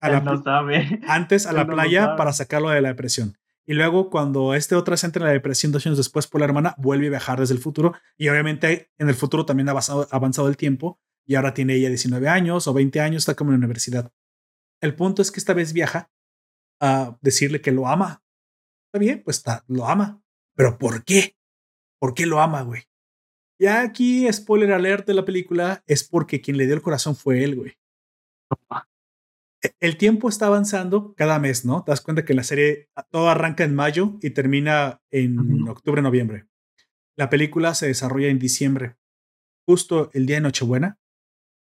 a la, antes a la playa para sacarlo de la depresión. Y luego, cuando este otra se entra en la depresión dos años después por la hermana, vuelve a viajar desde el futuro. Y obviamente en el futuro también ha avanzado, avanzado el tiempo. Y ahora tiene ella 19 años o 20 años, está como en la universidad. El punto es que esta vez viaja a decirle que lo ama. Está bien, pues está, lo ama. Pero ¿por qué? ¿Por qué lo ama, güey? Ya aquí, spoiler alert de la película, es porque quien le dio el corazón fue él, güey. El tiempo está avanzando cada mes, ¿no? Te das cuenta que la serie todo arranca en mayo y termina en octubre, noviembre. La película se desarrolla en diciembre. Justo el día de Nochebuena,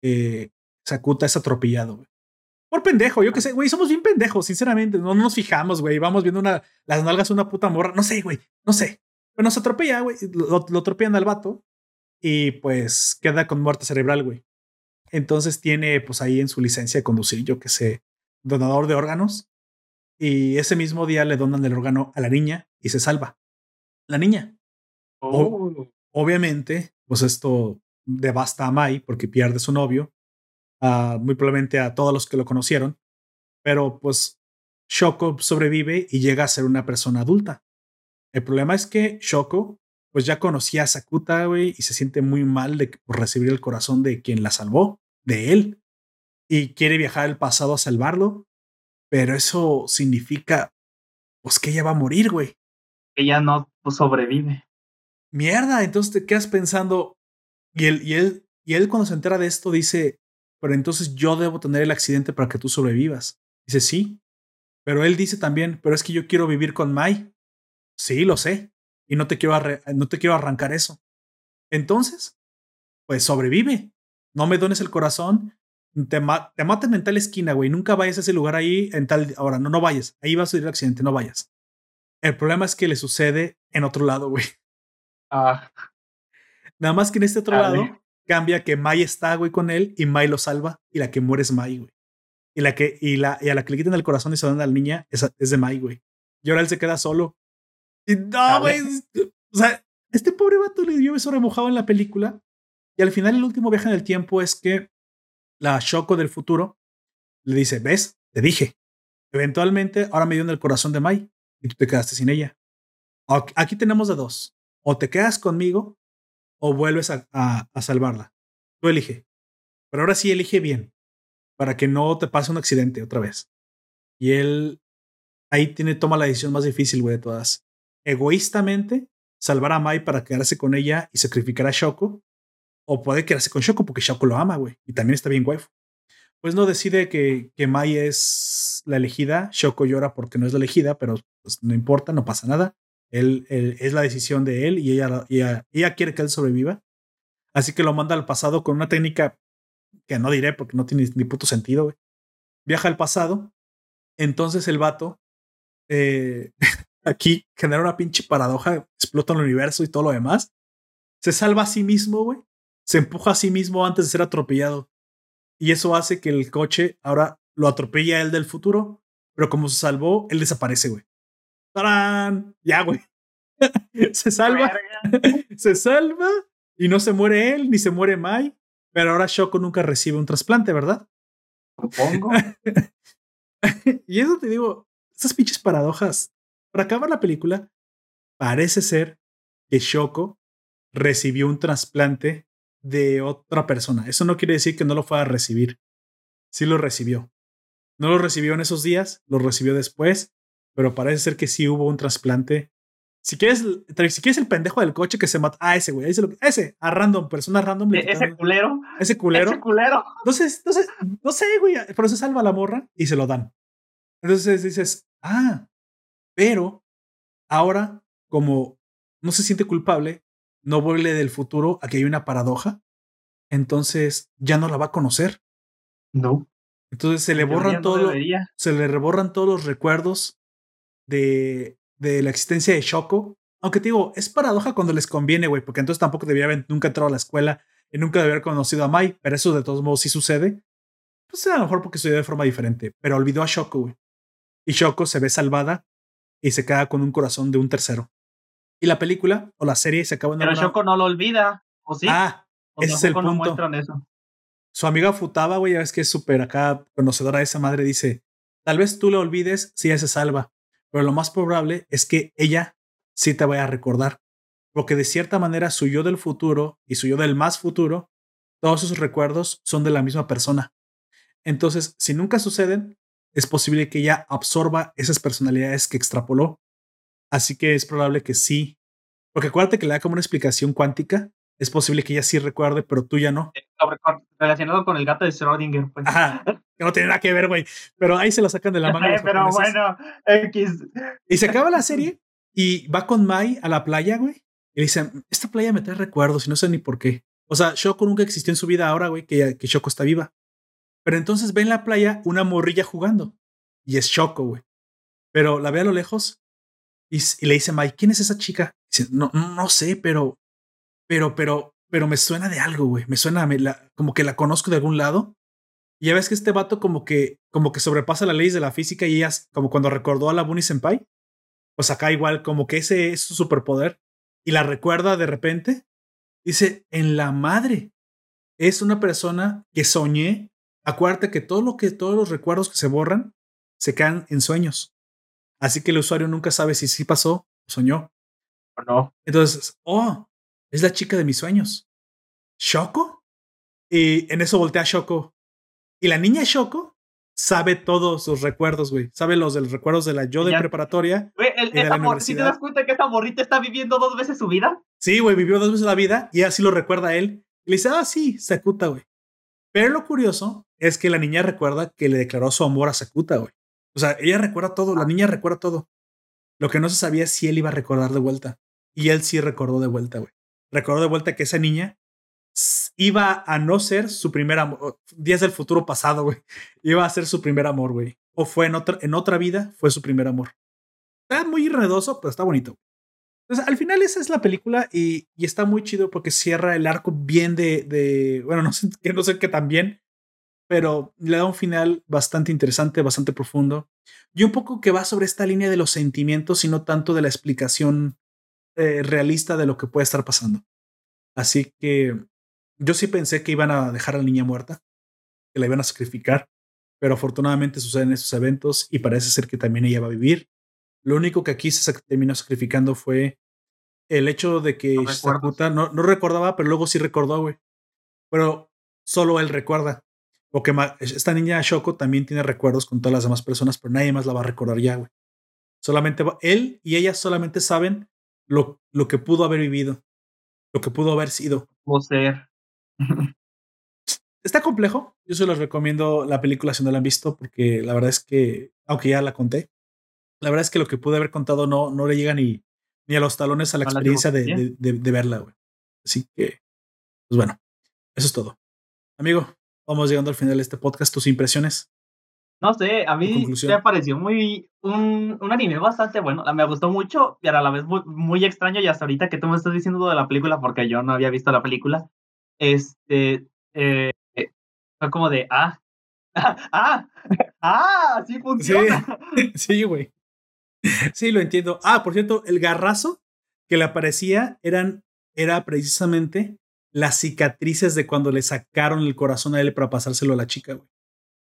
eh, Sakuta es atropellado, güey. Por pendejo, yo qué sé, güey, somos bien pendejos, sinceramente. No, nos fijamos, güey. Vamos viendo una, las nalgas de una puta morra. No sé, güey, no sé. Pero nos atropella, güey. Lo, lo atropellan al vato y pues queda con muerte cerebral, güey. Entonces tiene pues ahí en su licencia de conducir, yo que sé, donador de órganos. Y ese mismo día le donan el órgano a la niña y se salva. La niña. Oh. obviamente, pues esto devasta a Mai porque pierde su novio, muy probablemente a todos los que lo conocieron, pero pues Shoko sobrevive y llega a ser una persona adulta. El problema es que Shoko pues ya conocía a Sakuta, güey, y se siente muy mal de por recibir el corazón de quien la salvó, de él, y quiere viajar al pasado a salvarlo, pero eso significa, pues que ella va a morir, güey. Ella no pues, sobrevive. Mierda, entonces te quedas pensando, y él, y él, y él cuando se entera de esto dice, pero entonces yo debo tener el accidente para que tú sobrevivas. Dice, sí, pero él dice también, pero es que yo quiero vivir con Mai. Sí, lo sé, y no te quiero, no te quiero arrancar eso. Entonces, pues sobrevive. No me dones el corazón. Te, te matan en tal esquina, güey. Nunca vayas a ese lugar ahí en tal. Ahora, no, no vayas. Ahí va a suceder el accidente, no vayas. El problema es que le sucede en otro lado, güey. Ah. Nada más que en este otro lado cambia que Mai está, güey, con él y Mai lo salva y la que muere es Mai, güey. Y, la que, y, la, y a la que le quitan el corazón y se dan a la niña es, es de Mai, güey. Y ahora él se queda solo y no, güey. O sea, este pobre vato le dio eso remojado en la película. Y al final, el último viaje en el tiempo es que la Shoko del futuro le dice: ¿Ves? Te dije. Eventualmente, ahora me dio en el corazón de Mai y tú te quedaste sin ella. aquí tenemos de dos. O te quedas conmigo o vuelves a, salvarla. Tú elige. Pero ahora sí elige bien para que no te pase un accidente otra vez. Y él ahí tiene, toma la decisión más difícil, güey, de todas. Egoístamente, salvar a Mai para quedarse con ella y sacrificar a Shoko. O puede quedarse con Shoko porque Shoko lo ama, güey. Y también está bien waifu. Pues no decide que, que Mai es la elegida. Shoko llora porque no es la elegida, pero pues, no importa, no pasa nada. Él, es la decisión de él y ella, quiere que él sobreviva. Así que lo manda al pasado con una técnica que no diré porque no tiene ni puto sentido. Güey. Viaja al pasado. Entonces el vato eh, [LAUGHS] aquí genera una pinche paradoja, explota el universo y todo lo demás. Se salva a sí mismo, güey. Se empuja a sí mismo antes de ser atropellado. Y eso hace que el coche ahora lo atropella a él del futuro, pero como se salvó, él desaparece, güey. ¡Tarán! Ya, güey. [LAUGHS] se salva. se salva y no se muere él ni se muere Mai. Pero ahora Shoko nunca recibe un trasplante, ¿verdad? Supongo. [LAUGHS] y eso te digo, estas pinches paradojas. Para acabar la película, parece ser que Shoko recibió un trasplante de otra persona. Eso no quiere decir que no lo fue a recibir. Sí lo recibió. No lo recibió en esos días, lo recibió después pero parece ser que sí hubo un trasplante. Si quieres, si quieres el pendejo del coche que se mata. Ah, ese, güey. Ese, ese, a random, persona random. E-, ese culero. Ese culero. Ese culero. Entonces, entonces, no sé, güey. Pero se salva la morra y se lo dan. Entonces dices, ah, pero ahora, como no se siente culpable, no vuelve del futuro, aquí hay una paradoja. Entonces ya no la va a conocer. No. Entonces se le borran todo, se le reborran todos los recuerdos de, de la existencia de Shoko. Aunque te digo, es paradoja cuando les conviene, güey, porque entonces tampoco debía haber nunca entrado a la escuela y nunca debía haber conocido a Mai, pero eso de todos modos sí sucede. Pues a lo mejor porque sucedió de forma diferente, pero olvidó a Shoko, güey. Y Shoko se ve salvada y se queda con un corazón de un tercero. Y la película o la serie se acaba en Pero Shoko no lo olvida, ¿o sí? Ah, ese es el punto. Su amiga Futaba, güey, ya ves que es súper acá conocedora de esa madre, dice, tal vez tú lo olvides si ella se salva, pero lo más probable es que ella sí te vaya a recordar, porque de cierta manera su yo del futuro y su yo del más futuro, todos esos recuerdos son de la misma persona. Entonces, si nunca suceden, es posible que ella absorba esas personalidades que extrapoló. Así que es probable que sí. Porque acuérdate que le da como una explicación cuántica. Es posible que ella sí recuerde, pero tú ya no. Eh, relacionado con el gato de Schrödinger. Pues. Ajá, que no tiene nada que ver, güey. Pero ahí se lo sacan de la [LAUGHS] mano. pero bueno, X. Y se acaba la serie y va con Mai a la playa, güey. Y dice, esta playa me trae recuerdos y no sé ni por qué. O sea, Shoko nunca existió en su vida ahora, güey, que, que Shoko está viva. Pero entonces ve en la playa una morrilla jugando. Y es Shoko, güey. Pero la ve a lo lejos y, le dice Mai, ¿quién es esa chica? dice, no, no sé, pero, pero, pero, pero me suena de algo, güey. Me suena como que la conozco de algún lado. Y ya ves que este vato como que, como que sobrepasa las leyes de la física y ella, como cuando recordó a la Bunny Senpai. Pues acá igual, como que ese es su superpoder. Y la recuerda de repente. Dice, en la madre. Es una persona que soñé. Acuérdate que todo lo que, todos los recuerdos que se borran, se quedan en sueños. Así que el usuario nunca sabe si sí pasó o soñó. O no. Entonces, oh, es la chica de mis sueños. ¿Shoko? Y en eso voltea a Shoko. Y la niña Shoko sabe todos sus recuerdos, güey. Sabe los de los recuerdos de la yo de preparatoria. Güey, ¿sí te das cuenta que esta morrita está viviendo dos veces su vida? Sí, güey, vivió dos veces la vida y así lo recuerda a él. Y le dice, ah, sí, Sakuta, güey. Pero lo curioso es que la niña recuerda que le declaró su amor a Sakuta, güey. O sea, ella recuerda todo, la niña recuerda todo. Lo que no se sabía es si él iba a recordar de vuelta. Y él sí recordó de vuelta, güey recordó de vuelta que esa niña iba a no ser su primer amor, días del futuro pasado, güey. Iba a ser su primer amor, güey. O fue en otra, en otra vida, fue su primer amor. Está muy enredoso, pero está bonito. Entonces, al final esa es la película y, y está muy chido porque cierra el arco bien de, de bueno, [LAUGHS] no sé, no sé qué tan bien, pero le da un final bastante interesante, bastante profundo y un poco que va sobre esta línea de los sentimientos y no tanto de la explicación eh, realista de lo que puede estar pasando. Así que yo sí pensé que iban a dejar a la niña muerta, que la iban a sacrificar, pero afortunadamente suceden estos eventos y parece ser que también ella va a vivir. Lo único que aquí se terminó sacrificando fue el hecho de que no, no, no, recordaba, pero luego sí recordó, güey. Pero solo él recuerda. Porque esta niña Shoko también tiene recuerdos con todas las demás personas, pero nadie más la va a recordar ya, güey. Solamente él y ella solamente saben lo, lo que pudo haber vivido, lo que pudo haber sido. O ser. [LAUGHS] Está complejo. Yo se los recomiendo la película si no la han visto, porque la verdad es que, aunque ya la conté, la verdad es que lo que pude haber contado no, no le llega ni, ni a los talones a la experiencia de, de, verla, güey. Así que, pues bueno, eso es todo. Amigo, vamos llegando al final de este podcast. ¿Tus impresiones? No sé, a mí me pareció muy un, un, anime bastante bueno. Me gustó mucho y a la vez muy, muy, extraño. Y hasta ahorita que tú me estás diciendo de la película, porque yo no había visto la película, este eh, fue como de ah, [LAUGHS] ah, ah, sí funciona. [LAUGHS] Sí, güey. Sí, lo entiendo. Ah, por cierto, el garrazo que le aparecía eran, era precisamente las cicatrices de cuando le sacaron el corazón a él para pasárselo a la chica, güey.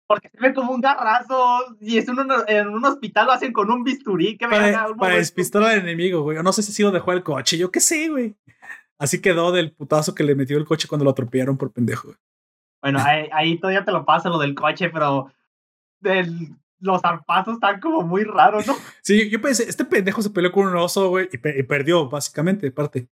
Porque se ve como un garrazo y es un, en un hospital lo hacen con un bisturí que para, para despistar al enemigo, güey. No sé si lo dejó el coche, yo qué sé, güey. Así quedó del putazo que le metió el coche cuando lo atropellaron por pendejo. Bueno, ahí, ahí todavía te lo pasa lo del coche, pero los zarpazos están como muy raros, ¿no? [LAUGHS] Sí, yo pensé, este pendejo se peleó con un oso, güey, y, perdió, básicamente, parte.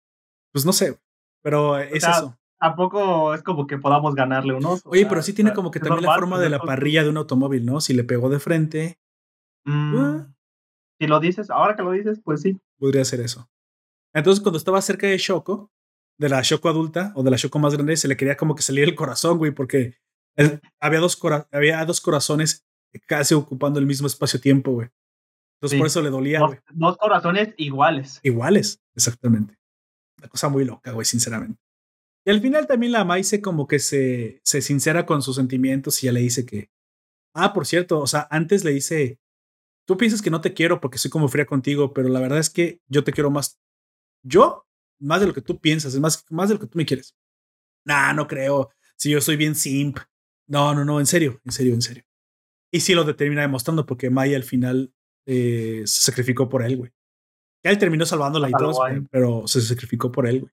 Pues no sé, pero es eso. Tampoco es como que podamos ganarle un oso. Oye, pero sí tiene como que también la forma de la parrilla de un automóvil, ¿no? Si le pegó de frente. Mm, ah. Si lo dices, ahora que lo dices, pues sí. Podría ser eso. Entonces, cuando estaba cerca de Shoko, de la Shoko adulta o de la Shoko más grande, se le quería como que salir el corazón, güey, porque había, dos había dos corazones casi ocupando el mismo espacio-tiempo, güey. Entonces por eso le dolía, güey. Dos, corazones iguales. Iguales, exactamente. Una cosa muy loca, güey, sinceramente. Y al final también la Maise como que se, se sincera con sus sentimientos y ya le dice que, ah, por cierto, o sea, antes le dice, tú piensas que no te quiero porque soy como fría contigo, pero la verdad es que yo te quiero más. Yo, más de lo que tú piensas, es más, más de lo que tú me quieres. Nah, no creo. Si yo soy bien simp. No, no, no, en serio, en serio, en serio. Y sí lo termina demostrando porque Maya al final eh, se sacrificó por él, güey. Él terminó salvándola y todo, pero se sacrificó por él, güey.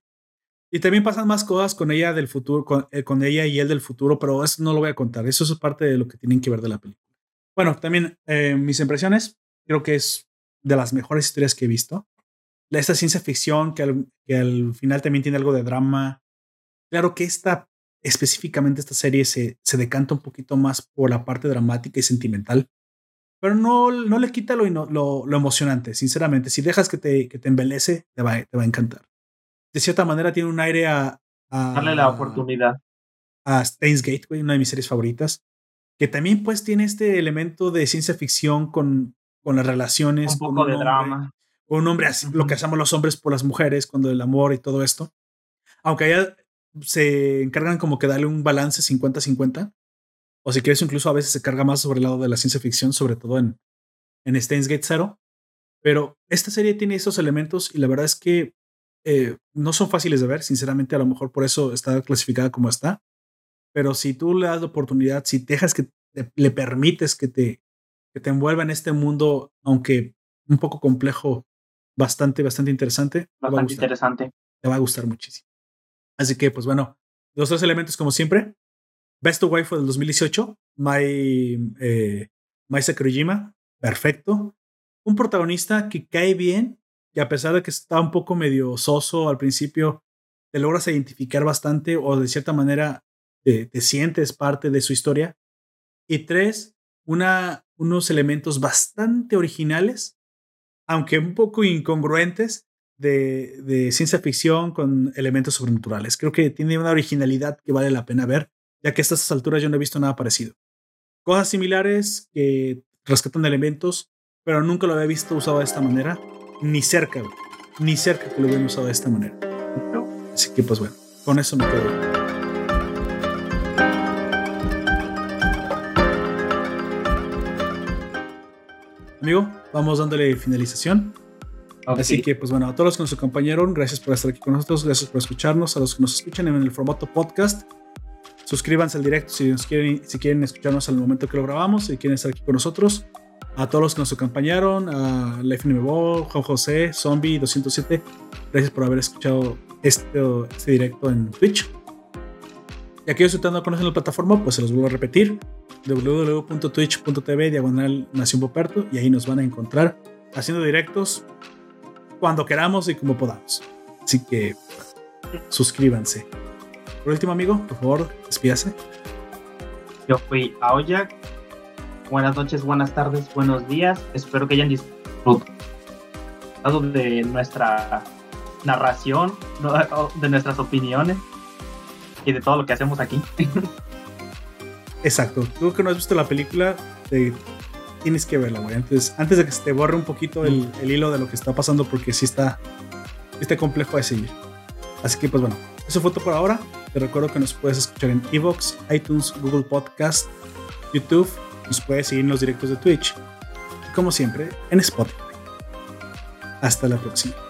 Y también pasan más cosas con ella del futuro, con, eh, con, ella y él del futuro, pero eso no lo voy a contar. Eso es parte de lo que tienen que ver de la película. Bueno, también eh, mis impresiones, creo que es de las mejores historias que he visto. Esta ciencia ficción que al, que al final también tiene algo de drama. Claro que esta específicamente esta serie se, se decanta un poquito más por la parte dramática y sentimental, pero no, no le quita lo, lo, lo emocionante, sinceramente. Si dejas que te, que te embelece, te va, te va a encantar. De cierta manera tiene un aire a... Darle la oportunidad. A Steins Gate, una de mis series favoritas, que también pues tiene este elemento de ciencia ficción con, con las relaciones. Un poco de drama. Un hombre, así, lo que hacemos los hombres por las mujeres, cuando el amor y todo esto. Aunque haya se encargan como que darle un balance 50-50. O si quieres, incluso a veces se carga más sobre el lado de la ciencia ficción, sobre todo en, en Steins Gate Zero. Pero esta serie tiene esos elementos y la verdad es que eh, no son fáciles de ver. Sinceramente, a lo mejor por eso está clasificada como está. Pero si tú le das la oportunidad, si dejas que le permites que te, que te envuelva en este mundo, aunque un poco complejo, bastante, bastante interesante. Bastante interesante. Te va a gustar muchísimo. Así que, pues bueno, los tres elementos como siempre. Best of Wife del 2018, Mai, eh, Mai Sakurajima, perfecto. Un protagonista que cae bien, que a pesar de que está un poco medio soso al principio, te logras identificar bastante o de cierta manera te, sientes parte de su historia. Y tres, una, unos elementos bastante originales, aunque un poco incongruentes, de, ciencia ficción con elementos sobrenaturales. Creo que tiene una originalidad que vale la pena ver, ya que a estas alturas yo no he visto nada parecido. Cosas similares que rescatan elementos, pero nunca lo había visto usado de esta manera, ni cerca, ni cerca que lo hubieran usado de esta manera. Así que pues bueno, con eso me quedo. Amigo, vamos dándole finalización. Así que, pues bueno, a todos los que nos acompañaron, gracias por estar aquí con nosotros, gracias por escucharnos, a los que nos escuchan en el formato podcast, suscríbanse al directo si, quieren, si quieren escucharnos al momento que lo grabamos, si quieren estar aquí con nosotros. A todos los que nos acompañaron, a Life Juan José, Zombie 207, gracias por haber escuchado este, este directo en Twitch. Y aquellos que no conocen la plataforma, pues se los vuelvo a repetir: www.twitch.tv diagonal Nación Poperto, y ahí nos van a encontrar haciendo directos cuando queramos y como podamos. Así que suscríbanse. Por último, amigo, por favor, despídase. Yo fui a. Buenas noches, buenas tardes, buenos días. Espero que hayan disfrutado de nuestra narración, [LAUGHS] de nuestras opiniones y de todo lo que hacemos aquí. [LAUGHS] Exacto. Tú que no has visto la película, tienes que verla, güey. Antes, antes de que se te borre un poquito el, hilo de lo que está pasando, porque sí está, está complejo de seguir. Así que, pues bueno, eso fue todo por ahora. Te recuerdo que nos puedes escuchar en Evox, iTunes, Google Podcast, YouTube. Nos puedes seguir en los directos de Twitch. Y como siempre, en Spotify. Hasta la próxima.